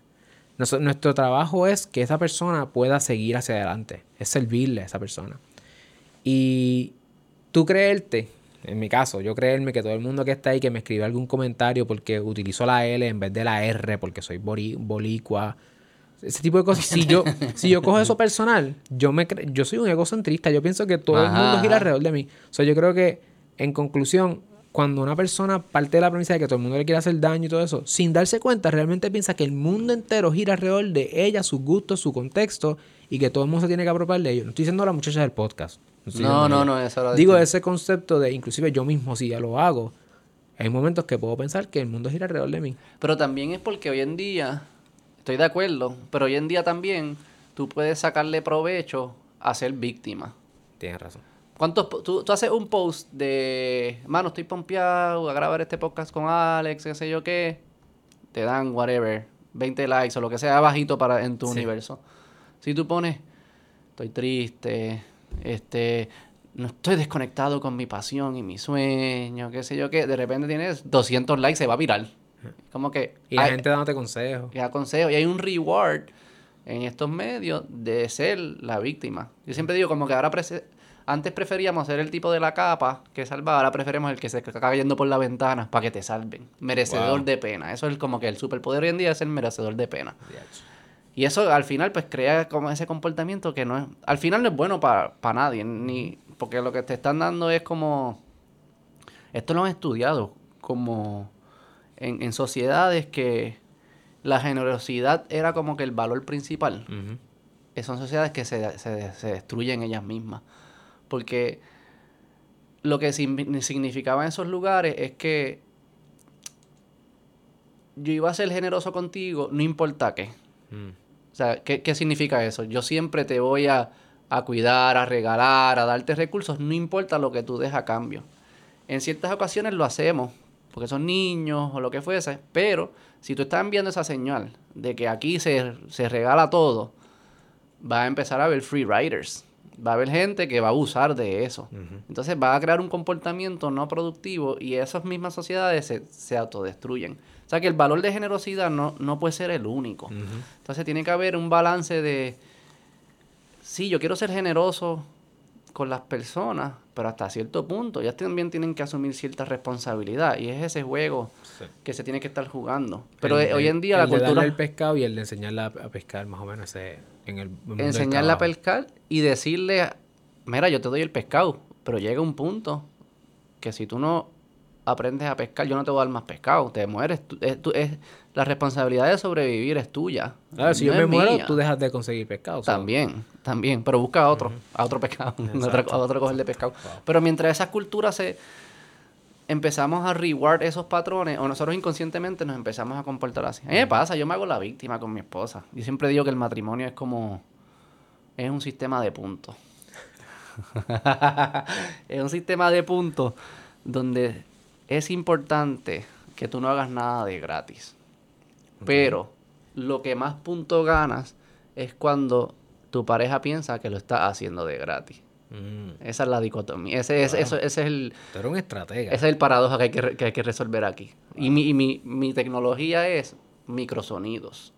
nuestro trabajo es que esa persona pueda seguir hacia adelante, es servirle a esa persona. Y tú creerte en mi caso, yo creerme que todo el mundo que está ahí que me escribe algún comentario porque utilizo la L en vez de la R porque soy bolicua, ese tipo de cosas. Si yo, si yo cojo eso personal, yo me yo soy un egocentrista, yo pienso que todo el mundo gira alrededor de mí. O sea, yo creo que en conclusión, cuando una persona parte de la premisa de que todo el mundo le quiere hacer daño y todo eso, sin darse cuenta, realmente piensa que el mundo entero gira alrededor de ella, sus gustos, su contexto, y que todo el mundo se tiene que apropiar de ellos. No estoy diciendo a la muchacha del podcast. No, no, no, eso Digo, ese concepto de, inclusive yo mismo, si ya lo hago, hay momentos que puedo pensar que el mundo gira alrededor de mí. Pero también es porque hoy en día, estoy de acuerdo, pero hoy en día también tú puedes sacarle provecho a ser víctima. Tienes razón. ¿Cuántos, tú, tú, haces un post de, mano, estoy pompeado a grabar este podcast con Alex, qué sé yo qué, te dan whatever, 20 likes o lo que sea bajito para en tu universo. Si tú pones, estoy triste, este, no estoy desconectado con mi pasión y mi sueño, qué sé yo qué, de repente tienes 200 likes, se va a viral. Como que... Y la gente dándote consejos. Y consejos. Y hay un reward en estos medios de ser la víctima. Yo siempre digo como que ahora... Antes preferíamos ser el tipo de la capa que salva, ahora preferimos el que se está cayendo por la ventana para que te salven. Merecedor de pena. Eso es como que el superpoder hoy en día es el merecedor de pena. Y eso al final pues crea como ese comportamiento que no es, al final no es bueno para nadie, ni porque lo que te están dando es como, esto lo han estudiado, como en, sociedades que la generosidad era como que el valor principal. Son sociedades que se, se, destruyen ellas mismas. Porque lo que significaba en esos lugares es que yo iba a ser generoso contigo, no importa qué. Mm. O sea, ¿qué, significa eso? Yo siempre te voy a... a cuidar, a regalar, a darte recursos, no importa lo que tú des a cambio. En ciertas ocasiones lo hacemos, porque son niños o lo que fuese, pero si tú estás enviando esa señal de que aquí se, se regala todo, va a empezar a haber free riders. Va a haber gente que va a abusar de eso. Entonces va a crear un comportamiento no productivo y esas mismas sociedades se, se autodestruyen. O sea que el valor de generosidad no, no puede ser el único. Entonces tiene que haber un balance de sí, yo quiero ser generoso con las personas, pero hasta cierto punto ellas también tienen que asumir cierta responsabilidad y es ese juego que se tiene que estar jugando. Pero El- hoy en día el la de cultura darle el pescado y el de enseñarla a pescar, más o menos, ese, en el mundo enseñarle a pescar y decirle, mira, yo te doy el pescado, pero llega un punto que si tú no aprendes a pescar, yo no te voy a dar más pescado, te mueres. Tú- es, tú- es- la responsabilidad de sobrevivir es tuya. Claro, si no yo me muero, mía. tú dejas de conseguir pescado. También, también, pero busca a otro, a otro pescado, a otro, a otro coger de pescado. Pero mientras esas culturas se empezamos a reward esos patrones, o nosotros inconscientemente nos empezamos a comportar así. A mí me pasa, yo me hago la víctima con mi esposa. Yo siempre digo que el matrimonio es como, es un sistema de puntos. es un sistema de puntos donde es importante que tú no hagas nada de gratis. Pero lo que más puntos ganas es cuando tu pareja piensa que lo está haciendo de gratis. Mm, Esa es la dicotomía. Ese es, eso, ese es el, un estratega. ese es el paradoja que hay que, que hay que resolver aquí. Y, mi, y mi, mi tecnología es microsonidos.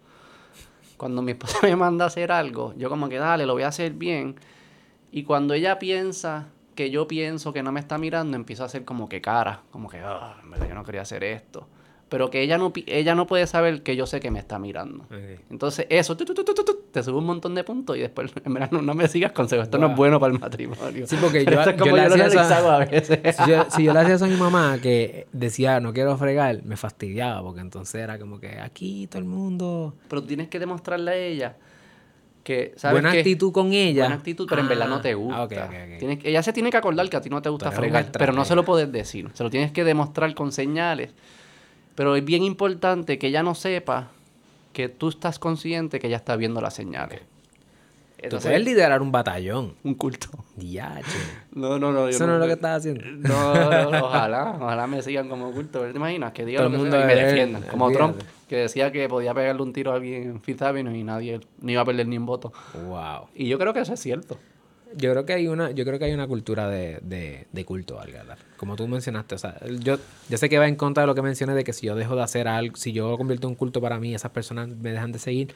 Cuando mi esposa me manda a hacer algo, yo como que dale, lo voy a hacer bien. Y cuando ella piensa que yo pienso que no me está mirando, empiezo a hacer como que cara, como que, ah, en verdad yo no quería hacer esto. Pero que ella no, ella no puede saber que yo sé que me está mirando. Entonces, eso tu, te sube un montón de puntos y después, en verdad, no, no me sigas consejos. Esto no es bueno para el matrimonio. Sí, porque Pero yo- es como yo, hacía a veces. si, yo, si yo le hacía eso a mi mamá que decía no quiero fregar, me fastidiaba porque entonces era como que aquí todo el mundo. Pero tienes que demostrarle a ella que, ¿sabes Buena actitud con ella. Buena actitud, pero en verdad no te Ah, gusta. Tienes ella se tiene que acordar que a ti no te gusta fregar, pero no se lo puedes decir. Se lo tienes que demostrar con señales. Pero es bien importante que ella no sepa que tú estás consciente que ella está viendo las señales. Tú Entonces, puedes liderar un batallón. un culto. Diache. No, no, no. yo Eso no es lo que estás haciendo. No, no, no, ojalá, ojalá me sigan como culto. ¿Te imaginas? Que diga Todo lo el que mundo sea y me defiendan. Como. Trump, que decía que podía pegarle un tiro a alguien en Avenue y nadie ni iba a perder ni un voto. Wow. Y yo creo que eso es cierto. Yo creo que hay una, yo creo que hay una cultura de, de, culto, Algar. Como tú mencionaste, o sea, yo, yo sé que va en contra de lo que mencioné de que si yo dejo de hacer algo, si yo convierto en un culto para mí, esas personas me dejan de seguir.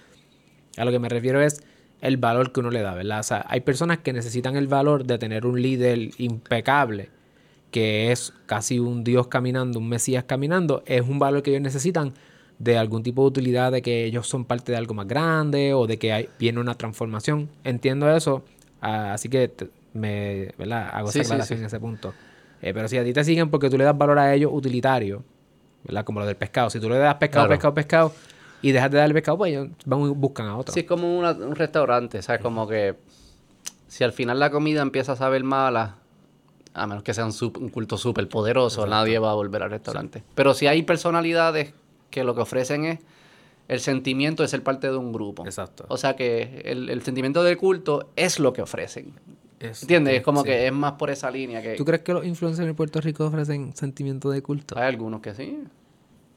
A lo que me refiero es el valor que uno le da, ¿verdad? O sea, hay personas que necesitan el valor de tener un líder impecable, que es casi un Dios caminando, un Mesías caminando, es un valor que ellos necesitan de algún tipo de utilidad, de que ellos son parte de algo más grande o de que hay, viene una transformación. Entiendo eso, ah, así que te- me, ¿verdad? hago Sí, esa aclaración sí. en ese punto. Eh, pero si a ti te siguen porque tú le das valor a ellos utilitario, ¿verdad? Como lo del pescado. Si tú le das pescado, Claro. pescado, pescado y dejas de darle pescado, pues ellos van y buscan a otro. Sí, es como una- un restaurante, ¿sabes? Como que si al final la comida empieza a saber mala, a menos que sea un culto súper poderoso, nadie va a volver al restaurante. Pero si hay personalidades que lo que ofrecen es el sentimiento de ser parte de un grupo. Exacto. O sea que el, el sentimiento del culto es lo que ofrecen. Es- ¿Entiendes? Es como sí. que es más por esa línea que... ¿Tú crees que los influencers en Puerto Rico ofrecen sentimiento de culto? Hay algunos que sí.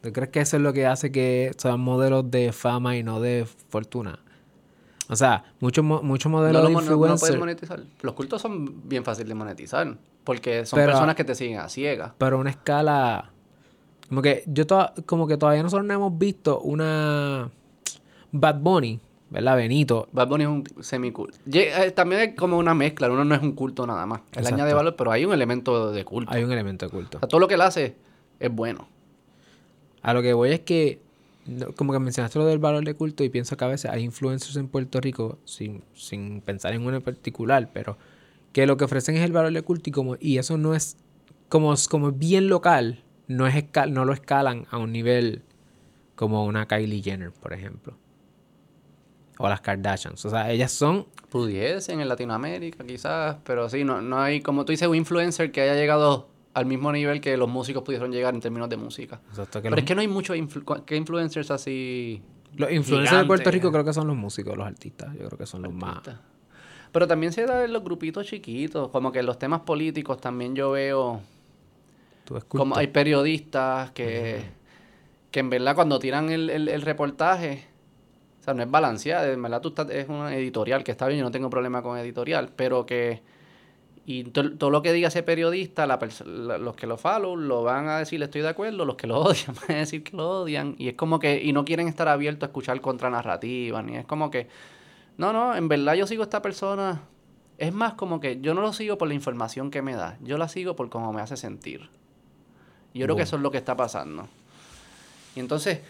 ¿Tú crees que eso es lo que hace que sean modelos de fama y no de fortuna? O sea, muchos muchos modelos de no- no pueden influencers, monetizar. Los cultos son bien fáciles de monetizar. Porque son Pero- personas que te siguen a ciegas. pero una escala... Como que yo to- como que todavía nosotros no hemos visto una Bad Bunny, ¿verdad? Benito. Bad Bunny es un semiculto. Eh, También es como una mezcla, uno no es un culto nada más. Él añade valor, pero hay un elemento de culto. Hay un elemento de culto. O sea, todo lo que él hace es bueno. A lo que voy es que, como que mencionaste lo del valor de culto y pienso que a veces hay influencers en Puerto Rico, sin, sin pensar en uno en particular, pero que lo que ofrecen es el valor de culto y, como, y eso no es, como, es- como es bien local, no, es no lo escalan a un nivel como una Kylie Jenner, por ejemplo. O las Kardashians. O sea, ellas son Pudiesen en Latinoamérica quizás, pero sí, no, no hay, como tú dices, un influencer que haya llegado al mismo nivel que los músicos pudieron llegar en términos de música. Exacto, Pero los, es que no hay muchos influ- ¿qué influencers así... los influencers de Puerto. Rico creo que son los músicos, los artistas. Yo creo que son los más. artistas? Pero también se da en los grupitos chiquitos, como que en los temas políticos también yo veo Tú como hay periodistas que, que en verdad cuando tiran el, el- el reportaje, o sea, no es balanceado, en verdad tú estás, es una editorial que está bien, yo no tengo problema con editorial, pero que, y to- todo lo que diga ese periodista, la- los que lo follow lo van a decir estoy de acuerdo, los que lo odian van a decir que lo odian, y es como que, y no quieren estar abiertos a escuchar contranarrativas, ni es como que, no, no, en verdad yo sigo a esta persona, es más como que yo no lo sigo por la información que me da, yo la sigo por cómo me hace sentir. Yo creo que eso es lo que está pasando. Y entonces,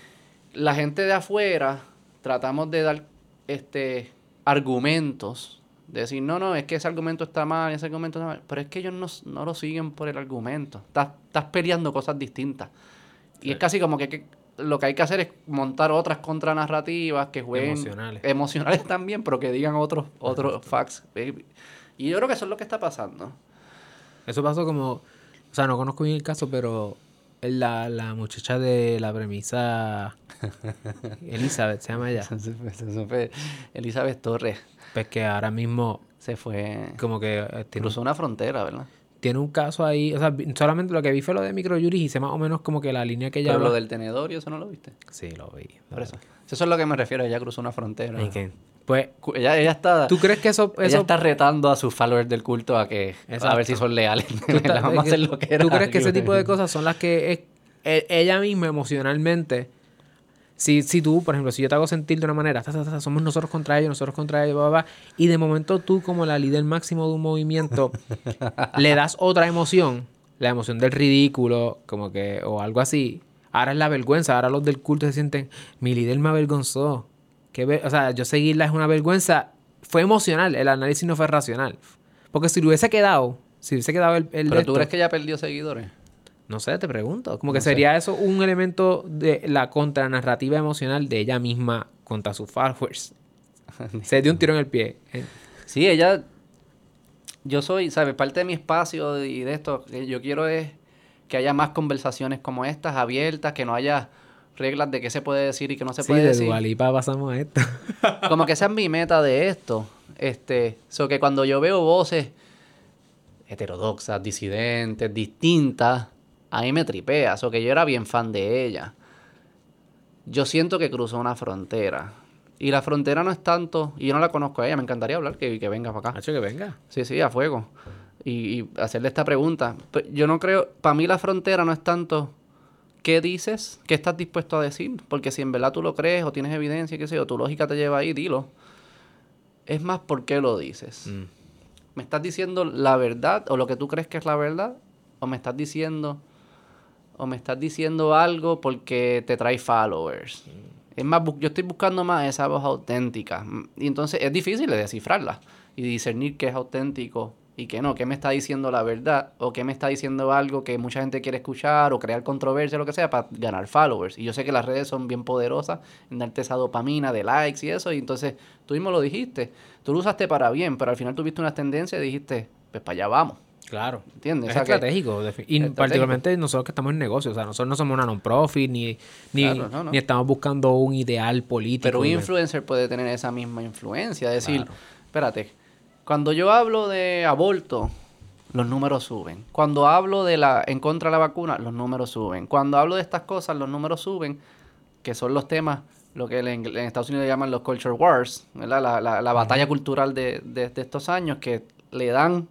la gente de afuera tratamos de dar este argumentos, de decir, no, no, es que ese argumento está mal, ese argumento está mal, pero es que ellos no, no lo siguen por el argumento. Estás, estás peleando cosas distintas. Y es casi como que, que lo que hay que hacer es montar otras contranarrativas que jueguen Emocionales. emocionales también, pero que digan otros otros facts. Y yo creo que eso es lo que está pasando. Eso pasó como, o sea, no conozco bien el caso, pero la, la muchacha de la premisa, Elizabeth se llama ella, fue- fue Elizabeth Torres pues que ahora mismo se fue, como que eh, tiene, cruzó una frontera, ¿verdad? tiene un caso ahí, o sea, solamente lo que vi fue lo de microjuris y sé más o menos como que la línea que ella Pero lo del tenedor y eso no lo viste. Sí, lo vi. Por eso. Eso es lo que me refiero, ella cruzó una frontera. Y que- Pues, Ella, ella está, ¿tú crees que eso... ella está retando a sus followers del culto a que a ver si son leales. tú estás- Vamos a hacer lo que era. ¿Tú crees que ese tipo de cosas son las que es- e- ella misma emocionalmente... Si, si tú, por ejemplo, si yo te hago sentir de una manera, ta, ta, ta, somos nosotros contra ellos, nosotros contra ellos, bla, bla, bla, y de momento tú, como la líder máximo de un movimiento, le das otra emoción, la emoción del ridículo, como que, o algo así. Ahora es la vergüenza, ahora los del culto se sienten, mi líder me avergonzó. Qué ver- o sea, yo seguirla es una vergüenza. Fue emocional, el análisis no fue racional. Porque si le hubiese quedado, si hubiese quedado el, Pero tú esto- crees que ella perdió seguidores. no sé, te pregunto. Como que sé. sería eso un elemento de la contranarrativa emocional de ella misma contra sus followers. Se dio un tiro en el pie. Eh, Sí, ella. Yo soy, ¿sabes? Parte de mi espacio y de esto, que yo quiero es que haya más conversaciones como estas, abiertas, que no haya reglas de qué se puede decir y qué no se Sí, puede de decir. Lipa pasamos a esto. Como que esa es mi meta de esto. Este, so que cuando yo veo voces heterodoxas, disidentes, distintas, a mí me tripea. So que yo era bien fan de ella. Yo siento que cruzó una frontera. Y la frontera no es tanto, y yo no la conozco a ella, me encantaría hablar que, que venga para acá. Hacho, que venga. Sí, sí, a fuego. Y, y hacerle esta pregunta. Yo no creo, para mí la frontera no es tanto qué dices, qué estás dispuesto a decir, porque si en verdad tú lo crees o tienes evidencia, qué sé yo, tu lógica te lleva ahí, dilo. Es más por qué lo dices. Mm. ¿Me estás diciendo la verdad o lo que tú crees que es la verdad? ¿O me estás diciendo o me estás diciendo algo porque te trae followers? Es más, yo estoy buscando más esa voz auténtica. Mm, Y entonces es difícil de descifrarla y discernir qué es auténtico y qué no, qué me está diciendo la verdad o qué me está diciendo algo que mucha gente quiere escuchar o crear controversia, lo que sea, para ganar followers. Y yo sé que las redes son bien poderosas en darte esa dopamina de likes y eso. Y entonces tú mismo lo dijiste, tú lo usaste para bien, pero al final tuviste unas tendencias y dijiste, pues para allá vamos. Claro. ¿Entiendes? Es O sea que- estratégico. Y Estratégico. particularmente nosotros que estamos en negocio. O sea, nosotros no somos una non-profit ni, ni, Claro, no, no. ni estamos buscando un ideal político. Pero un influencer puede tener esa misma influencia. Decir, Claro. espérate, cuando yo hablo de aborto, los números suben. Cuando hablo de la en contra de la vacuna, los números suben. Cuando hablo de estas cosas, los números suben, que son los temas, lo que en, en Estados Unidos llaman los culture wars, ¿verdad? La, la- la batalla cultural de, de- de estos años que le dan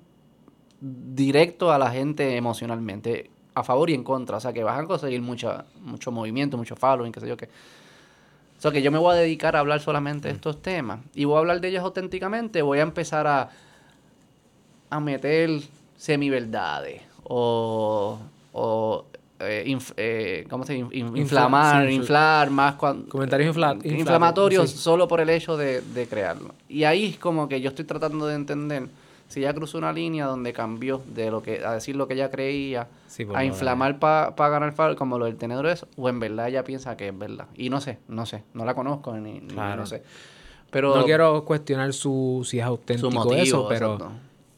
directo a la gente emocionalmente, a favor y en contra. O sea, que vas a conseguir mucha, mucho movimiento, mucho following, qué sé yo qué. O sea, que yo me voy a dedicar a hablar solamente de estos temas. Y voy a hablar de ellos auténticamente. Voy a empezar a, a meter semiverdades. O, o eh, inf- eh, ¿cómo se dice? In- Infla- inflamar, sí, inflar más. Comentarios infla- infla- inflamatorios sí. solo por el hecho de, de crearlo. Y ahí es como que yo estoy tratando de entender si ella cruzó una línea donde cambió de lo que a decir lo que ella creía Sí, a inflamar para ganar favor como lo del tenedor eso o en verdad ella piensa que es verdad y no sé no sé no la conozco ni, ni- Claro. no sé pero No quiero cuestionar su, si es auténtico motivo eso, pero, exacto.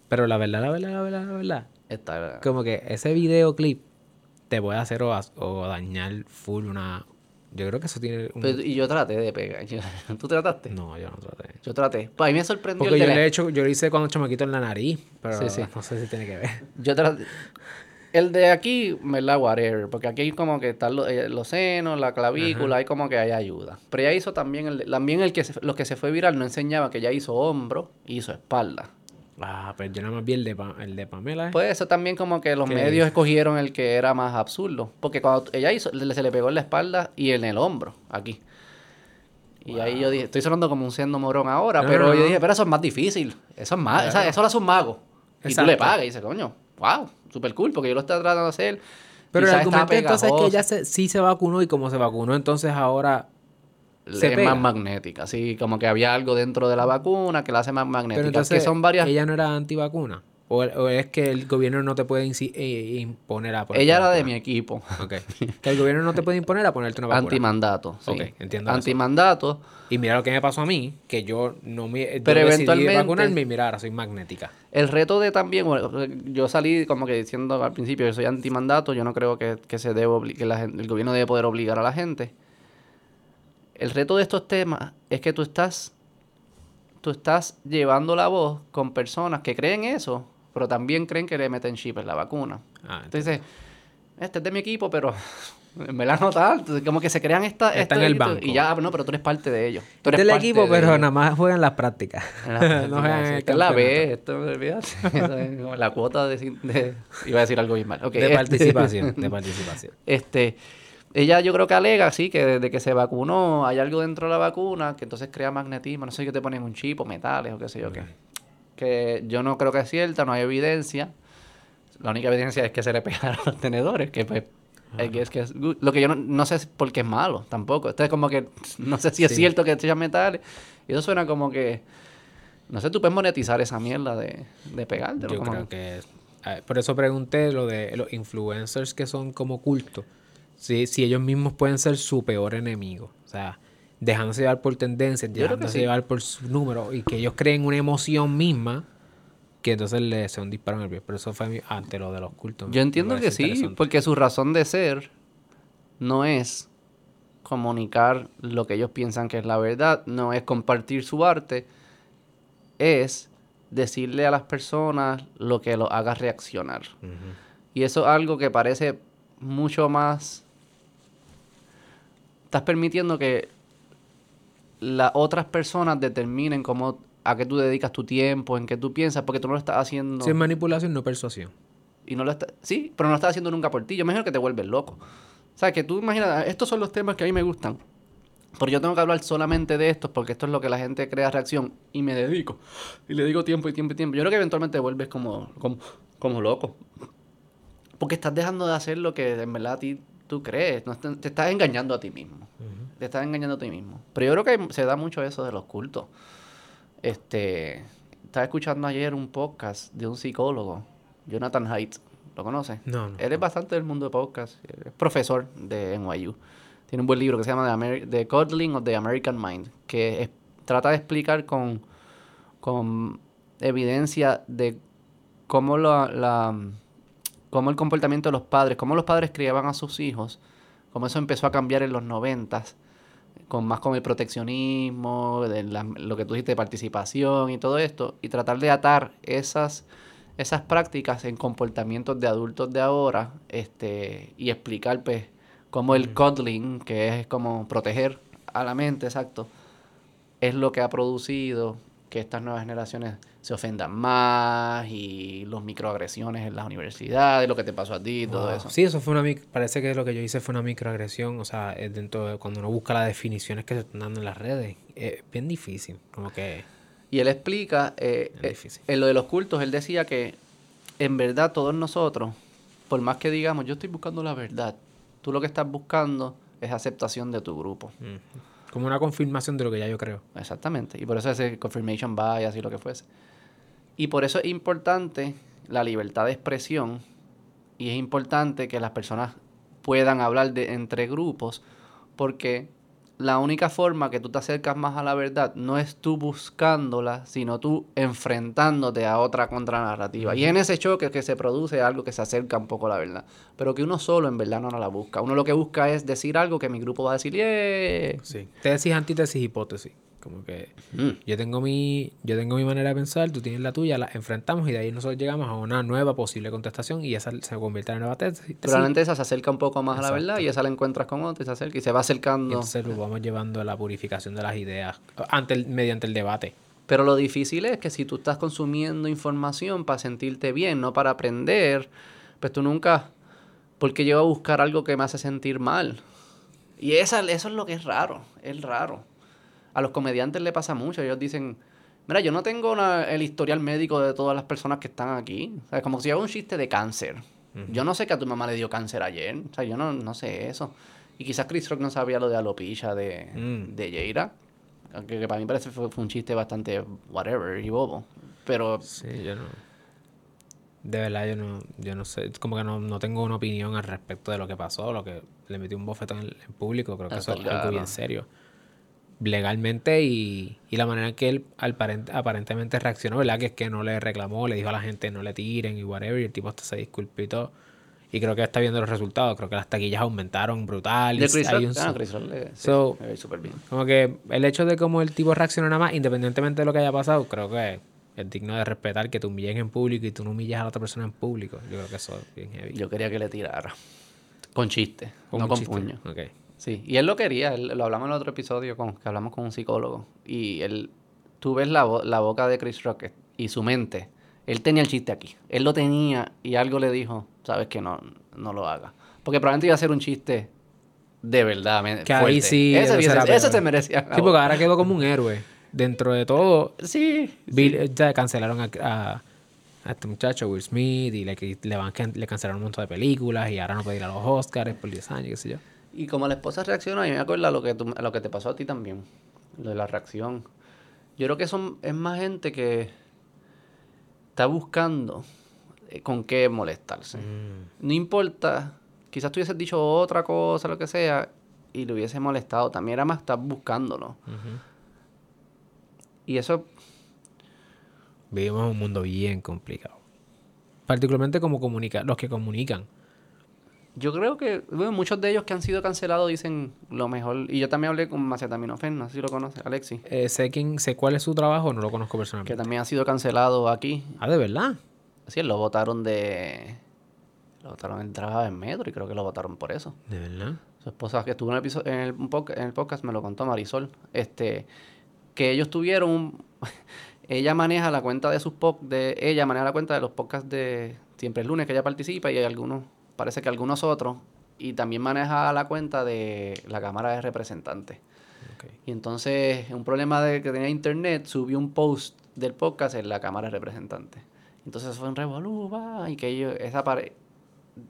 pero la verdad, la verdad, la verdad, la verdad. Está- Como que ese videoclip te puede hacer o dañar full una, Yo creo que eso tiene un... Pero- y yo traté de pegar. ¿Tú trataste? No, yo no traté. Yo traté. Pues a mí me sorprendió Porque el yo la- le he hecho, yo lo hice cuando chamaquito en la nariz, pero Sí, sí. no sé si tiene que ver. Yo traté... El de aquí, ¿verdad? Whatever. Porque aquí como que están los, eh, los senos, la clavícula, hay como que hay ayuda. Pero ella hizo también, el, también el que se, los que se fue viral no enseñaba que ella hizo hombro y hizo espalda. Ah, pero yo nada más vi el de, Pa- el de Pamela. ¿eh? Pues eso también como que los ¿Qué? medios escogieron el que era más absurdo. Porque cuando ella hizo, le- se le pegó en la espalda y en el hombro, aquí. Y ahí yo dije, estoy sonando como un siendo morón ahora, No, pero no, yo dije, pero eso es más difícil. Eso es más, esa- eso lo hace un mago. Y tú le pagas y dices, coño, wow, super cool, porque yo lo estaba tratando de hacer. pero el argumento entonces es que ella se- sí se vacunó y como se vacunó, entonces ahora... se es pega. más magnética, sí, como que había algo dentro de la vacuna que la hace más magnética. Pero entonces que son varias... ella no era antivacuna. O, o es que el gobierno no te puede eh, imponer a ponerte Ella una era de mi equipo. Que el gobierno no te puede imponer a ponerte una vacuna. Antimandato. Sí. Ok, entiendo eso. Antimandato. Y mira lo que me pasó a mí, que yo no me yo Pero eventualmente- vacunarme y mira, ahora soy magnética. El reto de también, yo salí como que diciendo al principio que soy antimandato, yo no creo que, que se debe que la el gobierno debe poder obligar a la gente. El reto de estos temas es que tú estás, tú estás llevando la voz con personas que creen eso, pero también creen que le meten chip en la vacuna. Ah, Entonces, este es de mi equipo, pero en verdad no tanto. Como que se crean esta, Está esta- en el y- banco. Y ya, no, pero tú eres parte de ellos. Tú eres del parte equipo, de pero ellos. nada más juegan las prácticas. En la- no juegan en el Esta es la. B, esto es como la cuota de, de- Iba a decir algo bien mal. De este- participación, de participación. Este, ella yo creo que alega, sí, que desde que se vacunó hay algo dentro de la vacuna que entonces crea magnetismo. No sé qué te ponen un chip o metales o qué sé yo qué. Que yo no creo que es cierta, no hay evidencia. La única evidencia es que se le pegaron los tenedores, que pues... Guess que es. Lo que yo no, no sé es por qué es malo tampoco. Esto es como que no sé si es Sí. cierto que echan metales. Y eso suena como que... No sé, tú puedes monetizar esa mierda de, de pegártelo. Yo como- creo que... Por eso pregunté lo de los influencers que son como cultos. Si, si ellos mismos pueden ser su peor enemigo. O sea, dejándose llevar por tendencias, dejándose sí. llevar por su número y que ellos creen una emoción misma que entonces le sea un disparo en el pie. Pero eso fue ante lo de los cultos. Yo entiendo que sí, porque su razón de ser no es comunicar lo que ellos piensan que es la verdad, no es compartir su arte, es decirle a las personas lo que los haga reaccionar. Y eso es algo que parece mucho más... Estás permitiendo que las otras personas determinen cómo a qué tú dedicas tu tiempo, en qué tú piensas, porque tú no lo estás haciendo... Si es manipulación, no persuasión. Y no lo está, sí, pero no lo estás haciendo nunca por ti. Yo imagino que te vuelves loco. O sea, que tú imaginas, estos son los temas que a mí me gustan. Pero yo tengo que hablar solamente de estos porque esto es lo que la gente crea reacción y me dedico. Y le digo tiempo y tiempo y tiempo. Yo creo que eventualmente te vuelves como, como, como loco. Porque estás dejando de hacer lo que en verdad a ti tú crees. No te, te estás engañando a ti mismo. Te estás engañando a ti mismo. Pero yo creo que se da mucho eso de los cultos. Este, estaba escuchando ayer un podcast de un psicólogo, Jonathan Haidt. ¿Lo conoces? No, no. Él es bastante del mundo de podcast. Es profesor de NYU. Tiene un buen libro que se llama The, Ameri- The Coddling of the American Mind, que es- trata de explicar con, con evidencia de cómo, la, la- cómo el comportamiento de los padres, cómo los padres criaban a sus hijos, cómo eso empezó a cambiar en los noventas, con más con el proteccionismo, de la- lo que tú dijiste de participación y todo esto, y tratar de atar esas, esas prácticas en comportamientos de adultos de ahora, este, y explicar pues cómo el coddling, que es como proteger a la mente, exacto, es lo que ha producido que estas nuevas generaciones se ofendan más y los microagresiones en las universidades, lo que te pasó a ti, todo Wow. eso. Sí, eso fue una mic- parece que lo que yo hice fue una microagresión, o sea, es dentro de cuando uno busca las definiciones que se están dando en las redes, es bien difícil, como que Y él explica, eh, Es eh, difícil. en lo de los cultos, él decía que en verdad todos nosotros, por más que digamos, yo estoy buscando la verdad, tú lo que estás buscando es aceptación de tu grupo. mm, como una confirmación de lo que ya yo creo. Exactamente. Y por eso ese confirmation bias y lo que fuese. Y por eso es importante la libertad de expresión y es importante que las personas puedan hablar de, entre grupos porque la única forma que tú te acercas más a la verdad no es tú buscándola, sino tú enfrentándote a otra contranarrativa. Y en ese choque que se produce algo que se acerca un poco a la verdad. Pero que uno solo en verdad no la busca. Uno lo que busca es decir algo que mi grupo va a decir, ¡yeah! Sí. Tesis, antítesis, hipótesis. Como que Mm. yo tengo mi yo tengo mi manera de pensar, tú tienes la tuya, la enfrentamos y de ahí nosotros llegamos a una nueva posible contestación y esa se convierte en una nueva tesis. Probablemente esa se acerca un poco más a la verdad y esa la encuentras con otra y se acerca y se va Y acercando. entonces lo vamos llevando a la purificación de las ideas ante el- mediante el debate. Pero lo difícil es que si tú estás consumiendo información para sentirte bien, no para aprender, pues tú nunca, porque yo voy a buscar algo que me hace sentir mal. Y esa, eso es lo que es raro, es raro. A los comediantes le pasa mucho, ellos dicen, mira, yo no tengo una- el historial médico de todas las personas que están aquí. O sea, como si hago un chiste de cáncer. Yo no sé que a tu mamá le dio cáncer ayer, o sea, yo no, no sé eso. Y quizás Chris Rock no sabía lo de alopecia de, Mm. de Jaira. Que, que para mí parece fue, fue un chiste bastante whatever y bobo. Pero Sí, yo no. De verdad, yo no, yo no sé. Como que no, no tengo una opinión al respecto de lo que pasó, lo que le metió un bofetón en, en público. Creo que eso es algo bien serio. Legalmente y, y la manera en que él aparent- aparentemente reaccionó, ¿verdad? Que es que no le reclamó, le dijo a la gente no le tiren y whatever. Y el tipo hasta se disculpó y todo. Y creo que está viendo los resultados. Creo que las taquillas aumentaron brutal. de Chris Rock, un- ah, Chris Rock le, So- súper bien. como que el hecho de cómo el tipo reacciona nada más, independientemente de lo que haya pasado, creo que es digno de respetar que te humillen en público y tú no humillas a la otra persona en público. Yo creo que eso es bien heavy. Yo quería que le tirara. Con chiste, no un con chiste. puño. Ok. Sí, y él lo quería, él- lo hablamos en el otro episodio con, que hablamos con un psicólogo. Y él, tú ves la, la boca de Chris Rock y su mente. Él tenía el chiste aquí. Él lo tenía y algo le dijo, sabes que no, no lo haga. Porque probablemente iba a ser un chiste de verdad. Que ahí fuerte. sí, Ese, ese peor. se merecía. Sí, porque ahora quedó como un héroe. Dentro de todo, Sí. Bill- ya cancelaron a, a- a este muchacho, Will Smith, y le, le, van, le cancelaron un montón de películas, y ahora no puede ir a los Oscars por 10 años, qué sé yo. Y como la esposa reaccionó, a mí me acuerda lo que, tú- lo que te pasó a ti también. Lo de la reacción. Yo creo que son, es más gente que está buscando eh, con qué molestarse. No importa, quizás tú hubieses dicho otra cosa, lo que sea, y le hubiese molestado. También era más estar buscándolo. Y eso, Vivimos en un mundo bien complicado. Particularmente como comunica, los que comunican. Yo creo que bueno, muchos de ellos que han sido cancelados dicen lo mejor. Y yo también hablé con Macetaminofen, no sé si lo conoces, Alexi, Eh, sé quién, sé cuál es su trabajo, no lo conozco que personalmente. también ha sido cancelado aquí. Ah, de verdad. Sí, lo votaron de. Lo votaron, él trabajaba en Metro y creo que lo votaron por eso. De verdad. Su esposa, que estuvo en el, episo- en el, en el podcast, me lo contó Marisol. Este, que ellos tuvieron. un- ella maneja la cuenta de sus podcasts. De, ella maneja la cuenta de los podcasts de Siempre el lunes que ella participa y hay algunos. Parece que algunos otros. Y también maneja la cuenta de la Cámara de Representantes. Y entonces, un problema de que tenía internet, subió un post del podcast en la Cámara de Representantes. Entonces fue un revolú, y que ellos, esa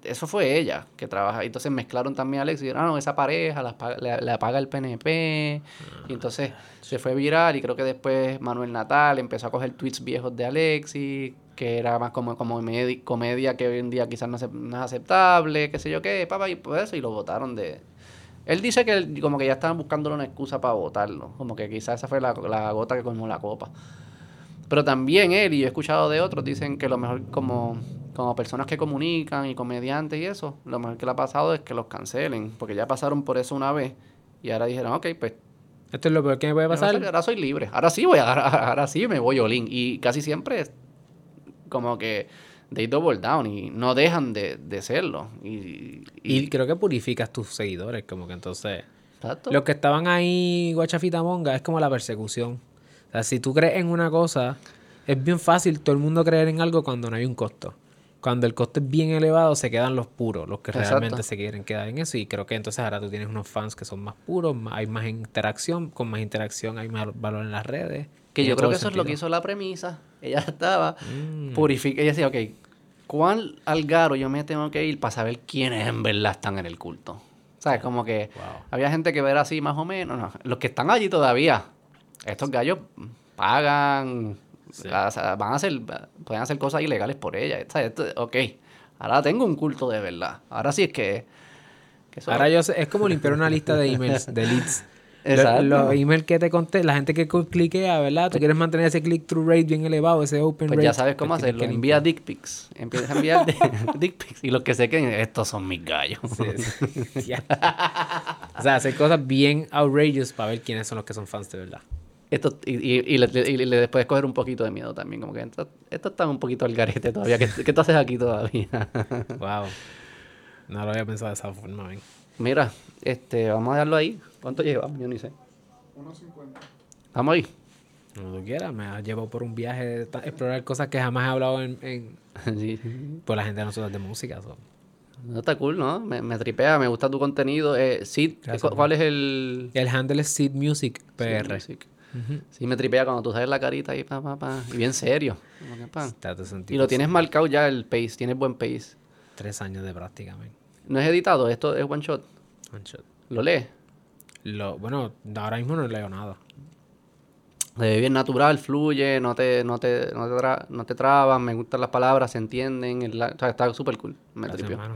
eso fue ella que trabaja. Y entonces mezclaron también a Alex y dijeron, ah, no, esa pareja la, paga- la, la paga el PNP. y entonces se fue viral y creo que después Manuel Natal empezó a coger tweets viejos de Alexi, que era más como, como medi- comedia que hoy en día quizás no, se- no es aceptable, qué sé yo qué, papá, y pues eso, y lo votaron de... Él dice que él- como que ya estaban buscándole una excusa para votarlo, como que quizás esa fue la, la gota que colmó la copa. Pero también él, y yo he escuchado de otros, dicen que lo mejor como, como personas que comunican y comediantes y eso, lo mejor que le ha pasado es que los cancelen, porque ya pasaron por eso una vez y ahora dijeron, ok, pues Esto es lo peor que me puede pasar. ahora soy libre, ahora sí voy, a- ahora, ahora sí me voy olín. Y casi siempre es como que they double down y no dejan de, de serlo. Y, Y creo que purificas tus seguidores, como que entonces... exacto. Los que estaban ahí, guachafita monga, es como la persecución. O sea, si tú crees en una cosa, es bien fácil todo el mundo creer en algo cuando no hay un costo. Cuando el costo es bien elevado, se quedan los puros, los que Exacto. realmente se quieren quedar en eso. Y creo que entonces ahora tú tienes unos fans que son más puros, más- hay más interacción, con más interacción hay más valor en las redes. Que yo creo que eso es lo que hizo la premisa. Ella estaba Mm. purifica. Ella decía, ok, ¿cuál algaro yo me tengo que ir para saber quiénes en verdad están en el culto? ¿Sabes? Como que Wow. había gente que ver así más o menos. no. Los que están allí todavía, estos gallos pagan, o sea, van a hacer, pueden hacer cosas ilegales por ella. ¿sabes? Esto- ok, ahora tengo un culto de verdad. Ahora sí es que... que Ahora yo sé, es como limpiar una lista de emails, de leads. Exacto. Los emails que te conté, la gente que cliquea, ¿verdad? Tú quieres mantener ese click-through rate bien elevado, ese open Pues rate. ya sabes cómo pues hacerlo. Envía dick pics. Empieza a enviar di- dick pics. Y los que se queden, estos son mis gallos. Sí, sí. O sea, hacer cosas bien outrageous para ver quiénes son los que son fans de verdad. Esto, y, y, y le, y le- puedes coger un poquito de miedo también. Como que esto, esto está un poquito al garete todavía. ¿Qué, qué tú haces aquí todavía? Wow. No lo había pensado de esa forma, ven. Mira, este, vamos a dejarlo ahí. ¿Cuánto llevamos? Yo ni sé. 1.50. Vamos ahí. Como tú quieras, me has llevado por un viaje de explorar cosas que jamás he hablado en, en- Sí. por la gente de nosotros de música. so. No está cool, ¿no? Me, me tripea, me gusta tu contenido. Eh, Sid, Gracias, ¿cu- ¿cuál es el...? El handle es Seed Music PR. Music. Sí, me tripea cuando tú sabes la carita ahí, pa, pa, pa. Y bien serio. Como que, pa. Está tu Y lo tienes marcado ya el pace, tienes buen pace. Tres años de práctica, ven. No es editado, esto es one shot. One shot. Lo lees. Lo, bueno, ahora mismo no leo nada. Se ve bien natural, fluye, no te, no te, no te, tra- no te trabas, me gustan las palabras, se entienden. el la- o sea, está súper cool. Me Gracias, hermano.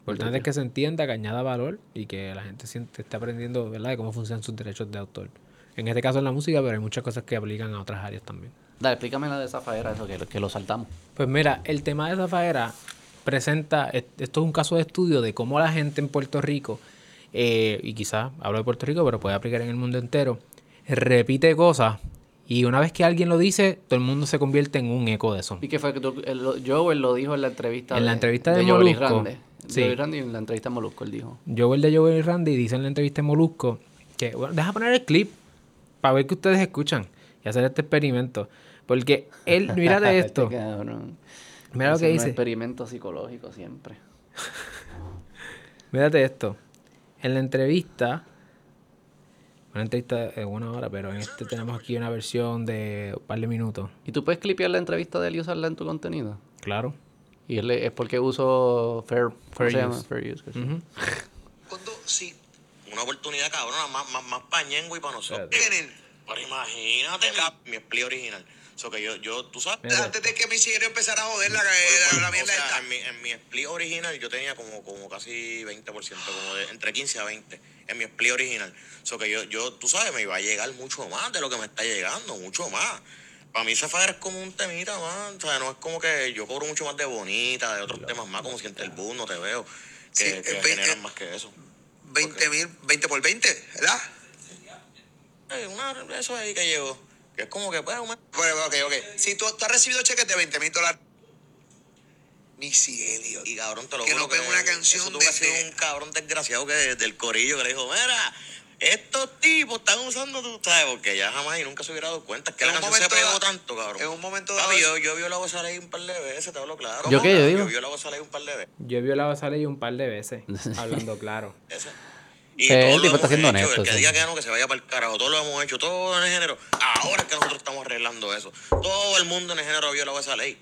Importante es que se entienda, que añada valor y que la gente siente, esté aprendiendo ¿verdad? de cómo funcionan sus derechos de autor. En este caso en la música, pero hay muchas cosas que aplican a otras áreas también. Dale, explícame la de Zafaera, eso que, que lo saltamos. Pues mira, el tema de Zafaera presenta, es- esto es un caso de estudio de cómo la gente en Puerto Rico, eh, y quizás hablo de Puerto Rico, pero puede aplicar en el mundo entero, repite cosas y una vez que alguien lo dice, todo el mundo se convierte en un eco de eso. ¿Y qué fue que tú, el, lo- Joel lo dijo en la entrevista En la entrevista de Joel y Molusco, Rande. sí. Joel y Randy en la entrevista de Molusco, él dijo. Joel de Joel y Randy dice en la entrevista en Molusco que, bueno, deja poner el clip para ver que ustedes escuchan y hacer este experimento. Porque él, mírate esto, Este cabrón. mira lo que Haciendo un dice. experimento psicológico siempre. Mírate esto. En la entrevista, una entrevista de una hora, pero en este tenemos aquí una versión de un par de minutos. ¿Y tú puedes clipear la entrevista de él y usarla en tu contenido? Claro. Y él es porque uso Fair, use. Fair use. Cuando, sí, una oportunidad cabrona, más, más, más pañengo y para nosotros. Tienen, pero imagínate, mi split original. So que yo, yo, tú sabes, Mira. antes de que mi cigarro empezara a joder la, la, la mierda esta. En mi, en mi split original yo tenía como, como casi 20%, como de entre 15 a 20 en mi split original. So que yo, yo, tú sabes, me iba a llegar mucho más de lo que me está llegando, mucho más. Para mí Zafara es como un temita más, o sea, no es como que yo cobro mucho más de bonita, de otros temas más, como siente el boom, no te veo, que, Sí, que generan más que eso. 20 mil, 20 por 20, ¿verdad? Una, eso ahí que llegó. Que es como que, pues, una- Bueno, ok, ok. Si tú, tú has recibido cheques de 20 mil dólares. Missy Elliott. Y cabrón, te lo Que juro no pega una canción eso tuvo de- que ser de- un cabrón desgraciado que del corillo que le dijo, mira, estos tipos están usando tu, ¿sabes? Porque ya jamás y nunca se hubiera dado cuenta. Que En la un canción se momento pegó da- tanto, cabrón. en un momento Papi, dado- yo, yo he violado esa ley un par de veces, te hablo claro. ¿Yo qué? Yo digo. Yo he violado esa ley un par de veces. Yo he violado esa ley un par de veces, hablando claro. Ese. Y el todos tipo lo está siendo hecho, honesto, El que sí. diga que no, que se vaya para el carajo. Todos lo hemos hecho, todo en el género. Ahora es que nosotros estamos arreglando eso. Todo el mundo en el género ha violado esa ley.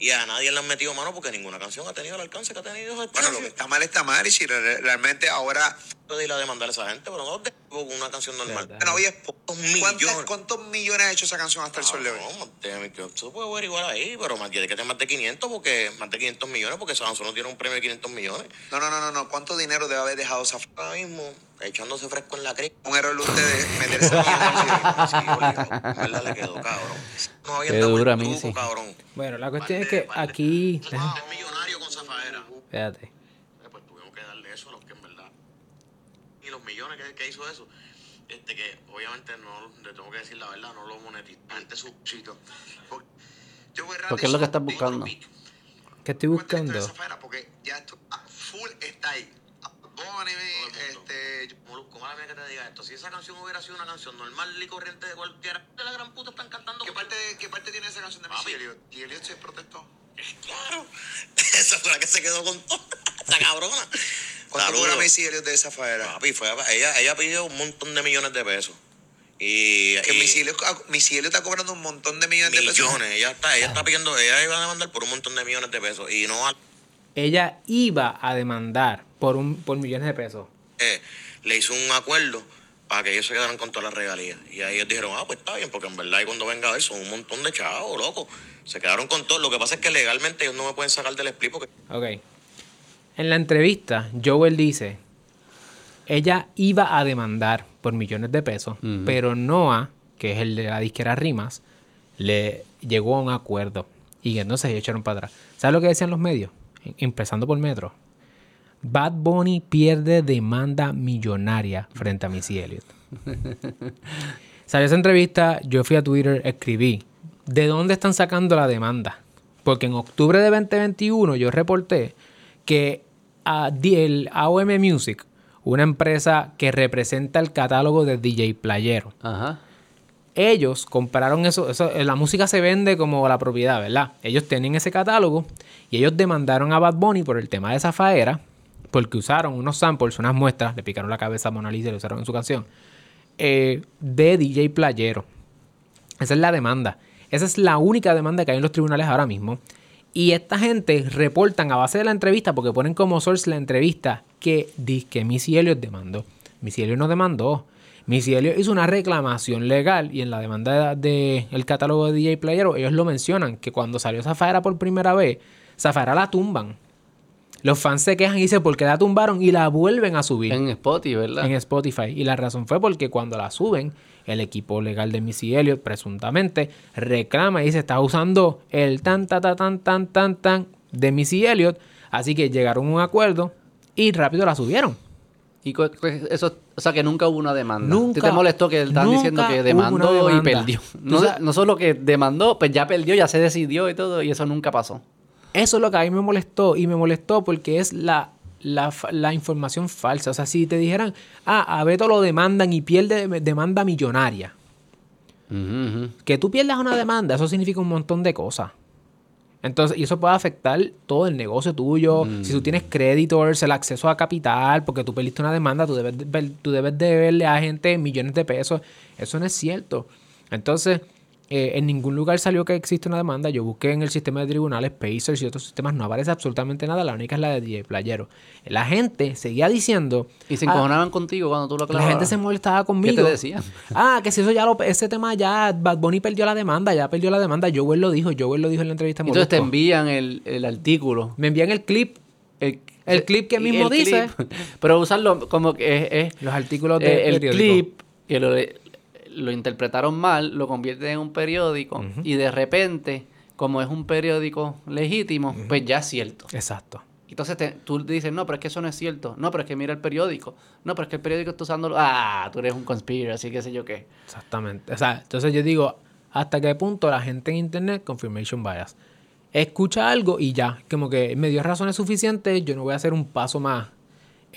Y a nadie le han metido mano porque ninguna canción ha tenido el alcance que ha tenido Bueno, lo que está mal está mal y si re- realmente ahora... de ir a demandar a esa gente, pero no de con una canción normal. Bueno, oye, millones. ¿cuántas- ¿cuántos millones ha hecho esa canción hasta el sol de hoy? No, más de- Eso puede averiguar ahí, pero más tiene que tener más de 500 porque más de 500 millones porque Samsung no tiene un premio de 500 millones. No, no, no, no, no. ¿Cuánto dinero debe haber dejado esa... Ahora mismo, echándose fresco en la crica. Un error de ustedes meterse Sí, obligado. En verdad le quedó, cabrón. No había Qué dura, truco, Missy. cabrón. Bueno, la cuestión es que aquí... Tú eres millonario con Zafaera. Espérate. Eh, pues tuvimos que darle eso a los que en verdad. Y los millones que, que hizo eso, este que obviamente no, le tengo que decir la verdad, no lo monetizó. Gente su sitio. Porque yo voy ¿Por qué es lo que estás buscando? ¿Qué estoy buscando? Porque ya esto full está ahí. Bonnie, este... Molusco, mala mía que te diga esto. Si esa canción hubiera sido una canción normal y corriente de cualquiera, de la gran puta están cantando. ¿Qué parte, ¿Qué parte tiene esa canción de Missy Papi. Elliott? ¿Y Elliott se protestó? Claro. Esa fue la que se quedó con toda esa cabrona. ¿Cuánto cobra Missy Elliott de esa faera? Papi, fue, ella, ella pidió un montón de millones de pesos. Y, Que y- Missy ah, está cobrando un montón de millones, de pesos. millones. Ella está, ella está pidiendo, ella iba a demandar por un montón de millones de pesos. Y no al- Ella iba a demandar por, un, por millones de pesos. eh, le hizo un acuerdo para que ellos se quedaran con todas las regalías. Y ahí ellos dijeron, ah, pues está bien, porque en verdad y cuando venga a ver son un montón de chavos, loco. Se quedaron con todo. Lo que pasa es que legalmente ellos no me pueden sacar del split porque Ok. En la entrevista, Joel dice, ella iba a demandar por millones de pesos, pero Noah, que es el de la disquera Rimas, le llegó a un acuerdo y entonces ellos echaron para atrás. ¿Sabes lo que decían los medios? Em, empezando por Metro. Bad Bunny pierde demanda millonaria frente a Missy Elliott. Salió esa entrevista, yo fui a Twitter, escribí, ¿de dónde están sacando la demanda? Porque en octubre de 2021 yo reporté que a el AOM Music, una empresa que representa el catálogo de DJ Playero, ellos compraron eso, eso, la música se vende como la propiedad, ¿verdad? Ellos tienen ese catálogo y ellos demandaron a Bad Bunny por el tema de Zafaera, porque usaron unos samples, unas muestras, le picaron la cabeza a Mona Lisa y lo usaron en su canción, eh, de DJ Playero. Esa es la demanda. Esa es la única demanda que hay en los tribunales ahora mismo. Y esta gente reportan a base de la entrevista, porque ponen como source la entrevista, que dice que Missy Elliott demandó. Missy Elliott no demandó. Missy Elliott hizo una reclamación legal y en la demanda del el catálogo de DJ Playero ellos lo mencionan, que cuando salió Zafaera por primera vez, Zafaera la tumban. Los fans se quejan y dicen por qué la tumbaron y la vuelven a subir. En Spotify, ¿verdad? En Spotify. Y la razón fue porque cuando la suben, el equipo legal de Missy Elliott presuntamente reclama y dice está usando el tan, tan, tan, tan, tan, tan, de Missy Elliott. Así que llegaron a un acuerdo y rápido la subieron. Y eso, o sea, que nunca hubo una demanda. Nunca. ¿Te, molestó que estaban diciendo que demandó y perdió? No, no solo que demandó, pues ya perdió, ya se decidió y todo, y eso nunca pasó. Eso es lo que a mí me molestó y me molestó porque es la, la, información falsa. O sea, si te dijeran, ah, a Beto lo demandan y pierde demanda millonaria. Que tú pierdas una demanda, eso significa un montón de cosas. Entonces, y eso puede afectar todo el negocio tuyo. Si tú tienes creditors, el acceso a capital, porque tú perdiste una demanda, tú debes, tú debes deberle a gente millones de pesos. Eso no es cierto. Entonces, eh, en ningún lugar salió que existe una demanda. Yo busqué en el sistema de tribunales, Pacers y otros sistemas, no aparece absolutamente nada. La única es la de DJ Playero. La gente seguía diciendo. Y se encojonaban contigo cuando tú lo aclarabas. La gente se molestaba conmigo. ¿Qué te decían? Ah, que si eso ya lo, ese tema ya, Bad Bunny perdió la demanda, ya perdió la demanda. Joel lo dijo, Joel lo dijo en la entrevista. Entonces te envían el, el, artículo. Me envían el clip. El, clip que mismo dice. Pero usarlo como que es, los artículos de eh, el clip que lo, lo interpretaron mal, lo convierten en un periódico y de repente, como es un periódico legítimo, pues ya es cierto. Exacto. Entonces tú dices, no, pero es que eso no es cierto. No, pero es que mira el periódico. No, pero es que el periódico está usando... Ah, tú eres un conspiracy, qué sé yo qué. Exactamente. O sea, entonces yo digo, ¿hasta qué punto la gente en Internet, confirmation bias, escucha algo y ya, como que me dio razones suficientes, yo no voy a hacer un paso más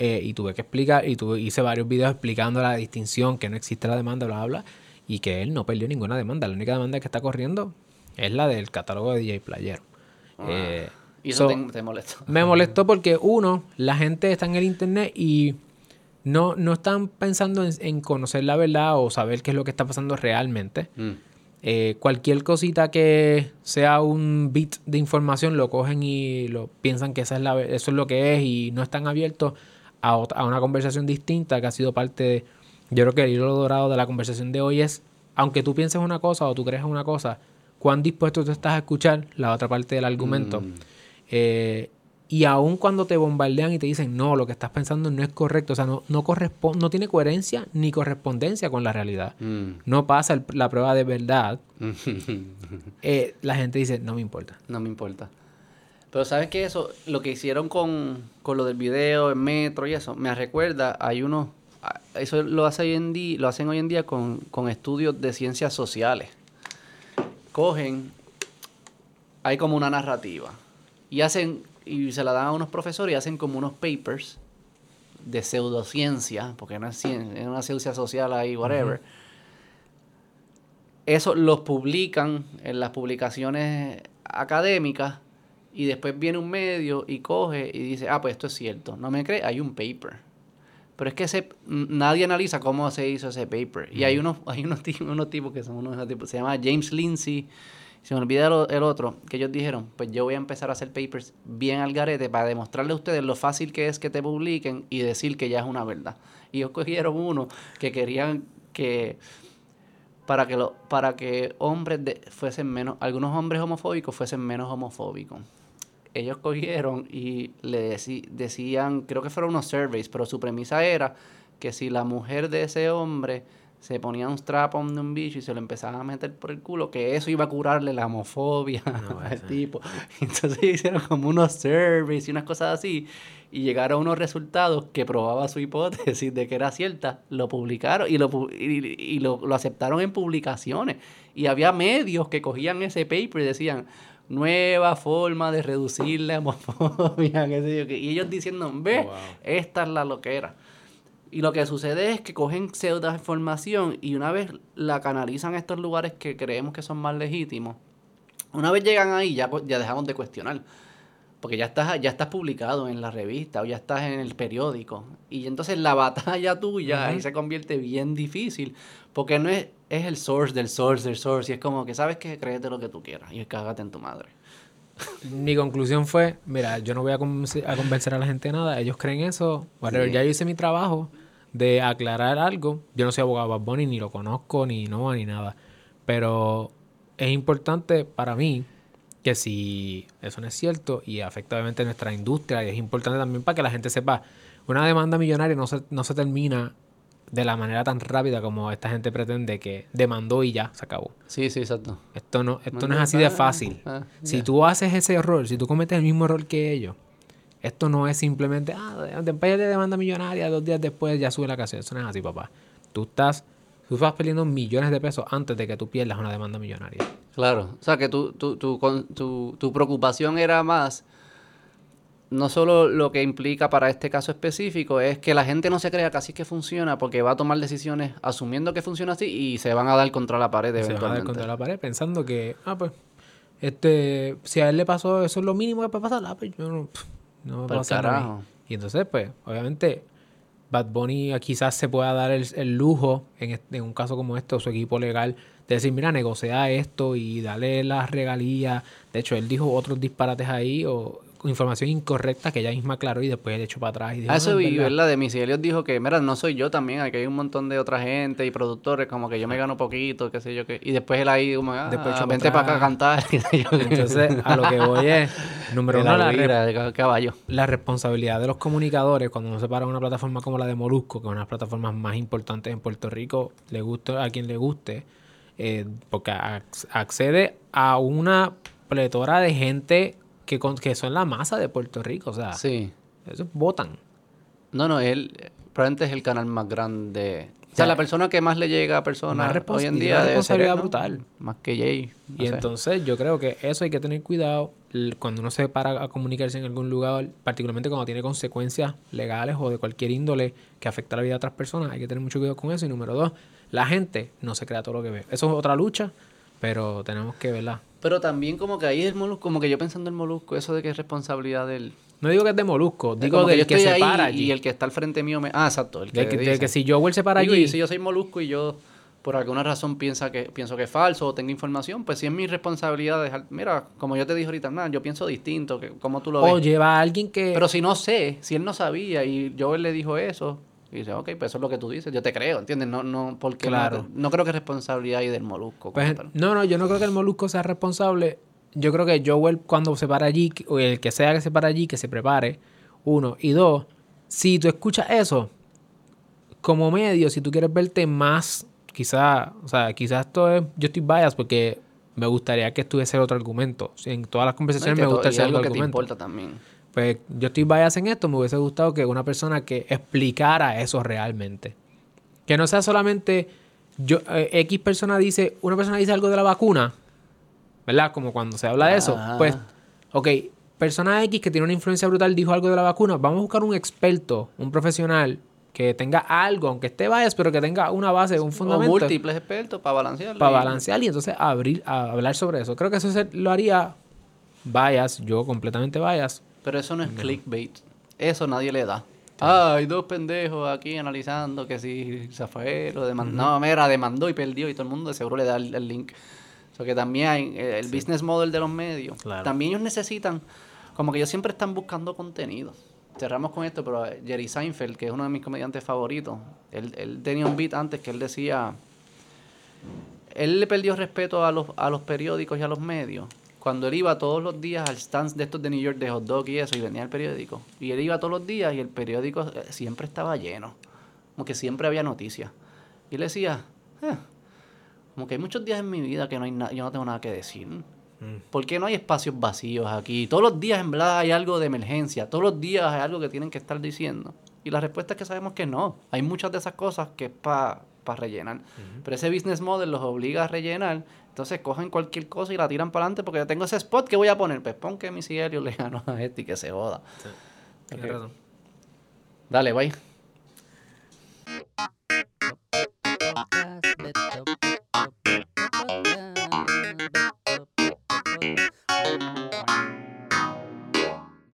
eh, y tuve que explicar, y tuve, hice varios videos explicando la distinción, que no existe la demanda, bla, bla, bla, y que él no perdió ninguna demanda. La única demanda que está corriendo es la del catálogo de DJ Playero. Ah, eh, ¿Y eso te, molestó? Me molestó porque, uno, la gente está en el internet y no, no están pensando en, conocer la verdad o saber qué es lo que está pasando realmente. Mm. Eh, cualquier cosita que sea un bit de información lo cogen y lo piensan que esa es la, eso es lo que es y no están abiertos a, una conversación distinta que ha sido parte de... Yo creo que el hilo dorado de la conversación de hoy es, aunque tú pienses una cosa o tú creas una cosa, cuán dispuesto tú estás a escuchar la otra parte del argumento. Mm. Eh, y aun cuando te bombardean y te dicen, no, lo que estás pensando no es correcto, o sea, no, no, no tiene coherencia ni correspondencia con la realidad. Mm. No pasa la prueba de verdad. Eh, la gente dice, no me importa. No me importa. Pero sabes que eso, lo que hicieron con, lo del video, en metro y eso, me recuerda, hay unos, eso lo, hace hoy en día, lo hacen hoy en día con, estudios de ciencias sociales. Cogen, hay como una narrativa y hacen, y se la dan a unos profesores y hacen como unos papers de pseudociencia, porque no es ciencia, es una ciencia social ahí, whatever. Eso los publican en las publicaciones académicas y después viene un medio y coge y dice, ah, pues esto es cierto. No me cree, hay un paper. Pero es que ese, nadie analiza cómo se hizo ese paper. Y hay unos, hay unos, tipos, unos tipos que son unos tipos, se llama James Lindsay, se me olvida el, otro, que ellos dijeron, pues yo voy a empezar a hacer papers bien al garete para demostrarle a ustedes lo fácil que es que te publiquen y decir que ya es una verdad. Y ellos cogieron uno que querían que para que lo, para que hombres fuesen menos, algunos hombres homofóbicos fuesen menos homofóbicos ellos cogieron y le decían, creo que fueron unos surveys, pero su premisa era que si la mujer de ese hombre se ponía un strap on de un bicho y se lo empezaba a meter por el culo, que eso iba a curarle la homofobia al tipo. Entonces hicieron como unos surveys y unas cosas así y llegaron a unos resultados que probaba su hipótesis de que era cierta. Lo publicaron y lo, y, lo, lo aceptaron en publicaciones. Y había medios que cogían ese paper y decían, nueva forma de reducir la homofobia, qué sé yo, y ellos diciendo, ve, esta es la loquera. Y lo que sucede es que cogen pseudo información y una vez la canalizan a estos lugares que creemos que son más legítimos, una vez llegan ahí ya, ya dejamos de cuestionar. Porque ya estás, ya estás publicado en la revista o ya estás en el periódico. Y entonces la batalla tuya ahí se convierte bien difícil. Porque no es, es el source del source del source. Y es como que sabes que créete lo que tú quieras. Y cágate en tu madre. Mi conclusión fue, mira, yo no voy a, convencer a la gente de nada. Ellos creen eso. Ya yo hice mi trabajo de aclarar algo. Yo no soy abogado Bad Bunny, ni lo conozco, ni no, ni nada. Pero es importante para mí que si eso no es cierto y afecta obviamente nuestra industria, y es importante también para que la gente sepa, una demanda millonaria no se, no se termina de la manera tan rápida como esta gente pretende que demandó y ya se acabó. Sí, sí, exacto. Esto no, esto no es así de fácil. Ah, si tú haces ese error, si tú cometes el mismo error que ellos, esto no es simplemente, ah, de demanda millonaria, dos días después ya sube la casa. Eso no es así, papá. Tú estás, tú vas perdiendo millones de pesos antes de que tú pierdas una demanda millonaria. Claro. O sea, que tu, tu, tu, tu, tu preocupación era más no solo lo que implica para este caso específico es que la gente no se crea que así que funciona porque va a tomar decisiones asumiendo que funciona así y se van a dar contra la pared eventualmente. Se van a dar contra la pared pensando que, ah, pues, este, si a él le pasó eso es lo mínimo que puede pasar, ah, pues yo no, no va a pasar Y entonces, pues, obviamente, Bad Bunny quizás se pueda dar el, lujo, en, en, un caso como este, su equipo legal, de decir, mira, negocia esto y dale las regalías. De hecho, él dijo otros disparates ahí, o información incorrecta que ella misma aclaró y después le echó para atrás. Y dijo, eso vi, ¿verdad? De Missy Elliot dijo que, mira, no soy yo también, aquí hay un montón de otra gente y productores, como que yo me gano poquito, qué sé yo qué. Y después él ahí, como, ah, después vente para acá a cantar. Entonces, a lo que voy es, número uno, la, caballo. la responsabilidad de los comunicadores cuando uno se para una plataforma como la de Molusco, que es una de las plataformas más importantes en Puerto Rico, le gusta a quien le guste, eh, porque accede a una pletora de gente que, que son la masa de Puerto Rico. O sea, sí. eso votan. No, no, él probablemente es el canal más grande. O sea, la persona que más le llega a personas hoy en día debe responsabilidad brutal. Más que Jay. y entonces yo creo que eso hay que tener cuidado cuando uno se para a comunicarse en algún lugar, particularmente cuando tiene consecuencias legales o de cualquier índole que afecta la vida de otras personas. Hay que tener mucho cuidado con eso. Y número dos, la gente no se crea todo lo que ve. Eso es otra lucha, pero tenemos que verla pero también como que ahí es el molusco, como que yo pensando en el molusco, eso de que es responsabilidad del... No digo que es de molusco, digo del que, se para allí. Y el que está al frente mío me... Ah, exacto. El que, de, que, si Joel se para allí... Y si yo soy molusco y yo por alguna razón piensa que, pienso que es falso o tengo información, pues sí es mi responsabilidad dejar... Mira, como yo te dije ahorita, nada, yo pienso distinto, que como tú lo ves. O lleva a alguien que... Pero si no sé, si él no sabía y Joel le dijo eso, y dice, ok, pues eso es lo que tú dices, yo te creo, ¿entiendes? No, no, porque claro. no, creo que es responsabilidad ahí del molusco. Pues, no, no, yo no creo que el molusco sea responsable yo creo que Joel cuando se para allí, o el que sea que se para allí, que se prepare, uno. Y dos, si tú escuchas eso, como medio, si tú quieres verte más, quizá, o sea, quizás esto es, yo estoy bias porque me gustaría que estuviese otro argumento. En todas las conversaciones me gusta ese argumento. que te importa también. Pues yo estoy bias en esto, me hubiese gustado que una persona que explicara eso realmente. Que no sea solamente yo, eh, X persona dice, una persona dice algo de la vacuna ¿verdad? Como cuando se habla de eso, pues, ok, persona X que tiene una influencia brutal dijo algo de la vacuna, vamos a buscar un experto, un profesional que tenga algo, aunque esté bias, pero que tenga una base, un fundamento. O múltiples expertos para balancear. Para balancear y entonces abrir, a hablar sobre eso. Creo que eso lo haría bias, yo completamente bias. Pero eso no es clickbait. Eso nadie le da. Ah, hay dos pendejos aquí analizando que si Zafael o demandó. No, mira, demandó y perdió y todo el mundo de seguro le da el link que también eh, el business model de los medios, también ellos necesitan, como que ellos siempre están buscando contenido. Cerramos con esto, pero eh, Jerry Seinfeld, que es uno de mis comediantes favoritos, él, tenía un beat antes que él decía, él le perdió respeto a los, a los periódicos y a los medios. Cuando él iba todos los días al stand de estos de New York de hot dog y eso, y venía el periódico. Y él iba todos los días y el periódico eh, siempre estaba lleno como que siempre había noticias. Y le decía, eh, como que hay muchos días en mi vida que no hay yo no tengo nada que decir. ¿Por qué no hay espacios vacíos aquí? Todos los días en verdad hay algo de emergencia, todos los días hay algo que tienen que estar diciendo. Y la respuesta es que sabemos que no. Hay muchas de esas cosas que es para rellenar. Pero ese business model los obliga a rellenar. Entonces cogen cualquier cosa y la tiran para adelante porque ya tengo ese spot que voy a poner. Pues pon que Elliott le ganó a este y que se joda. Tienes Ok. razón. Dale, bye.